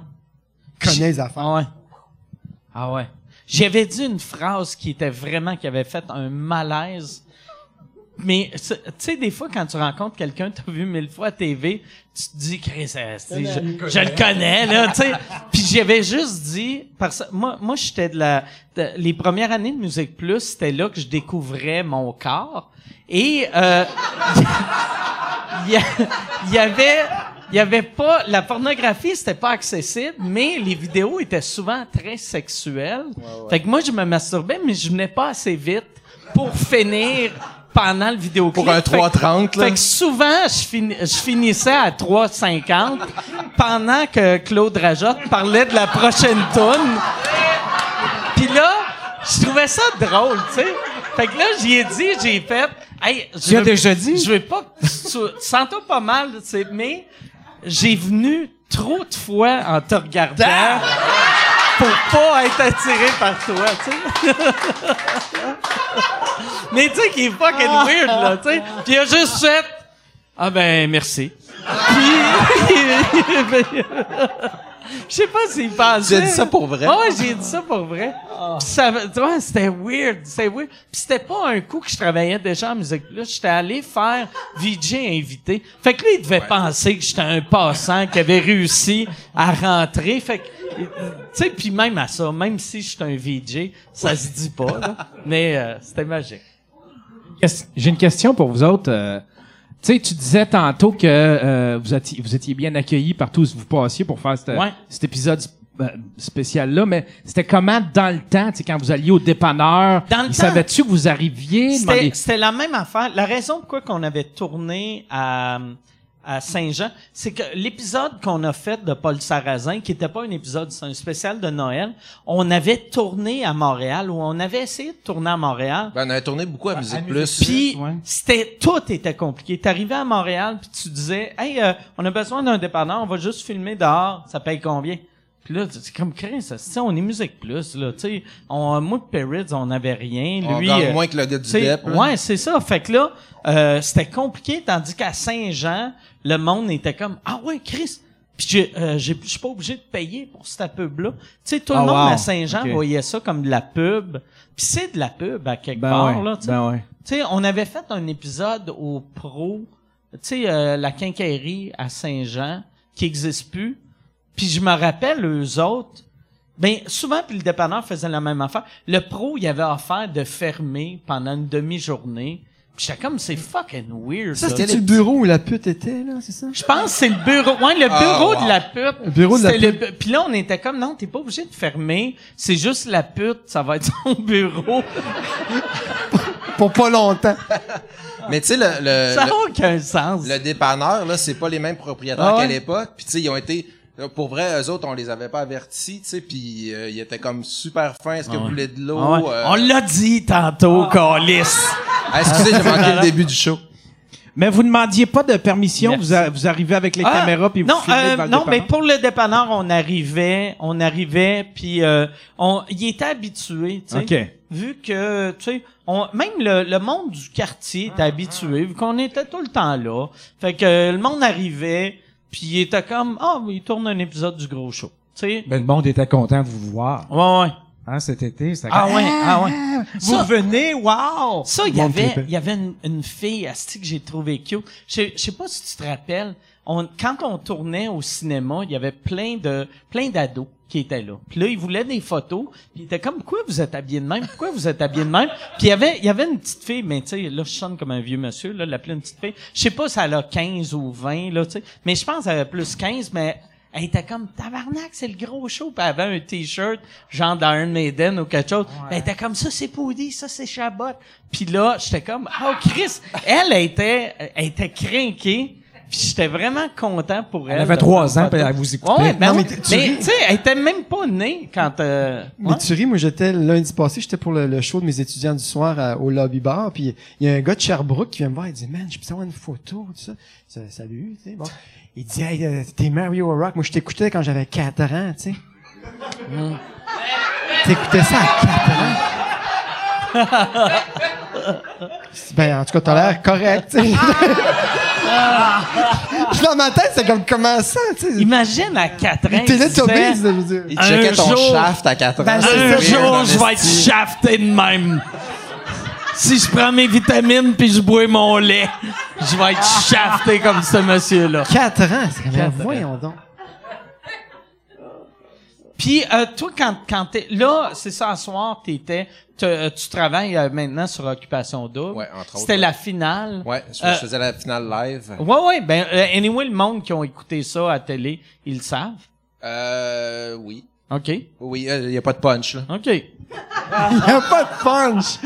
Connais les affaires. Ah ouais. Ah ouais. J'avais dit une phrase qui était vraiment, qui avait fait un malaise. Mais, tu sais, des fois, quand tu rencontres quelqu'un que t'as vu mille fois à TV, tu te dis, Chris, euh, je, je le connais, là, tu sais. Puis j'avais juste dit, parce moi, moi, j'étais de la, de- les premières années de Musique Plus, c'était là que je découvrais mon corps. Et, euh, il y, a- il y avait il y avait pas la pornographie c'était pas accessible mais les vidéos étaient souvent très sexuelles fait que moi je me masturbais mais je venais pas assez vite pour finir pendant le vidéo Pour un 3.30, là. fait que souvent je, je finissais à 3.50 pendant que Claude Rajotte parlait de la prochaine tune puis là, je trouvais ça drôle, tu sais. Fait que là, j'y ai dit, j'ai fait, hey, je Tu as veux- déjà dit? Je veux pas, que tu- sens-toi pas mal, tu sais, mais j'ai venu trop de fois en te regardant pour pas être attiré par toi, tu sais. mais tu sais, qui est fucking weird, là, tu sais. Puis il a juste fait, ah ben, merci. Puis, je sais pas s'il pensait. Tu as dit ça pour vrai? Ouais, j'ai dit ça pour vrai. Puis ça, tu vois, c'était weird, c'était weird. Puis c'était pas un coup que je travaillais déjà en musique plus. J'étais allé faire VJ invité. Fait que lui, il devait penser que j'étais un passant qui avait réussi à rentrer. Fait que, tu sais, puis même à ça, même si j'étais un VJ, ça se dit pas, là. Mais euh, c'était magique. J'ai une question pour vous autres. euh, tu sais, tu disais tantôt que euh, vous, étiez, vous étiez bien accueillis partout où vous passiez pour faire cette- Ouais. cet épisode euh, spécial-là, mais c'était comment dans le temps, tu sais, quand vous alliez au dépanneur, Dans le ils savaient-tu que vous arriviez? C'était la même affaire. La raison pourquoi qu'on avait tourné à, à Saint-Jean, c'est que l'épisode qu'on a fait de Paul Sarrazin, qui était pas un épisode, c'est un spécial de Noël, on avait tourné à Montréal, ou on avait essayé de tourner à Montréal. Ben, on avait tourné beaucoup à Musique Plus. Puis Ouais. c'était tout était compliqué. T'arrivais à Montréal puis tu disais, hey, euh, on a besoin d'un dépanneur, on va juste filmer dehors. Ça paye combien? Puis là, c'est comme Chris, sais, on est musique plus, là, tu sais. On, moi Perrids, on n'avait rien. On Lui, gagne euh, moins que le gars du tu sais, DEP. là. Ouais, c'est ça. Fait que là, euh, c'était compliqué, tandis qu'à Saint-Jean, le monde était comme, ah ouais, Chris. Puis j'ai, euh, j'ai- je suis pas obligé de payer pour cette pub-là. Tu sais, tout le Ah, monde wow. à Saint-Jean voyait ça comme de la pub. Puis c'est de la pub à quelque Ben part, ouais, là, tu sais. ben ouais. Tu sais, on avait fait un épisode au Pro, tu sais, euh, la quincaillerie à Saint-Jean, qui existe plus. Puis je me rappelle, eux autres, ben souvent, puis le dépanneur faisait la même affaire. Le Pro, il avait offert de fermer pendant une demi-journée. Puis j'étais comme, c'est fucking weird, Ça, c'était le bureau où la pute était, là, c'est ça? Je pense que c'est le bureau. Ouais, le Ah, bureau wow. de la pute. Le bureau de la pute. le Puis là, on était comme, non, t'es pas obligé de fermer. C'est juste la pute, ça va être son bureau. Pour pas longtemps. Mais tu sais, le, le, ça le- n'a aucun sens. Le dépanneur, là, c'est pas les mêmes propriétaires Ah ouais? qu'à l'époque. Puis tu sais, ils ont été... Pour vrai, eux autres, on les avait pas avertis, tu sais, puis euh, ils étaient comme super fins. Est-ce que vous voulez de l'eau? Ah ouais. Euh, On l'a dit tantôt, Calis. ah, excusez, j'ai manqué le début du show. Mais vous demandiez pas de permission, vous, a- vous arrivez avec les Ah, caméras puis vous non, filmez euh, devant le non, mais pour le dépanneur, on arrivait, on arrivait, puis euh, on, il était habitué, tu sais. OK. Vu que, tu sais, on, même le, le monde du quartier était habitué, vu qu'on était tout le temps là. Fait que euh, le monde arrivait, puis il était comme, ah, il tourne un épisode du gros show, tu sais. Ben, le monde était content de vous voir. Ouais, ouais. Hein, cet été, c'était Ah ouais, ah ouais. Vous Ça- venez, wow! Ça, il y avait, il y avait une, une fille, asti que j'ai trouvé cute. Je sais pas si tu te rappelles, on, quand on tournait au cinéma, il y avait plein de, plein d'ados qui étaient là. Puis là, ils voulaient des photos. Puis ils étaient comme, pourquoi vous êtes habillés de même? Pourquoi vous êtes habillés de même? Puis il y avait, il y avait une petite fille, mais tu sais, là, je sonne comme un vieux monsieur, là, l'appeler une petite fille. Je sais pas si elle a 15 ou 20, là, tu sais. Mais je pense qu'elle avait plus 15, mais elle était comme, tabarnak, c'est le gros show. Puis elle avait un t-shirt, genre d'Iron Maiden ou quelque chose. Ben, elle était comme, ça, c'est Poudy, ça, c'est Chabot. Puis là, j'étais comme, oh, Chris! Elle, elle était, elle était crinquée. Puis j'étais vraiment content pour elle. Elle avait trois ans, puis elle vous écoutait. Ouais, ben Non, oui. mais tu- sais, elle était même pas née quand. Euh, Mais ouais. tu ris, moi j'étais lundi passé, j'étais pour le, le show de mes étudiants du soir à- au lobby bar, puis il y a un gars de Sherbrooke qui vient me voir, il dit man, je peux avoir une photo, tout ça. Ça, Salut, tu sais, bon. Il dit hey, euh, t'es Mario Rock, moi je t'écoutais quand j'avais 4 ans, tu sais. Hmm. T'écoutais ça à 4 ans? ben en tout cas t'as l'air correct, Dans ma tête c'est comme comment ça, tu sais? Imagine à 4 ans. il Télétobies, disait, je veux dire. Ils Un checkaient ton jour- shaft à 4 ans. Ben, c'est Un jour, je vais être shafté de même. Si je prends mes vitamines puis je bois mon lait, je vais être shafté comme ce monsieur-là. 4 ans, c'est quand même, ans. voyons donc. Puis euh, toi, quand, quand t'es là, c'est ça, ce soir, t'étais, te- euh, tu travailles euh, maintenant sur Occupation Double. Ouais, entre autres, C'était ouais. la finale. Ouais, je, Euh, je faisais la finale live. Ouais, ouais. Ben, euh, anyway, le monde qui ont écouté ça à la télé, ils le savent. Euh, oui. OK. Oui, il y a pas de punch, là. OK. Il y a pas de punch.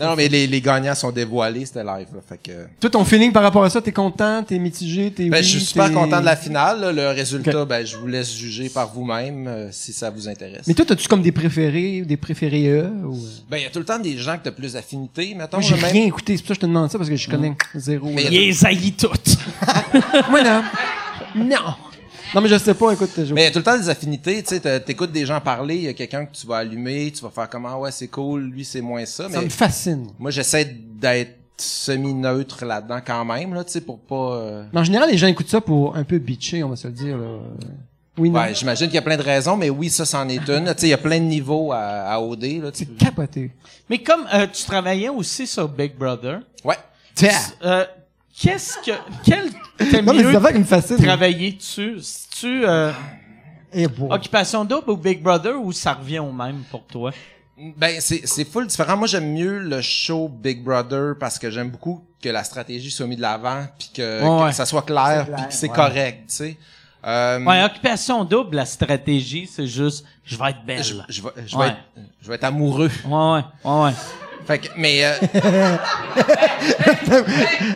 Non, non, mais les, les gagnants sont dévoilés, c'était live, là. Fait que... Toi, ton feeling par rapport à ça, t'es content, t'es mitigé, t'es Ben, oui, je suis super content de la finale, là. Le résultat, ben, je vous laisse juger par vous-même, euh, si ça vous intéresse. Mais toi, t'as-tu comme des préférés, des préférés euh, ou... Ben, il y a tout le temps des gens que t'as plus d'affinité, mettons. J'ai même. rien écouté, c'est pour ça que je te demande ça, parce que je connais zéro. Mais là. Ils les haït toutes. Moi, non. Non. Non, mais je sais pas, écoute, je... Mais il y a tout le temps des affinités, tu sais, t'écoutes des gens parler, il y a quelqu'un que tu vas allumer, tu vas faire comment, ouais, c'est cool, lui, c'est moins ça, ça mais me fascine. moi, j'essaie d'être semi-neutre là-dedans quand même, là, tu sais, pour pas... euh, Mais en général, les gens écoutent ça pour un peu bitcher, on va se le dire, là. Oui, non? Ouais, j'imagine qu'il y a plein de raisons, mais oui, ça, c'en est une. Tu sais, il y a plein de niveaux à, à OD, là. tu- C'est capoté. Mais comme euh, tu travaillais aussi sur Big Brother, Ouais. Tiens! euh, qu'est-ce que... Quel... T'aimes Non, mais mieux c'est affaire qui me fascine. travailler dessus? Si tu... Euh, Eh, bon. Occupation double ou Big Brother ou ça revient au même pour toi? Ben, c'est, c'est full différent. Moi, j'aime mieux le show Big Brother parce que j'aime beaucoup que la stratégie soit mise de l'avant puis que, Ouais, que ouais. ça soit clair puis que c'est correct, tu sais. Euh, Ouais, Occupation double, la stratégie, c'est juste, je vais être belle. je, je vais, je Ouais. vais être, je vais être amoureux. Ouais, ouais, ouais, ouais. Fait que, mais, euh,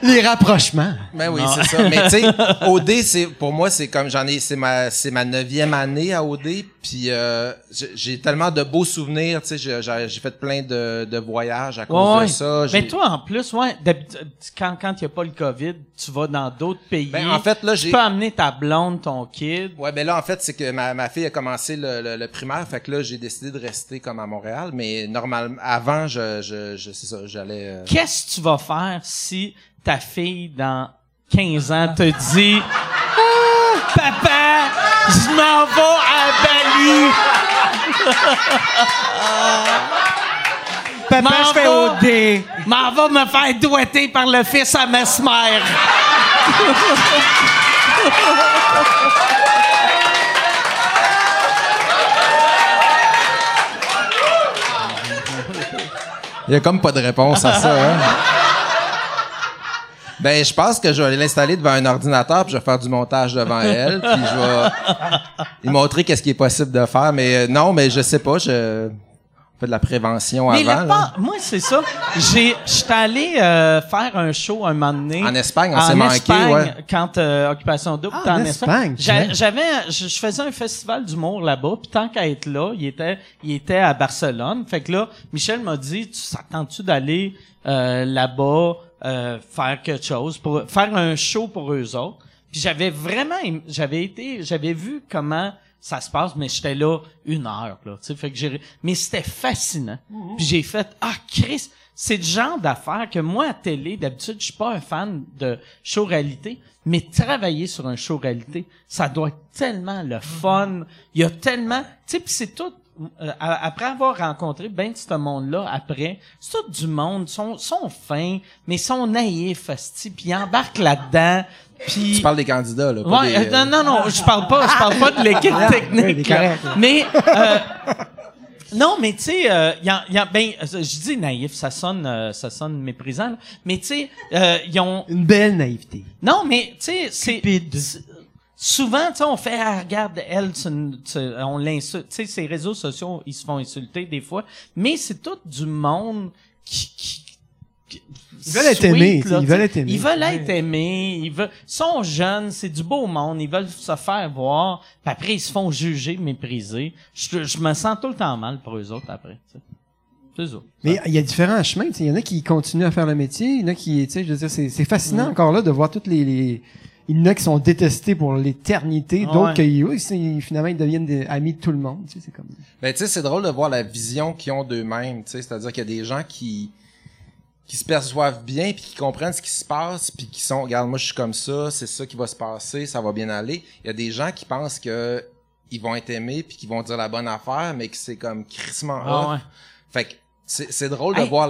Les rapprochements. ben oui, c'est ça. Mais tu sais, OD, c'est, pour moi, c'est comme, j'en ai, c'est ma, c'est ma neuvième année à OD, puis euh, j'ai- tellement de beaux souvenirs, tu sais, j'ai- fait plein de, de voyages à cause Ouais, de ça. Mais toi, en plus, ouais, quand quand il n'y a pas le COVID, tu vas dans d'autres pays. Ben, en fait, là, tu j'ai- peux amener ta blonde, ton kid. Ouais, ben là, en fait, c'est que ma, ma fille a commencé le, le, le primaire, fait que là, j'ai décidé de rester comme à Montréal, mais normalement, avant, je, je, je c'est ça, j'allais... euh, Qu'est-ce que tu vas faire si ta fille, dans 15 ans, te dit Ah, Papa, je m'en vais à Bali? Papa, M'en je fais va. OD. M'en va me faire doigter par le fils à Mesmer. Il y a comme pas de réponse à ça, hein? Ben, je pense que je vais l'installer devant un ordinateur puis je vais faire du montage devant elle puis je vais lui montrer qu'est-ce qui est possible de faire. Mais euh, non, mais je sais pas, je fait de la prévention Mais avant. là. moi, c'est ça. J'ai, j'étais allé euh, faire un show un moment donné. En Espagne, on s'est manqué, Espagne, ouais. quand euh, Occupation Double Ah, en, en Espagne. J'avais, je, faisais un festival d'humour là-bas, puis tant qu'à être là, il était, il était à Barcelone. Fait que là, Michel m'a dit, tu s'attends-tu d'aller euh, là-bas euh, faire quelque chose pour faire un show pour eux autres? Puis j'avais vraiment, aim- j'avais été, j'avais vu comment ça se passe, mais j'étais là une heure, là, tu sais, fait que j'ai, mais c'était fascinant. Puis j'ai fait, ah, Chris, c'est le genre d'affaires que moi, à télé, d'habitude, je suis pas un fan de show réalité, mais travailler sur un show réalité, ça doit être tellement le fun. Il y a tellement, tu sais, puis c'est tout, euh, après avoir rencontré ben de ce monde-là, après, c'est tout du monde, sont, sont fins, mais sont naïfs, puis ils embarquent là-dedans, puis... Tu parles des candidats, là. pas Ouais, des, euh, non, non, non, je parle pas, je parle pas de l'équipe est technique. là. Mais euh, non, mais tu sais, euh, y a, y a- ben, je dis naïf, ça sonne, euh, ça sonne méprisant. là. Mais tu sais, euh, ils ont, Une belle naïveté. non, mais tu sais, c'est souvent, tu sais, on fait, ah, regarde, elle, tu sais, on l'insulte. Tu sais, ces réseaux sociaux, ils se font insulter des fois, mais c'est tout du monde qui qui- Ils veulent être aimés, ils veulent être aimés. Ils veulent être aimés, ils veulent, sont jeunes, c'est du beau monde, ils veulent se faire voir, puis après ils se font juger, mépriser. Je, je me sens tout le temps mal pour eux autres après. C'est ça. Mais il y a différents chemins. tu sais. Il y en a qui continuent à faire le métier. Il y en a qui, tu sais, je veux dire, c'est, c'est fascinant encore là de voir toutes les, les- Il y en a qui sont détestés pour l'éternité, Ah d'autres ouais. qui, oui, c'est- finalement, ils deviennent des amis de tout le monde. Tu sais, c'est comme. Ben, tu sais, c'est drôle de voir la vision qu'ils ont d'eux-mêmes, tu sais. C'est-à-dire qu'il y a des gens qui, qui se perçoivent bien puis qui comprennent ce qui se passe puis qui sont, regarde, moi, je suis comme ça, c'est ça qui va se passer, ça va bien aller. Il y a des gens qui pensent que ils vont être aimés puis qu'ils vont dire la bonne affaire, mais que c'est comme crissement Ah ouais. Fait que c'est, drôle de Hey. voir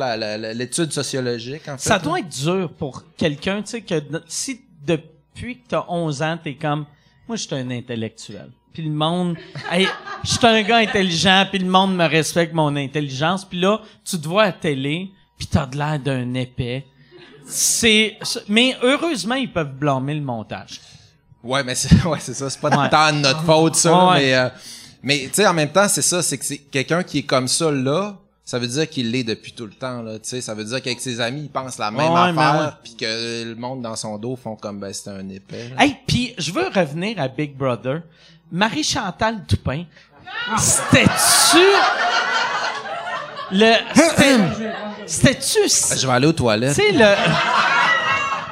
l'étude sociologique, en fait. Ça doit être dur pour quelqu'un, tu sais, que si depuis que t'as 11 ans, t'es comme, moi, je suis un intellectuel. Puis le monde, hey, je suis un gars intelligent, puis le monde me respecte mon intelligence. Puis là, tu te vois à télé, puis t'as de l'air d'un épais. C'est, mais heureusement, ils peuvent blâmer le montage. Ouais, mais c'est ouais, c'est ça, c'est pas Ouais. tant de notre faute ça, Ouais. mais euh, mais tu sais en même temps, c'est ça, c'est que c'est quelqu'un qui est comme ça là, ça veut dire qu'il l'est depuis tout le temps là, tu sais, ça veut dire qu'avec ses amis, il pense la même affaire ouais. puis que le monde dans son dos font comme ben c'est un épais. là. Hey, puis je veux revenir à Big Brother. Marie-Chantal Toupin, c'était-tu le c'était- c'était-tu Je vais aller aux toilettes. tu sais le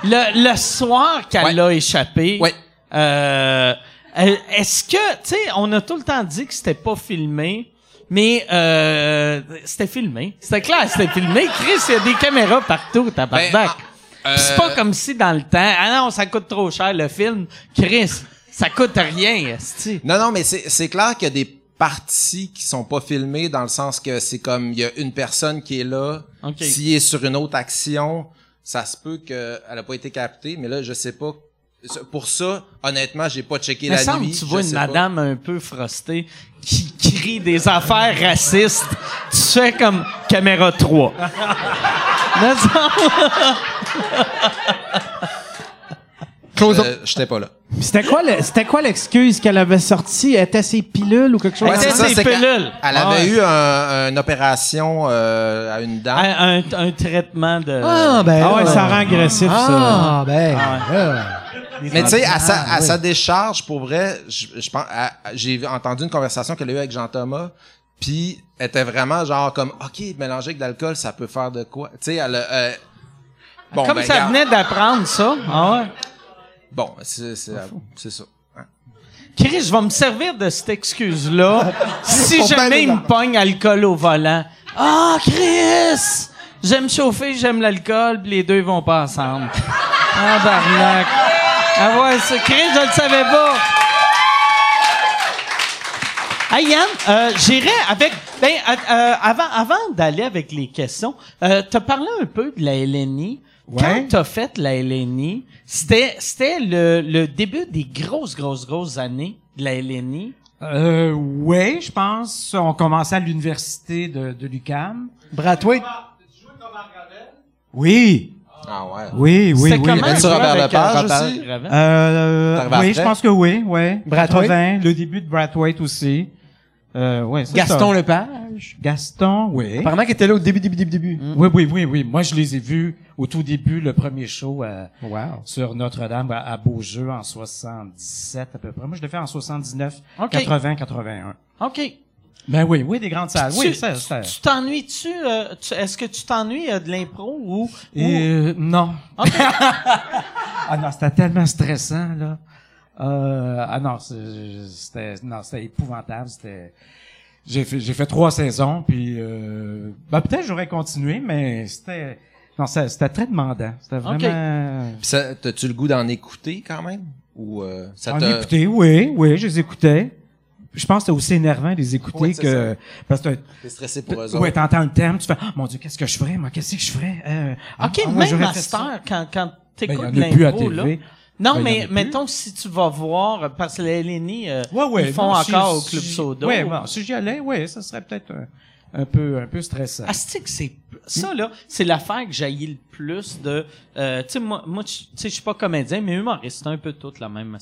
le le soir qu'elle Ouais. a échappé. Ouais. Euh, euh, est-ce que tu sais on a tout le temps dit que c'était pas filmé mais euh, c'était filmé. C'était clair, c'était filmé. Chris, il y a des caméras partout, tabarnak. Ben, ah, c'est euh, pas comme si dans le temps, ah non, ça coûte trop cher le film. Chris, ça coûte rien, esti. Non non, mais c'est c'est clair qu'il y a des parties qui sont pas filmées dans le sens que c'est comme il y a une personne qui est là, Ok. s'il est sur une autre action, ça se peut qu'elle a pas été captée, mais là je sais pas pour ça, honnêtement, j'ai pas checké la semble nuit. tu vois une pas. madame un peu frostée qui crie des affaires racistes. Tu fais comme caméra 3. Me semble- Close up. Euh, J'étais pas là. C'était quoi, le- c'était quoi l'excuse qu'elle avait sortie? Était ses pilules ou quelque chose? Ouais, C'était c'est ça, ses c'est pilules. Elle Ah avait ouais. eu un- une opération euh, à une dent. Un, un- un traitement de. Ah, ben. Ah ouais, ça rend agressif, ça. Ah, ben. Mais tu sais, à, sa, à oui. sa décharge, pour vrai, je, je pense, à- à- j'ai entendu une conversation qu'elle a eue avec Jean-Thomas, puis elle était vraiment genre comme, OK, mélanger avec de l'alcool, ça peut faire de quoi? Tu sais, elle a, euh, bon, Comme ben, ça regarde. venait d'apprendre ça. Ah ouais. Bon, c'est, c'est, c'est ça. Chris, je vais me servir de cette excuse-là si jamais il me pogne alcool au volant. Ah, Chris! J'aime chauffer, j'aime l'alcool, puis les deux vont pas ensemble. Ah, barnac. Ah ouais, ça, Chris, je le savais pas. Hey Yann, euh, j'irai avec. Ben, euh, euh, avant, avant d'aller avec les questions, euh, t'as parlé un peu de la LNI. Quand Ouais. t'as fait la LNI, c'était c'était le, le début des grosses, grosses, grosses années de la LNI. Euh, ouais, je pense. On commençait à l'université de, de l'UQAM. Brathwaite. Oui. Ah ouais. Oui, oui, C'était oui. comment jouer Robert avec, Lepage euh, Robert aussi? Euh, oui, je pense que oui, ouais. Brathwaite. 80, le début de Brathwaite aussi. Euh, ouais, c'est Gaston ça. Lepage. Gaston, oui. Apparemment qu'il était là au début, début, début, début. Oui, oui, oui, oui. Moi, je les ai vus au tout début, le premier show à- Wow. sur Notre-Dame à, à Beaujeu en 77 à peu près. Moi, je l'ai fait en 79, OK. 80, 81. OK. Ben oui, oui, des grandes salles. Oui, ça, ça. tu t'ennuies-tu? euh, tu- Est-ce que tu t'ennuies euh, de l'impro ou... ou- Euh, non. OK. Ah non, c'était tellement stressant, là. Euh, ah non, c'est- c'était, non, c'était épouvantable. C'était, j'ai fait, j'ai fait trois saisons, puis, euh, ben peut-être j'aurais continué, mais c'était, non, c'était, très demandant. C'était vraiment. Puis ça, t'as-tu le goût d'en écouter quand même? Ou euh, ça En écouter, oui, oui, je les écoutais. Je pense que c'était aussi énervant de les écouter Oui, c'est que, parce que, T'es stressé pour eux ouais, t'entends le thème, tu fais, mon Dieu, qu'est-ce que je ferais, moi, qu'est-ce que je ferais, euh, OK, ah, moi, même ça. heure, quand, quand Ben, t'écoutes il y en a plus à l'impro, là... Non, Ben, mais mettons, si tu vas voir, parce que les LNI, euh, Ouais, ouais, ils font non, si- encore au si- Club Soda. Ouais, bon, si j'y allais, ouais, ça serait peut-être un, un peu, un peu stressant. Asti que c'est ça là, c'est l'affaire que j'haïs le plus de euh, tu sais moi moi tu sais je suis pas comédien mais humoriste, c'est un peu toute la même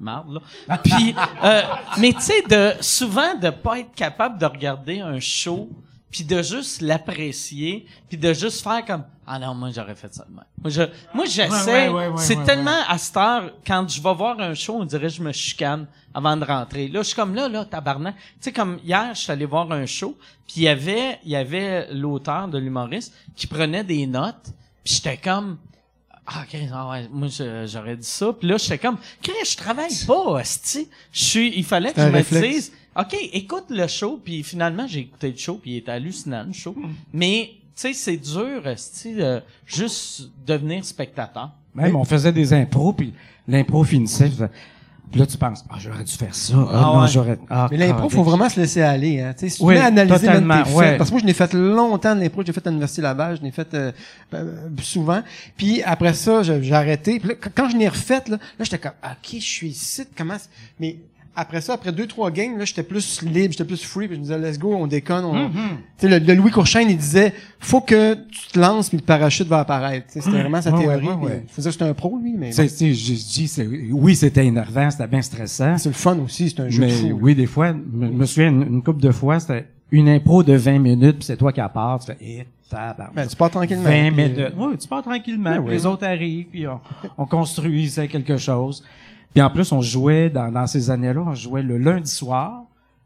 marde là. Puis euh, mais tu sais de souvent de pas être capable de regarder un show puis de juste l'apprécier puis de juste faire comme ah non moi j'aurais fait ça. Moi je moi j'essaie Ouais, ouais, ouais, c'est tellement à cette heure quand je vais voir un show on dirait que je me chicane avant de rentrer. Là je suis comme là là tabarnak. Tu sais comme hier je suis allé voir un show puis il y avait il y avait l'auteur de l'humoriste qui prenait des notes puis j'étais comme ah, Chris, ah ouais, moi, j'aurais dit ça. Puis là, j'étais comme, Chris, je travaille pas. Je suis, il fallait que je me dise, OK, écoute le show. Puis finalement, j'ai écouté le show, puis il était hallucinant, le show. Mais, tu sais, c'est dur, de juste devenir spectateur. Même, on faisait des impros, puis l'impro finissait. Puis là, tu penses, ah, j'aurais dû faire ça. Ah, Ah non, ouais. j'aurais. Ah, Mais l'impro, calique. faut vraiment se laisser aller. Hein. Tu sais, si tu Oui, à analyser même tes faits, ouais. parce que moi, je l'ai fait longtemps de l'impro. J'ai fait à l'université Laval, je l'ai fait euh, euh, souvent. Puis après ça, j'ai arrêté. Puis là, quand- je l'ai refait, là, là j'étais comme, ok, je suis ici. Comment Mais après ça, après deux, trois games, là, j'étais plus libre, j'étais plus free. Puis je me disais, let's go, on déconne. On... Mm-hmm. Tu sais, le, le Louis Courchaine, il disait, faut que tu te lances, puis le parachute va apparaître. C'était vraiment sa théorie. ouais, ouais, ouais. Il faisait que c'était un pro, lui, mais C'est, bon, c'est, je dis, c'est, oui, c'était énervant, c'était bien stressant. c'est le fun aussi, c'est un jeu de fou. oui, des fois, je me, souviens, une, une couple de fois, c'était une impro de 20 minutes, puis c'est toi qui part, tu fais, eh. Ben, tu pars tranquillement. 20 puis, minutes. euh, Oui, tu pars tranquillement. Ben puis oui. Les autres arrivent, puis on, on construisait quelque chose. Puis en plus, on jouait, dans, dans ces années-là, on jouait le lundi soir,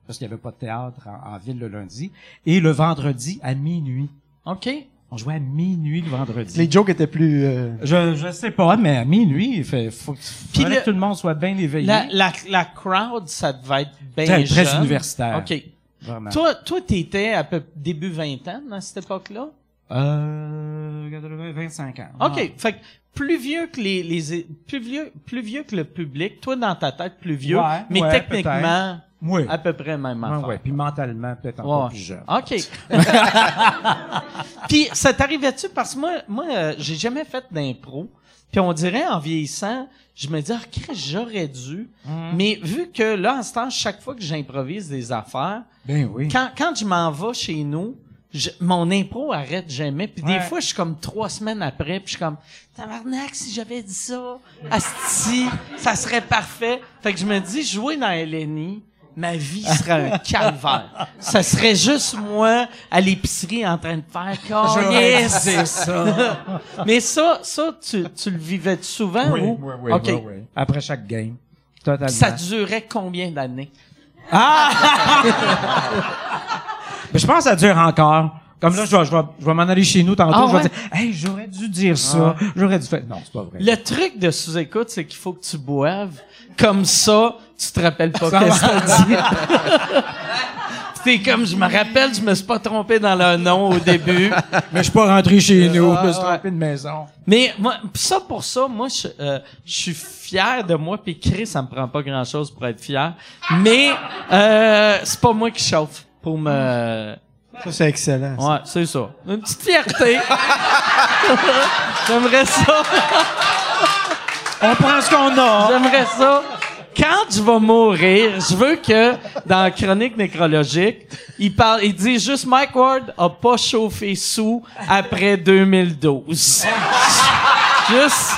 parce qu'il n'y avait pas de théâtre en, en ville le lundi, et le vendredi à minuit. OK? On jouait à minuit le vendredi. Les jokes étaient plus... euh, Je, je sais pas, mais à minuit, il fait, faut, Puis fallait le- que tout le monde soit bien éveillé. La, la, la crowd, ça devait être bien très, très jeune. universitaire. OK. Vraiment. Toi, toi, t'étais à peu début vingtaine à cette époque-là? Euh, 80, 25 ans. OK. Fait que plus vieux que les, les plus vieux plus vieux que le public, toi dans ta tête plus vieux, Ouais, mais ouais, techniquement Oui. à peu près même affaire. ouais. Puis mentalement, peut-être encore plus jeune. OK. Puis ça t'arrivait-tu? Parce que moi moi euh, j'ai jamais fait d'impro. Puis on dirait en vieillissant, je me dis ah j'aurais dû. Mhm. Mais vu que là en ce temps chaque fois que j'improvise des affaires, Ben oui. quand quand je m'en vais chez nous, je- mon impro arrête jamais. Puis des Ouais. fois, je suis comme trois semaines après, puis je suis comme, tabarnak, si j'avais dit ça, asti, ça serait parfait. Fait que je me dis, jouer dans LNI, ma vie serait un calvaire. ça serait juste moi à l'épicerie en train de faire J'aurais yes! dit ça. Mais ça, ça, tu, tu le vivais souvent Oui, ou? oui, oui, oui, oui. Après chaque game. Totalement. Ça durait combien d'années? Mais je pense que ça dure encore. Comme là, je vais, je vais, je vais m'en aller chez nous tantôt. Ah je vais ouais? dire, hey, j'aurais dû dire ça. J'aurais dû faire. Non, c'est pas vrai. Le truc de sous-écoute, c'est qu'il faut que tu boives. Comme ça, tu te rappelles pas Ça qu'est-ce que t'as dit. C'est comme, je me rappelle, je me suis pas trompé dans le nom au début. Mais je suis pas rentré chez nous. Je me suis trompé de maison. Mais moi, ça pour ça, moi, je, euh, je suis fier de moi. Puis Chris, ça me prend pas grand-chose pour être fier. Mais euh, c'est pas moi qui chauffe pour me... Ça, c'est excellent. ça. Ouais, c'est ça. Une petite fierté. J'aimerais ça. On prend ce qu'on a. J'aimerais ça. Quand je vais mourir, je veux que dans la chronique nécrologique, il parle, il dit juste Mike Ward a pas chauffé sous après 2012. juste.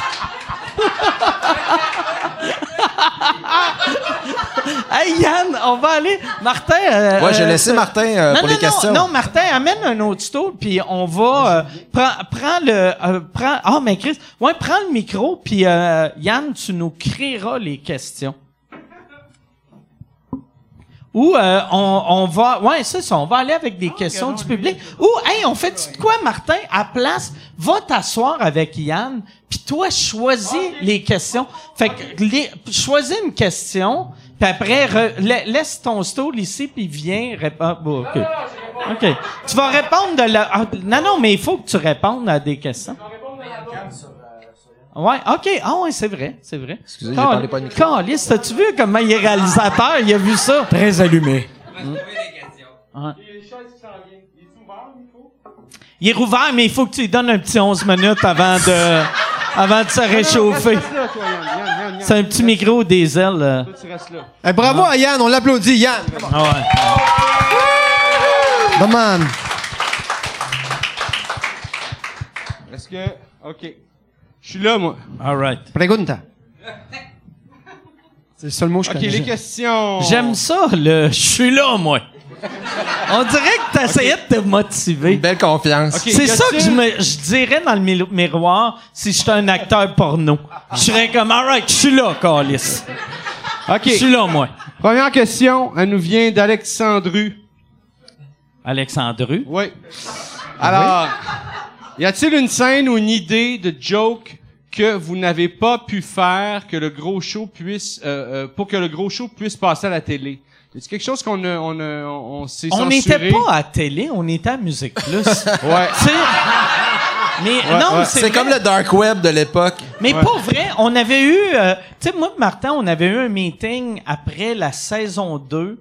hey Yann, on va aller. Martin. euh, Ouais, j'ai euh, laissé euh, Martin euh, non, pour non, les questions. Non, Martin, amène un autre stool, puis on va... Euh, prends, prends le... euh, prends, ah, mais Chris, ouais, prends le micro, puis euh, Yann, tu nous créeras les questions. Ou euh, on, on va... Ouais, c'est ça, on va aller avec des questions du public. Ou, hey, on fait de quoi, Martin? À place, va t'asseoir avec Yann, puis toi, choisis les questions. Fait que, les, choisis une question, puis après, re- la- laisse ton stool ici, puis viens répondre. Bon, OK. OK. Tu vas répondre de la... ah, non, non, mais il faut que tu répondes à des questions. Ouais, OK. Ah ouais, c'est vrai, c'est vrai. Excusez, j'ai parlé pas de micro. Calice, t'as-tu vu comment il est réalisateur? Il a vu ça. Très allumé. Il est rouvert, mais il faut que tu lui donnes un petit 11 minutes avant de, avant de se réchauffer. C'est un petit micro des ailes. euh. Eh, bravo à Yann, on l'applaudit, Yann. Ah ouais. Come on. Est-ce que. OK. Je suis là, moi. All right. Pregunta. C'est le seul mot que je OK, connais. les questions. J'aime ça, le « je suis là, moi ». On dirait que t'essayais de te motiver. Une belle confiance. Ok. C'est y ça que a-t-il- je, me, je dirais dans le mi- miroir si j'étais un acteur porno. Je serais comme « All right, je suis là, Calis. OK. Je suis là, moi ». Première question, elle nous vient d'Alexandru. Alexandru? Oui. Alors, y a-t-il une scène ou une idée de joke que vous n'avez pas pu faire que le gros show puisse euh, euh, pour que le gros show puisse passer à la télé? C'est quelque chose qu'on a, on a, on, on s'est On n'était pas à télé, on était à Musique Plus. Ouais. Tu sais, mais non, ouais. c'est comme le dark web de l'époque. Mais pas vrai, on avait eu, euh, tu sais, moi et Martin, on avait eu un meeting après la saison 2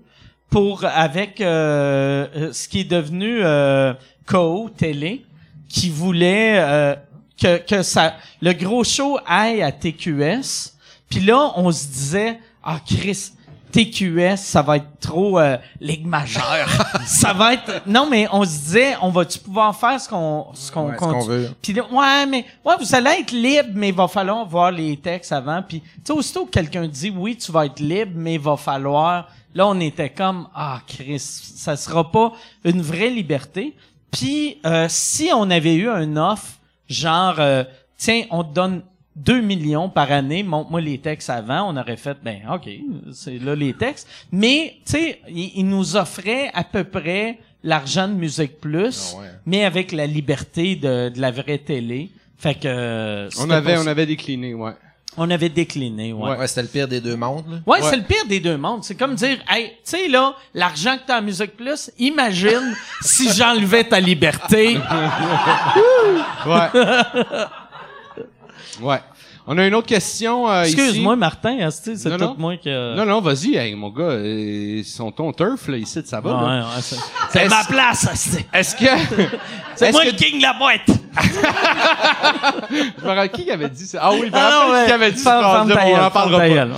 pour, avec euh, euh, ce qui est devenu euh, KO Télé, qui voulait euh, que, que ça, le gros show aille à TQS. Puis là, on se disait, ah Chris, TQS, ça va être trop euh, Ligue majeure. ça va être... Non, mais on se disait, on va-tu pouvoir faire ce qu'on ce qu'on Ouais, veut. puis là, ouais, mais ouais, vous allez être libre, mais il va falloir voir les textes avant. Puis, tu sais, aussitôt que quelqu'un dit oui, tu vas être libre, mais il va falloir. Là, on était comme ah, Chris, ça sera pas une vraie liberté. Puis, euh, si on avait eu un offre, genre, euh, tiens, on te donne 2 millions par année, montre-moi les textes avant, on aurait fait, ben, OK, c'est là les textes. Mais, tu sais, il, il nous offrait à peu près l'argent de Musique Plus, Ah ouais. mais avec la liberté de, de la vraie télé. Fait que... euh, On avait, on avait décliné, ouais. On avait décliné, ouais. Ouais, c'était le pire des deux mondes. là. Ouais, Ouais. c'est le pire des deux mondes. C'est comme dire, hey, tu sais, là, l'argent que t'as à Musique Plus, imagine si j'enlevais ta liberté. Ouais. ouais. On a une autre question euh, ici. Excuse-moi, Martin, asti, c'est tout non. moi que... Non, non, vas-y, hey, mon gars, euh, son ton turf, là, ici, ça va, Ouais, là. ouais, c'est c'est ma place, asti. Est-ce que... C'est Est-ce moi que- le king de la boîte. Je me rappelle qui avait dit ça. Ah oui, je me Ah non, rappelle ouais. qui avait dit ça. On gueule, en parlera pas.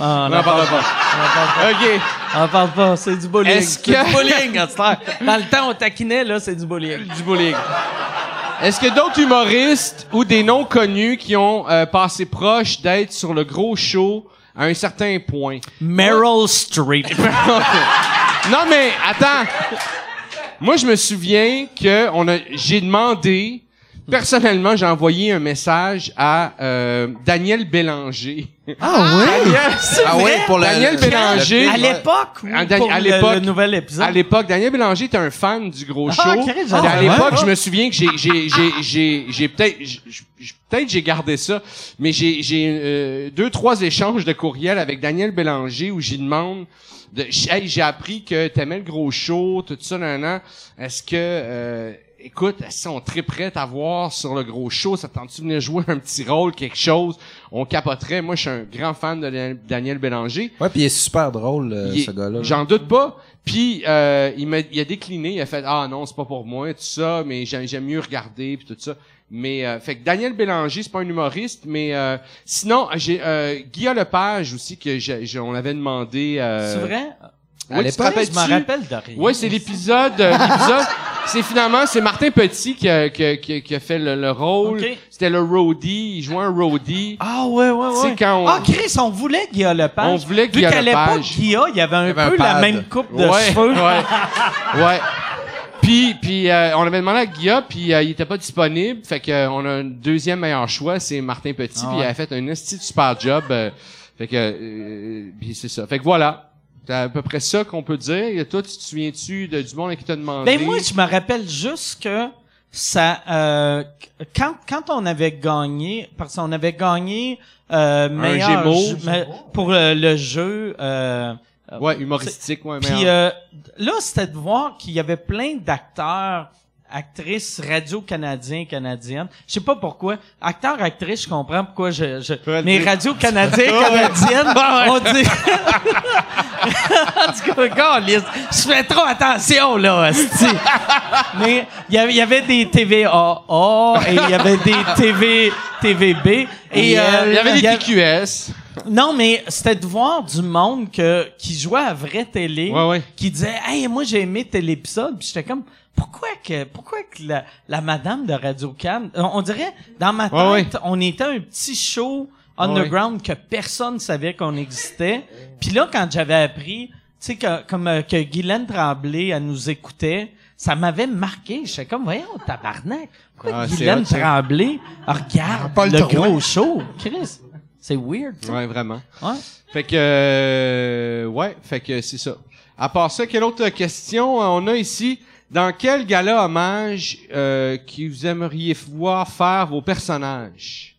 Ah, On non. en parlera pas. OK. On en parle pas, c'est du bowling. Est-ce C'est que- du bowling, à cette heure. Dans le temps, on taquinait, là, c'est du bowling. Du bowling. Est-ce que d'autres humoristes ou des noms connus qui ont euh, passé proche d'être sur le gros show à un certain point? Meryl Streep. non, mais attends. Moi, je me souviens que on a, j'ai demandé, personnellement, j'ai envoyé un message à euh, Daniel Bélanger. Ah oui? Ah oui, pour le. Daniel le- Bélanger. le À l'époque, ou À Dan- pour à le- l'époque. le, nouvel épisode? À l'époque, Daniel Bélanger était un fan du gros show. Ah, ok, Puis j'avais- à Ah, l'époque, ouais? je me souviens que j'ai j'ai j'ai j'ai j'ai peut-être j- j- peut-être j'ai gardé ça, mais j'ai j'ai euh, deux trois échanges de courriels avec Daniel Bélanger où j'y demande de hey, j'ai appris que t'aimais le gros show, tout ça nan, nan. Est-ce que euh, Écoute, si on très prêt à voir sur le gros show, ça tente-tu de venir jouer un petit rôle, quelque chose? On capoterait. Moi, je suis un grand fan de Dan- Daniel Bélanger. Ouais, puis il est super drôle, euh, est- ce gars-là. J'en doute pas. Puis euh, il m'a il a décliné, il a fait ah non, c'est pas pour moi tout ça, mais j'aime j'aime mieux regarder puis tout ça. Mais euh, fait que Daniel Bélanger, c'est pas un humoriste, mais euh, sinon j'ai euh, Guillaume Lepage aussi que j'ai, j'ai- on avait demandé euh, C'est vrai? Oui, À tu te l'époque, rappelles-tu? Je m'en rappelle de rien. Ouais, c'est l'épisode euh, l'épisode c'est finalement c'est Martin Petit qui a, qui a- qui a- qui a fait le, le rôle. Ok. C'était le roadie, il jouait un roadie. Ah ouais, ouais, Tu sais, ouais. quand on- Ah, Chris, on voulait Guilla Lepage. On voulait Vu Guilla qu'à l'époque, Lepage. Guilla, il y avait un avait un peu la même coupe de ouais, cheveux. ouais. ouais. Puis, puis euh, on avait demandé à Guilla, puis euh, il était pas disponible. Fait que euh, on a un deuxième meilleur choix, c'est Martin Petit, Ah puis il a fait un esti de super job. euh, fait que, euh, puis c'est ça. Fait que voilà. C'est à peu près ça qu'on peut dire. Et toi, tu te souviens-tu de, du monde à qui t'a demandé? Ben moi, je me rappelle juste que ça, euh, quand quand on avait gagné, parce qu'on avait gagné euh, meilleur jeu- pour le, le jeu. Euh, Ouais, humoristique, ouais. Puis euh, là, c'était de voir qu'il y avait plein d'acteurs, actrices radio-canadiens, canadiennes. Je sais pas pourquoi. Acteurs, actrices, je comprends pourquoi je... je mais le- radio-canadiens, canadiennes, on dit... je fais trop attention, là. Mais il y avait- il y avait des TVA et il y avait des TV, TVB. Et, euh, il y avait des TQS. non, mais c'était de voir du monde que, qui jouait à vraie télé, Ouais, ouais. qui disait, hey, moi j'ai aimé tel épisode, puis j'étais comme, pourquoi que, pourquoi que la, la madame de Radio Can, on dirait, dans ma tête, ouais. on était un petit show underground que personne savait qu'on existait. Puis là, quand j'avais appris, tu sais, que, comme euh, que Guylaine Tremblay, elle nous écoutait, ça m'avait marqué. J'étais comme, voyons, tabarnak. Pourquoi Ah, c'est Guylaine hot, ça. Tremblay regarde Paul le Drouin. gros show? Chris, c'est weird. Ouais, vraiment. Ouais. Fait que, euh, ouais, fait que c'est ça. À part ça, quelle autre question euh, on a ici? Dans quel gala hommage euh, qui vous aimeriez voir faire vos personnages?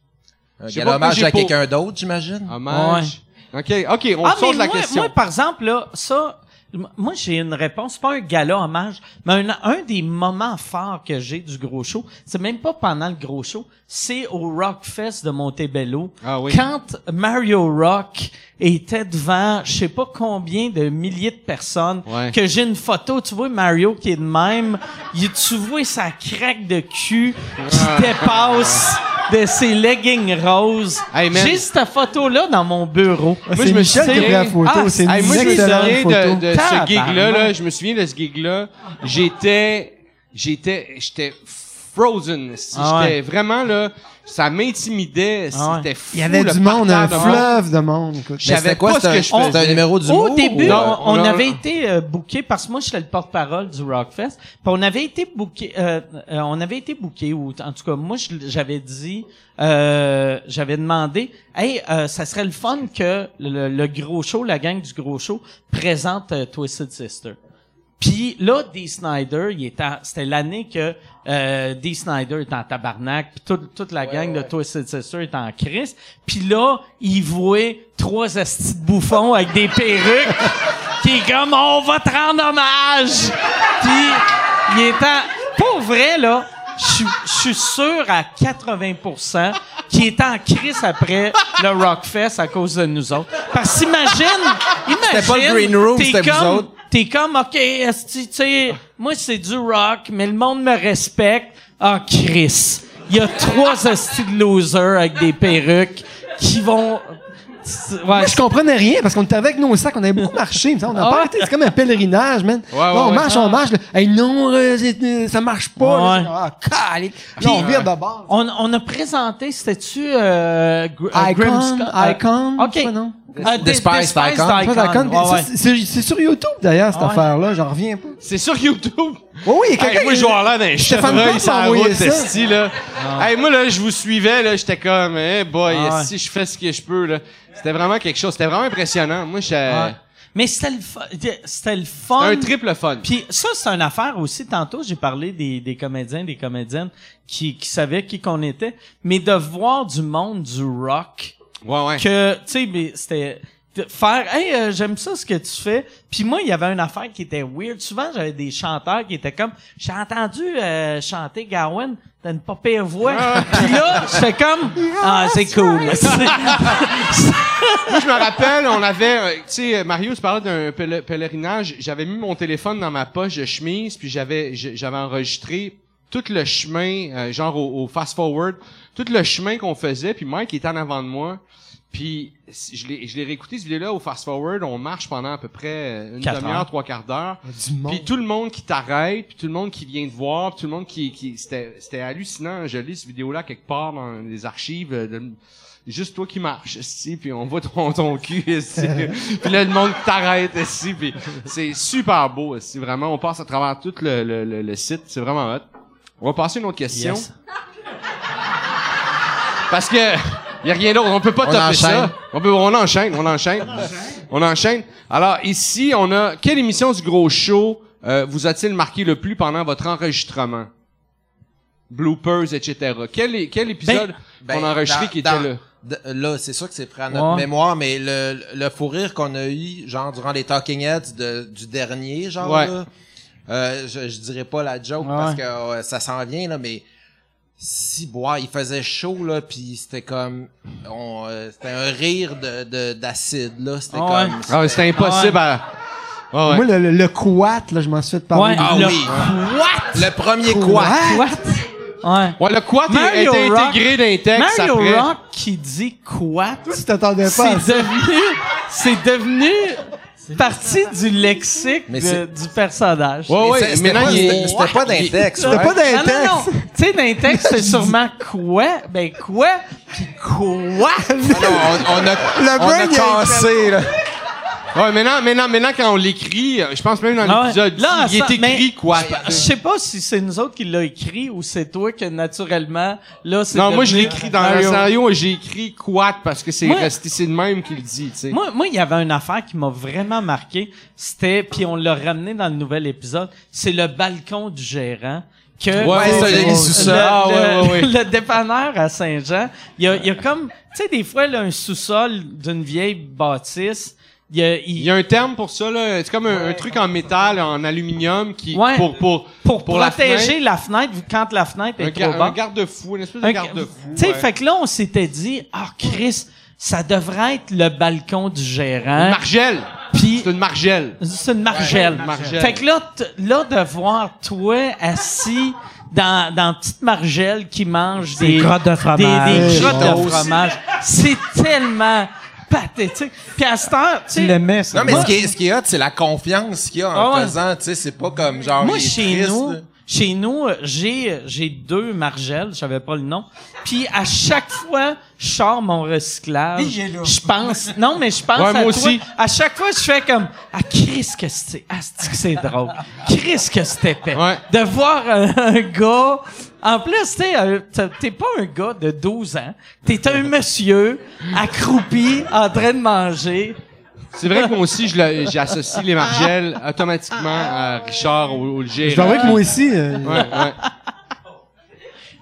Un gala hommage j'ai à pas- quelqu'un d'autre, j'imagine? Hommage? OK, OK, on ah, sort mais de la moi, question. moi, par exemple, là, ça, m- moi, j'ai une réponse. C'est pas un gala hommage, mais un, un des moments forts que j'ai du gros show, c'est même pas pendant le gros show, c'est au Rockfest de Montebello. Ah oui. Quand Mario Rock était devant, je sais pas combien de milliers de personnes, Ouais. que j'ai une photo, tu vois Mario qui est de même, il- tu vois sa craque de cul qui dépasse de ses leggings roses. Hey, man. j'ai cette photo-là dans mon bureau. Moi, je me Michel qui a pris la photo. Ah, c'est une Hey, moi, je me souviens photo. de, de ce gig-là, là, je me souviens de ce gig-là. J'étais, j'étais, j'étais frozen. Ah ouais. J'étais vraiment, là, ça m'intimidait. Ah ouais. C'était fou. Il y avait du monde, un de fleuve de monde. Je savais quoi, pas ce que un- je faisais. C'était un numéro du Au début, Non, on, avait été euh, booké parce que moi j'étais le porte-parole du Rockfest. Puis on avait été booké, euh, euh, on avait été booké ou en tout cas moi j'avais dit, euh, j'avais demandé, hey, euh, ça serait le fun que le, le gros show, la gang du gros show présente euh, Twisted Sister. Puis là, Dee Snyder, il était, en- c'était l'année que euh, Dee Snyder était en tabarnak, puis toute, toute la gang de Twisted Sister était en crise. Puis là, il voit trois astis de bouffons avec des perruques, qui est comme on va te rendre hommage. Puis il est en, pour vrai là, je suis- je suis sûr à 80% qu'il est en crise après le Rockfest à cause de nous autres. Parce qu'imagine, imagine, C'était pas le green room, c'était vous autres. T'es comme, OK, tu sais, moi, c'est du rock, mais le monde me respecte. Ah, Chris. il y a trois hosties de losers avec des perruques qui vont... Ouais, Moi, je comprenais rien parce qu'on était avec nos sacs, on avait beaucoup marché. On a Ah. pas. C'est comme un pèlerinage, man. Ouais, Là, ouais, on ouais. marche, on marche. là. Hey, non, euh, euh, ça marche pas. là. Ouais. Ah. Là, on vire de bord. on, on a présenté, c'était-tu euh, euh, Icon? Euh, Icon, OK. pas, non? Despised Despised Icon. C'est sur YouTube, d'ailleurs, cette Ah ouais. affaire-là. J'en reviens pas. C'est sur YouTube. Oh oui, il y a quelqu'un Hey, moi, je avoir l'air d'un chevreuil envoyé route, esti, là. Hey, moi, là, je vous suivais, là, j'étais comme, eh boy, Ah si je fais ce que je peux, là. C'était vraiment quelque chose. C'était vraiment impressionnant. Moi, j'étais... Mais c'était le fun. C'était le fun. Un triple fun. Puis ça, c'est une affaire aussi. Tantôt, j'ai parlé des, des comédiens, des comédiennes qui, qui savaient qui qu'on était. Mais de voir du monde du rock, Ouais, ouais. que, tu sais, mais c'était faire, hey, euh, j'aime ça ce que tu fais. Puis moi, il y avait une affaire qui était weird. Souvent, j'avais des chanteurs qui étaient comme, j'ai entendu euh, chanter Gawain, t'as une pas pire voix. Puis là, j'étais comme, ah, c'est cool. Moi, je me rappelle, on avait, euh, tu sais, Mario, tu parlais d'un pèle- pèlerinage. J'avais mis mon téléphone dans ma poche de chemise, puis j'avais, je- j'avais enregistré tout le chemin, euh, genre au, au fast forward, tout le chemin qu'on faisait. Puis Mike était en avant de moi. Puis je l'ai, je l'ai réécouté ce vidéo-là au fast forward. On marche pendant à peu près euh, une Quatre demi-heure, heures. trois quarts d'heure. Du monde. Puis tout le monde qui t'arrête, puis tout le monde qui vient te voir, puis tout le monde qui, qui c'était, c'était hallucinant. Je lis cette vidéo-là quelque part dans les archives. euh, de- juste toi qui marches, ici, puis on voit ton, ton cul ici. puis là, le monde t'arrête ici, puis c'est super beau ici. Vraiment, on passe à travers tout le, le, le, le site. C'est vraiment hot. On va passer à une autre question. Yes. Parce que y a rien d'autre, on peut pas On enchaîne. ça. On peut, on enchaîne, on enchaîne, on enchaîne. Alors ici, on a quelle émission du gros show euh, vous a-t-il marqué le plus pendant votre enregistrement? Bloopers, etc. Quel, épisode Ben, qu'on a enregistré dans- qui était dans- là? c'est sûr que c'est prêt à notre Ouais. mémoire, mais le, le fou rire qu'on a eu, genre, durant les Talking Heads de, du dernier, genre, Ouais. là, euh, je, je dirais pas la joke Ouais. parce que euh, ça s'en vient, là, mais si, bois, il faisait chaud, là, puis c'était comme, on, euh, c'était un rire de, de, d'acide, là, c'était Ouais. comme... Ah, ouais, c'était impossible à... Ah ouais. Moi, le, le, le quat, là, je m'en suis fait parler. Ouais, Ah le oui. what? Le premier Quat? Ouais. Ouais, le Mario été Rock- intégré dans les textes Mario après. Rock qui dit quoi? Toi, tu t'attendais pas C'est devenu, c'est devenu partie du lexique Mais de- c'est- du personnage. Ouais, ouais, mais c'était non, c'était- pas d'un texte. C'était pas d'un Ah, non, non. texte. Tu sais, dans les textes, c'est sûrement quoi? Ben quoi? Puis quoi? Ah non, on, on a, Le on brain, a cassé, là. Ouais, maintenant, maintenant, maintenant, quand on l'écrit, je pense même dans Ah ouais. l'épisode, il ça- est écrit quoi? Je sais pas si c'est nous autres qui l'a écrit ou c'est toi que naturellement, là, c'est Non, moi, je écrit dans le scénario, j'ai écrit quad parce que c'est resté, c'est le même qui le dit, tu sais. Moi, moi, il y avait une affaire qui m'a vraiment marqué. C'était, puis on l'a ramené dans le nouvel épisode. C'est le balcon du gérant. Que Ouais, ça, le, les sous-sols. le- Ah, ouais, ouais, ouais. le dépanneur à Saint-Jean, il y a, il y a comme, tu sais, des fois, là, un sous-sol d'une vieille bâtisse, il y a, il- Il y a un terme pour ça, là. C'est comme un, un truc en métal, en aluminium, qui, Ouais. pour, pour, pour, pour la protéger la fenêtre, quand la fenêtre est un, trop un garde-fou, une espèce de Un- garde-fou. Tu sais, ouais. fait que là, on s'était dit, ah, Chris, ça devrait être le balcon du gérant. Margelle! Puis C'est une margelle. C'est une margelle. Une. Fait que là, là, de voir toi assis dans, dans une petite margelle qui mange des, crottes de fromage. des, des crottes de fromage, c'est tellement pathétique. Puis à cette heure, tu sais, l'aimais, ça. Non, mais Moi- ce qui est, ce qui est hot, c'est la confiance qu'il y a en Ah ouais. faisant, tu sais, c'est pas comme genre, moi, il est chez triste, nous, là. Chez nous, euh, j'ai, j'ai deux margelles, je savais pas le nom. Puis à chaque fois, je sors mon recyclage. Je pense, non, mais je pense Ouais, à moi toi. aussi. À chaque fois, je fais comme, ah, Chris, que c'est, ah, c'est que c'est drôle? Chris, que c'est épais. Ouais. De voir un, un gars, en plus, tu sais, euh, t'es- t'es pas un gars de 12 ans. T'es un monsieur accroupi, en train de manger. C'est vrai que moi aussi, je j'associe les margelles automatiquement à Richard ou, le Je gérant. dois avouer que moi aussi, euh, Ouais, ouais.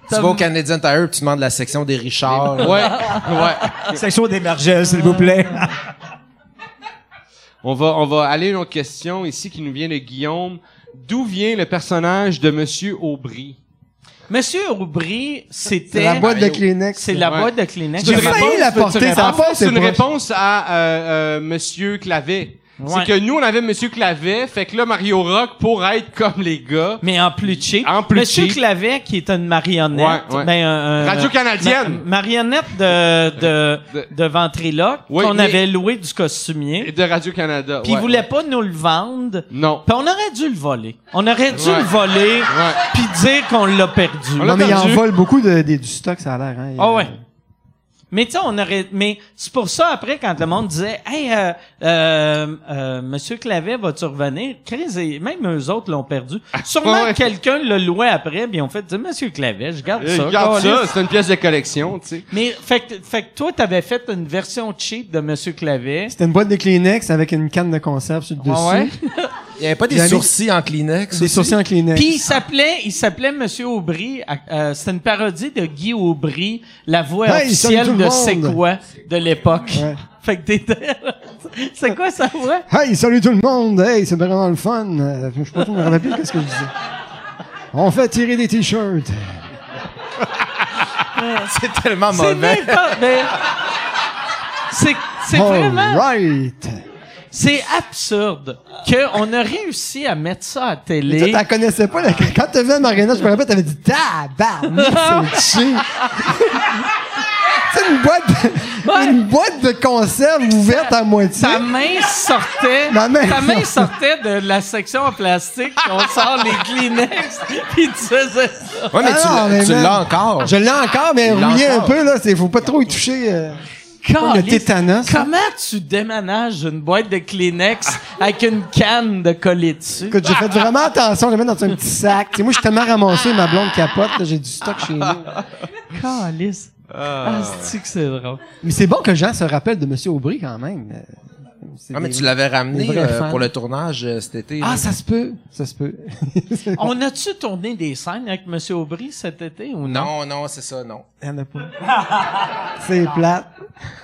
Tu vas au Canadian Tire tu demandes la section des Richards. Ouais, ouais. Section des margelles, s'il vous plaît. On va, on va aller à une autre question ici qui nous vient de Guillaume. D'où vient le personnage de Monsieur Aubry? Monsieur Aubry, c'était... c'est la boîte de Kleenex. C'est la boîte de Kleenex. J'ai failli la porter, ça C'est une réponse à euh, euh, Monsieur Clavet. Ouais. C'est que nous, on avait Monsieur Clavet, fait que là, Mario Rock, pour être comme les gars, Mais en plus cheap. En plus Monsieur cheap. Clavet, qui est une marionnette. Ouais, ouais. ben, un- un- Radio-Canadienne. ma- marionnette de, de, De- de ventriloque Oui, qu'on avait loué du costumier. de Radio-Canada. Puis ouais. il voulait pas nous le vendre. Non. Puis on aurait dû le voler. On aurait dû Ouais. le voler, Ouais. puis dire qu'on l'a perdu. On Non, mais il en vole beaucoup de, des- du stock, ça a l'air. Hein. Ah ouais. Mais tu sais, on aurait. Mais c'est pour ça après quand le monde disait, hey, euh, euh, euh, Monsieur Clavet, va-tu revenir Chris et même eux autres l'ont perdu. Sûrement Ouais. que quelqu'un l'a loué après, puis ils ont fait, Monsieur Clavet, je garde Euh, ça. Regarde câlisse. ça, c'est une pièce de collection, tu sais. Mais fait que, fait que toi, t'avais fait une version cheap de Monsieur Clavet. C'était une boîte de Kleenex avec une canne de conserve sur le dessus. Ah ouais? Il y avait pas des sourcils en Kleenex. Des aussi? sourcils en Kleenex. Puis il s'appelait, il s'appelait Monsieur Aubry. euh, C'était une parodie de Guy Aubry, la voix Hey, salut officielle tout le de monde. C'est quoi de l'époque. Ouais. Fait que t'étais. C'est quoi sa voix? Hey, salut tout le monde! Hey, c'est vraiment le fun! Euh, je sais pas, je me rappelle plus qu'est-ce que je disais. On fait tirer des t-shirts. C'est tellement mauvais. C'est c'est vraiment. Right! C'est absurde qu'on a réussi à mettre ça à Tu télé. t'en connaissais pas, là. Quand t'as vu la marionnette, je me rappelle, t'avais dit tabarnak, c'est cheap. C'est une boîte, de, Ouais. une boîte de conserve ouverte à moitié. Ta main sortait, Ma main ta main sortait. de la section en plastique, on sort les Kleenex, puis tu faisais ça. Ouais, mais Ah tu non, l'as- tu encore. Je l'ai encore, mais Il l'a rouillé un peu, là. C'est, faut pas trop y toucher. euh, le Caliste. tétanos. Comment tu déménages une boîte de Kleenex avec une canne de coller dessus? Écoute, j'ai fait vraiment attention, je le mets dans un petit sac. Tu sais, moi, je suis tellement ramassé, ma blonde capote, là, j'ai du stock chez nous. Calice. Ah, c'est que c'est drôle. Mais c'est bon que les gens se rappellent de Monsieur Aubry quand même. Ah, mais des- tu l'avais ramené euh, pour le tournage euh, cet été. Ah, là. ça se peut. Ça se peut. On a-tu tourné des scènes avec M. Aubry cet été ou non? Non, non, c'est ça, non. Il y en a pas. c'est plate.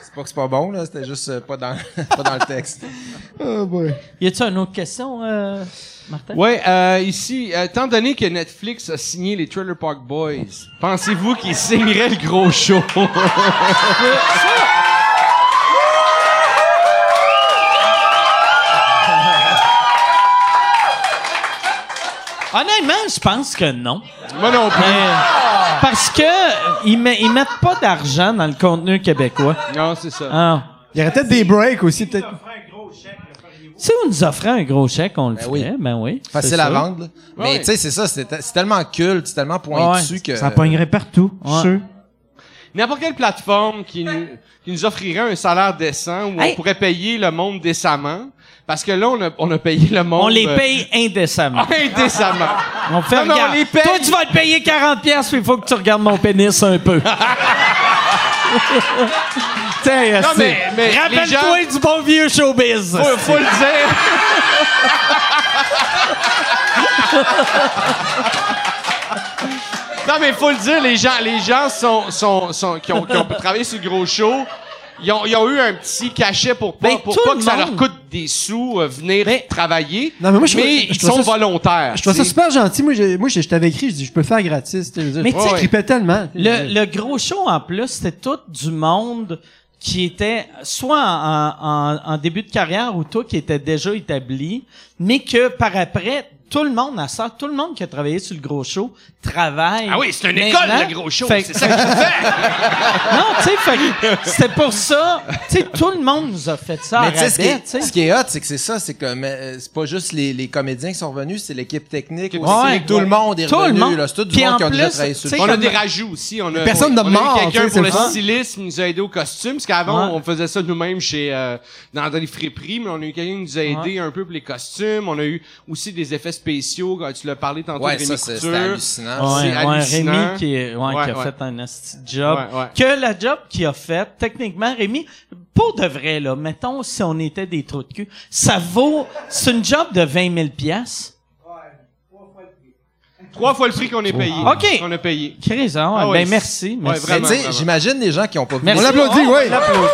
C'est pas que c'est pas bon, là. C'était juste euh, pas dans, pas dans le texte. Oh boy. Y a-tu une autre question, euh, Martin? Ouais, euh, ici, euh, étant donné que Netflix a signé les Trailer Park Boys, pensez-vous qu'ils signeraient le gros show? Honnêtement, je pense que non. Moi non plus. Mais- parce que euh, ils, met- ils mettent pas d'argent dans le contenu québécois. Non, c'est ça. Ah. Il y aurait peut-être des breaks aussi, peut-être. Si vous nous offrez un gros chèque, on le Ben ferait. oui. Ben oui. Facile à vendre, là. Mais Ouais. tu sais, c'est ça, c'est te- c'est tellement culte, c'est tellement pointu Ouais. que... Ça pognerait partout, Ouais. sûr. N'importe quelle plateforme qui nous, qui nous offrirait un salaire décent où Hey. on pourrait payer le monde décemment. Parce que là, on a, on a payé le monde. On les euh, paye indécemment. indécemment. On fait Non, on les paye. Toi, tu vas te payer 40 pièces, puis il faut que tu regardes mon pénis un peu. Tiens, mais- mais rappelle-toi du bon vieux showbiz. Faut, faut le dire. non, mais faut le dire, les gens, les gens sont, sont, sont, qui, ont, qui ont travaillé sur le gros show, ils ont, ils ont eu un petit cachet pour pas, Ben, pour pas que ça leur coûte des sous euh, venir Mais- travailler. Non, mais moi, je trouve- je ils trouve sont ça- volontaires. Je trouve ça super gentil. Moi, j'ai- moi, je je t'avais écrit, je dis, je peux faire gratis. je Mais je tu sais- tripais tellement. Le, le gros show, en plus, c'était tout du monde qui était soit en, en- en début de carrière ou tout qui était déjà établi, mais que par après, tout le monde à ça, tout le monde qui a travaillé sur le gros show travaille. Ah oui, c'est une maintenant. école, le gros show. Fait- C'est ça que je fais. Non, tu sais, c'était pour ça. Tu sais, tout le monde nous a fait ça Mais tu sais, ce, qui est- tu sais. ce qui est hot, c'est que c'est ça, c'est que mais, euh, c'est pas juste les, les comédiens qui sont revenus, c'est l'équipe technique aussi. Ouais. tout le monde est Tout le revenu, monde. là. C'est tout du Puis monde qui a déjà travaillé sur le On a des rajouts aussi. On a, Personne de on a eu mort, quelqu'un pour c'est le le stylisme qui nous a aidé au costume. Parce qu'avant, on faisait ça nous-mêmes chez euh, dans, dans les friperies, mais on a eu quelqu'un qui nous a aidé un peu pour les costumes. On a eu aussi des effets spéciaux. quand Tu l'as parlé tantôt Ouais, de ça, Rémi c'est- Couture. c'était hallucinant. Ouais, c'est ouais, hallucinant. Rémi qui, est- ouais, Ouais, qui a ouais. fait un job. Ouais, ouais. Que la job qu'il a fait, techniquement, Rémi, pour de vrai, là, mettons si on était des trous de cul, ça vaut, c'est une job de 20 000 piastres. Trois fois le prix qu'on est payé. OK. Qu'on a payé. Chris, hein, Ah ben ouais, merci. ouais, merci. Sais, vraiment. j'imagine des gens qui ont pas vu. Merci. On l'applaudit, Oh, oui. on l'applaudit.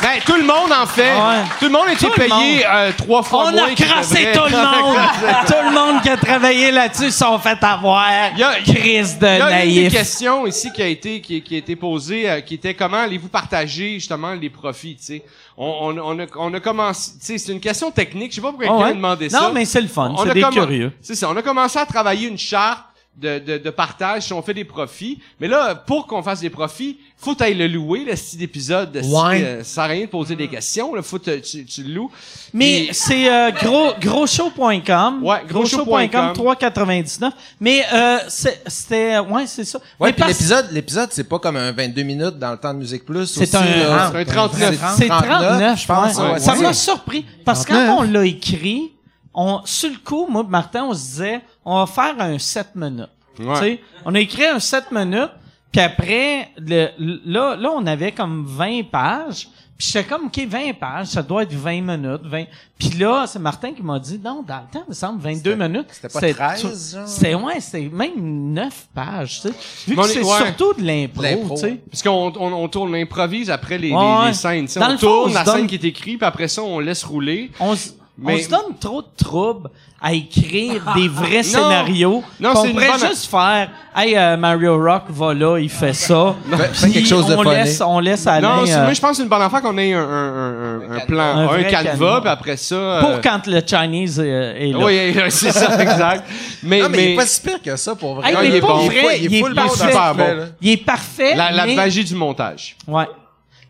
Ben, tout le monde en fait. Ouais. Tout le monde était payé euh, trois fois On moins a qu'il crassé tout le monde! tout le monde qui a travaillé là-dessus sont fait avoir. Il y a- Crise de y a une questions ici qui a été qui, qui a été posée, euh, qui était comment allez-vous partager justement les profits, tu sais? On, on, on a, on a commencé, tu sais, c'est une question technique. Je sais pas pourquoi Ah quelqu'un ouais. a demandé ça. Non, mais c'est le fun. On C'est a des curieux. C'est ça. On a commencé à travailler une charte de, de, de partage si on fait des profits. Mais là, pour qu'on fasse des profits, faut aille le louer, le style d'épisode. Ouais. euh, à rien de poser des questions. Là, faut que tu, tu le loues. Mais c'est euh, gros grosshow.com. Ouais, grosshow.com 3,99. Mais euh, c'est- c'était ouais, c'est ça. Ouais, Mais puis parce- l'épisode, l'épisode, c'est pas comme un 22 minutes dans le temps de Musique Plus. C'est un-. C'est un 39. C'est 39, je pense. ouais. ouais, Ça m'a surpris. Parce que 39. quand on l'a écrit, on, sur le coup, moi Martin, on se disait, on va faire un 7 minutes. Ouais. On a écrit un 7 minutes, puis après, le, le- là, là, on avait comme 20 pages. Puis j'étais comme, OK, 20 pages, ça doit être 20 minutes. 20... Puis là, c'est Martin qui m'a dit, non, dans le temps, il me semble 22 minutes. c'était pas 13, genre? C'était, ouais, c'était même 9 pages, tu sais. Vu que c'est ouais. surtout de l'impro, tu sais. Parce qu'on on, on tourne, on improvise après les, les- Ouais. les scènes. tu sais. Dans on le fond, tourne on la se scène donne- qui est écrite, puis après ça, on laisse rouler. On, s- Mais- on se donne trop de troubles à écrire des vrais scénarios. Non, Puis c'est on pourrait bonne- juste faire Hey, euh, Mario Rock va là, il fait ça. Puis quelque chose de on laisse, on laisse aller. non, c'est- euh, moi, je pense que c'est une bonne affaire qu'on ait un, un, un, un, un plan, Un canevas, puis après ça... euh, pour quand le Chinese euh, est là. Oui, c'est ça, exact. Mais, Non, mais, il mais est pas si pire que ça, pour vrai. Hey, Non, il est pour bon. vrai, il est, full bon parfait. fait, bon. Il est parfait. la, la mais- magie du montage. Ouais.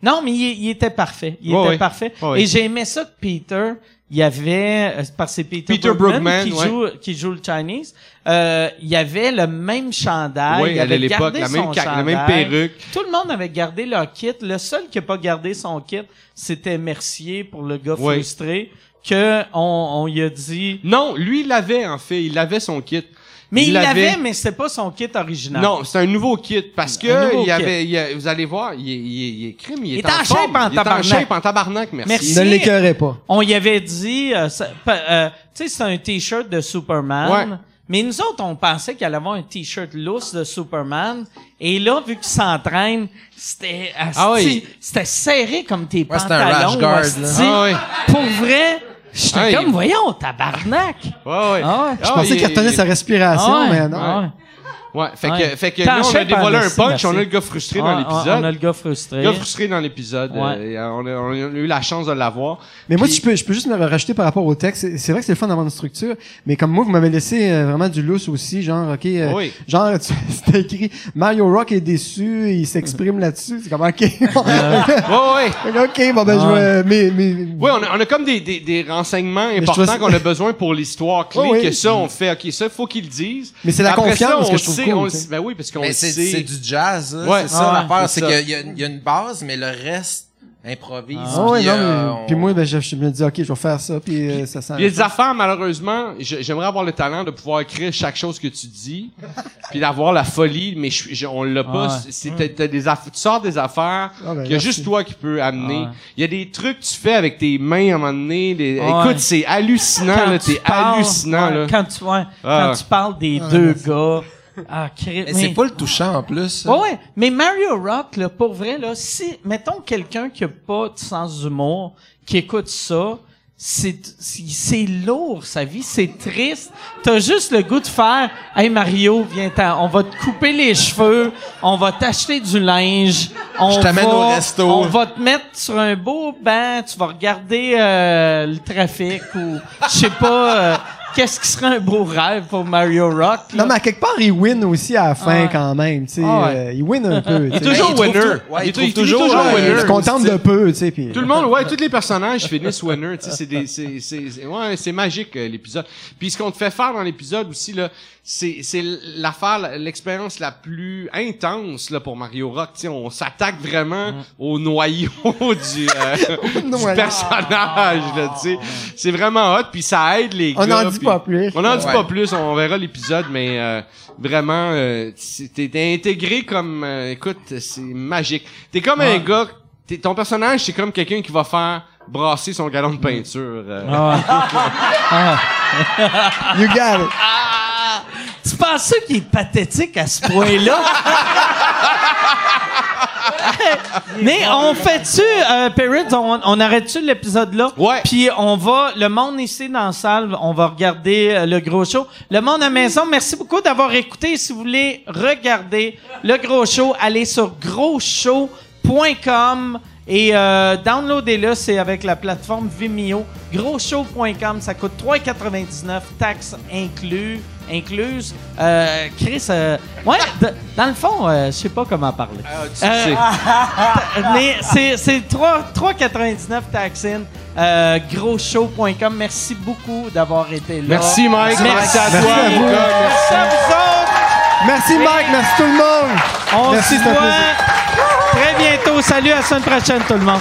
Non, mais il, il était parfait. Il était parfait. Et j'ai aimé ça que Peter, il y avait, euh, parce c'est Peter, Peter Brookman, Brookman, qui, ouais. joue, qui joue le Chinese, euh, il y avait le même chandail. Oui, il à avait l'époque, gardé la même, son la même perruque. Tout le monde avait gardé leur kit. Le seul qui a pas gardé son kit, c'était Mercier pour le gars Ouais. frustré, que on, on lui a dit, Non, lui, il l'avait, en fait. Il avait son kit. Mais il l'avait. mais c'est pas son kit original. Non, c'est un nouveau kit parce que il y avait, il y a- vous allez voir, il est, il est, il est crime, il est, Il est en forme. shape en il est en tabarnak. shape en tabarnak, merci. Merci. Ne l'écœurez pas. On y avait dit, euh, euh, tu sais, c'est un t-shirt de Superman. Ouais. Mais nous autres, on pensait qu'il allait avoir un t-shirt lousse de Superman. Et là, vu qu'il s'entraîne, c'était Ah oui. c'était serré comme tes Ouais, c'était un pantalons. rash guard, là. Ah ouais. Pour vrai, j'étais Ah, comme, voyons, tabarnak. Ouais, ouais. Ah ouais. Je pensais il- qu'il retenait il- sa respiration, Ah ouais, mais non. ah ouais. Ouais, fait Ouais. que, fait que là, on a dévoilé un punch, merci. on a le gars frustré Ah, dans ah, l'épisode. On a le gars frustré. Le gars frustré dans l'épisode. Ouais. euh, on, a, on a eu la chance de l'avoir. Mais moi, je peux, je peux juste me rajouter par rapport au texte. C'est- vrai que c'est le fun d'avoir une structure, mais comme moi, vous m'avez laissé euh, vraiment du lousse aussi, genre, ok, euh, Oui. genre, tu- c'était écrit Mario Rock est déçu, il s'exprime là-dessus. C'est comme ok, Ouais, ouais. ok, bon ben je vais, mais, mais, Oui, on a, on a comme des, des, des renseignements importants qu'on a besoin pour l'histoire clé, Oh oui. que ça, on fait, OK, ça, faut qu'ils le disent. Mais c'est la confiance que je trouve on Ben oui, parce qu'on sait. c'est du jazz. Ouais. c'est ça Ah, l'affaire, c'est qu'il y a, il y a une base, mais le reste improvise. Ah puis, euh, on- puis moi, ben, je, je me dis, ok, je vais faire ça, puis euh, ça sent. Il y a des affaires, malheureusement, j'aimerais avoir le talent de pouvoir écrire chaque chose que tu dis, puis d'avoir la folie, mais je, je- on l'a pas. C'est, des aff- tu sors des affaires Ah, ben, qu'il y a juste toi qui peux amener. Ouais. Il y a des trucs que tu fais avec tes mains à un moment donné. les-. Écoute, c'est hallucinant, Quand là, tu t'es parles- hallucinant, ouais, là. Quand tu, ouais, Ah. quand tu parles des deux gars. Ah, Mais c'est pas le touchant en plus. Ouais, ouais. Mais Mario Rock, là, pour vrai, là, si, mettons quelqu'un qui a pas de sens d'humour, qui écoute ça, c'est, c'est c'est lourd, sa vie, c'est triste. T'as juste le goût de faire, hey Mario, viens t'en, on va te couper les cheveux, on va t'acheter du linge, on Je t'amène va- au resto. on va te mettre sur un beau banc, tu vas regarder euh, le trafic ou, je sais pas, euh, qu'est-ce qui serait un beau rêve pour Mario Rock, là? Non, mais à quelque part, il win aussi à la fin Ah ouais. quand même, tu sais. Ah ouais. euh, il win un peu. Il est tu sais. toujours trouve winner. tout- ouais, il trouve toujours, winner. Il se contente de peu, tu sais. puis- Tout le monde, ouais, tous les personnages finissent winner, tu sais, c'est des, c'est, c'est, c'est- ouais, c'est magique, euh, l'épisode. Puis ce qu'on te fait faire dans l'épisode aussi, là, c'est, c'est l'affaire, la- l'expérience la plus intense, là, pour Mario Rock, tu sais, on s'attaque vraiment au noyau du, euh, du personnage, là, tu sais. C'est vraiment hot, puis ça aide les On gars. n'en dit pas plus. On n'en dit pas plus, on verra l'épisode, mais euh, vraiment, euh, t'es t'es intégré comme, euh, écoute, c'est magique. T'es comme un gars, t'es- ton personnage, c'est comme quelqu'un qui va faire brasser son galon de peinture. euh. You got it. Tu penses ça qu'il est pathétique à ce point-là? Mais on fait-tu, euh, on arrête-tu l'épisode là? Ouais. Puis on va, le monde ici dans la salle, on va regarder euh, le gros show. Le monde à la maison, merci beaucoup d'avoir écouté. Si vous voulez regarder le gros show, allez sur grosshow.com et euh, downloadez-le, c'est avec la plateforme Vimeo. Grosshow.com, ça coûte 3,99, taxes inclus, incluses. Euh, Chris, euh, ouais, d- dans le fond, euh, je sais pas comment parler. Euh, mais c'est c'est 3 3,99 taxes in. Euh, grosshow.com. Merci beaucoup d'avoir été là. Merci, Mike. Merci à toi, Merci à vous. Merci à vous autres. Merci Mike, merci tout le monde. On Merci, se voit bientôt. Salut, à la semaine prochaine, tout le monde.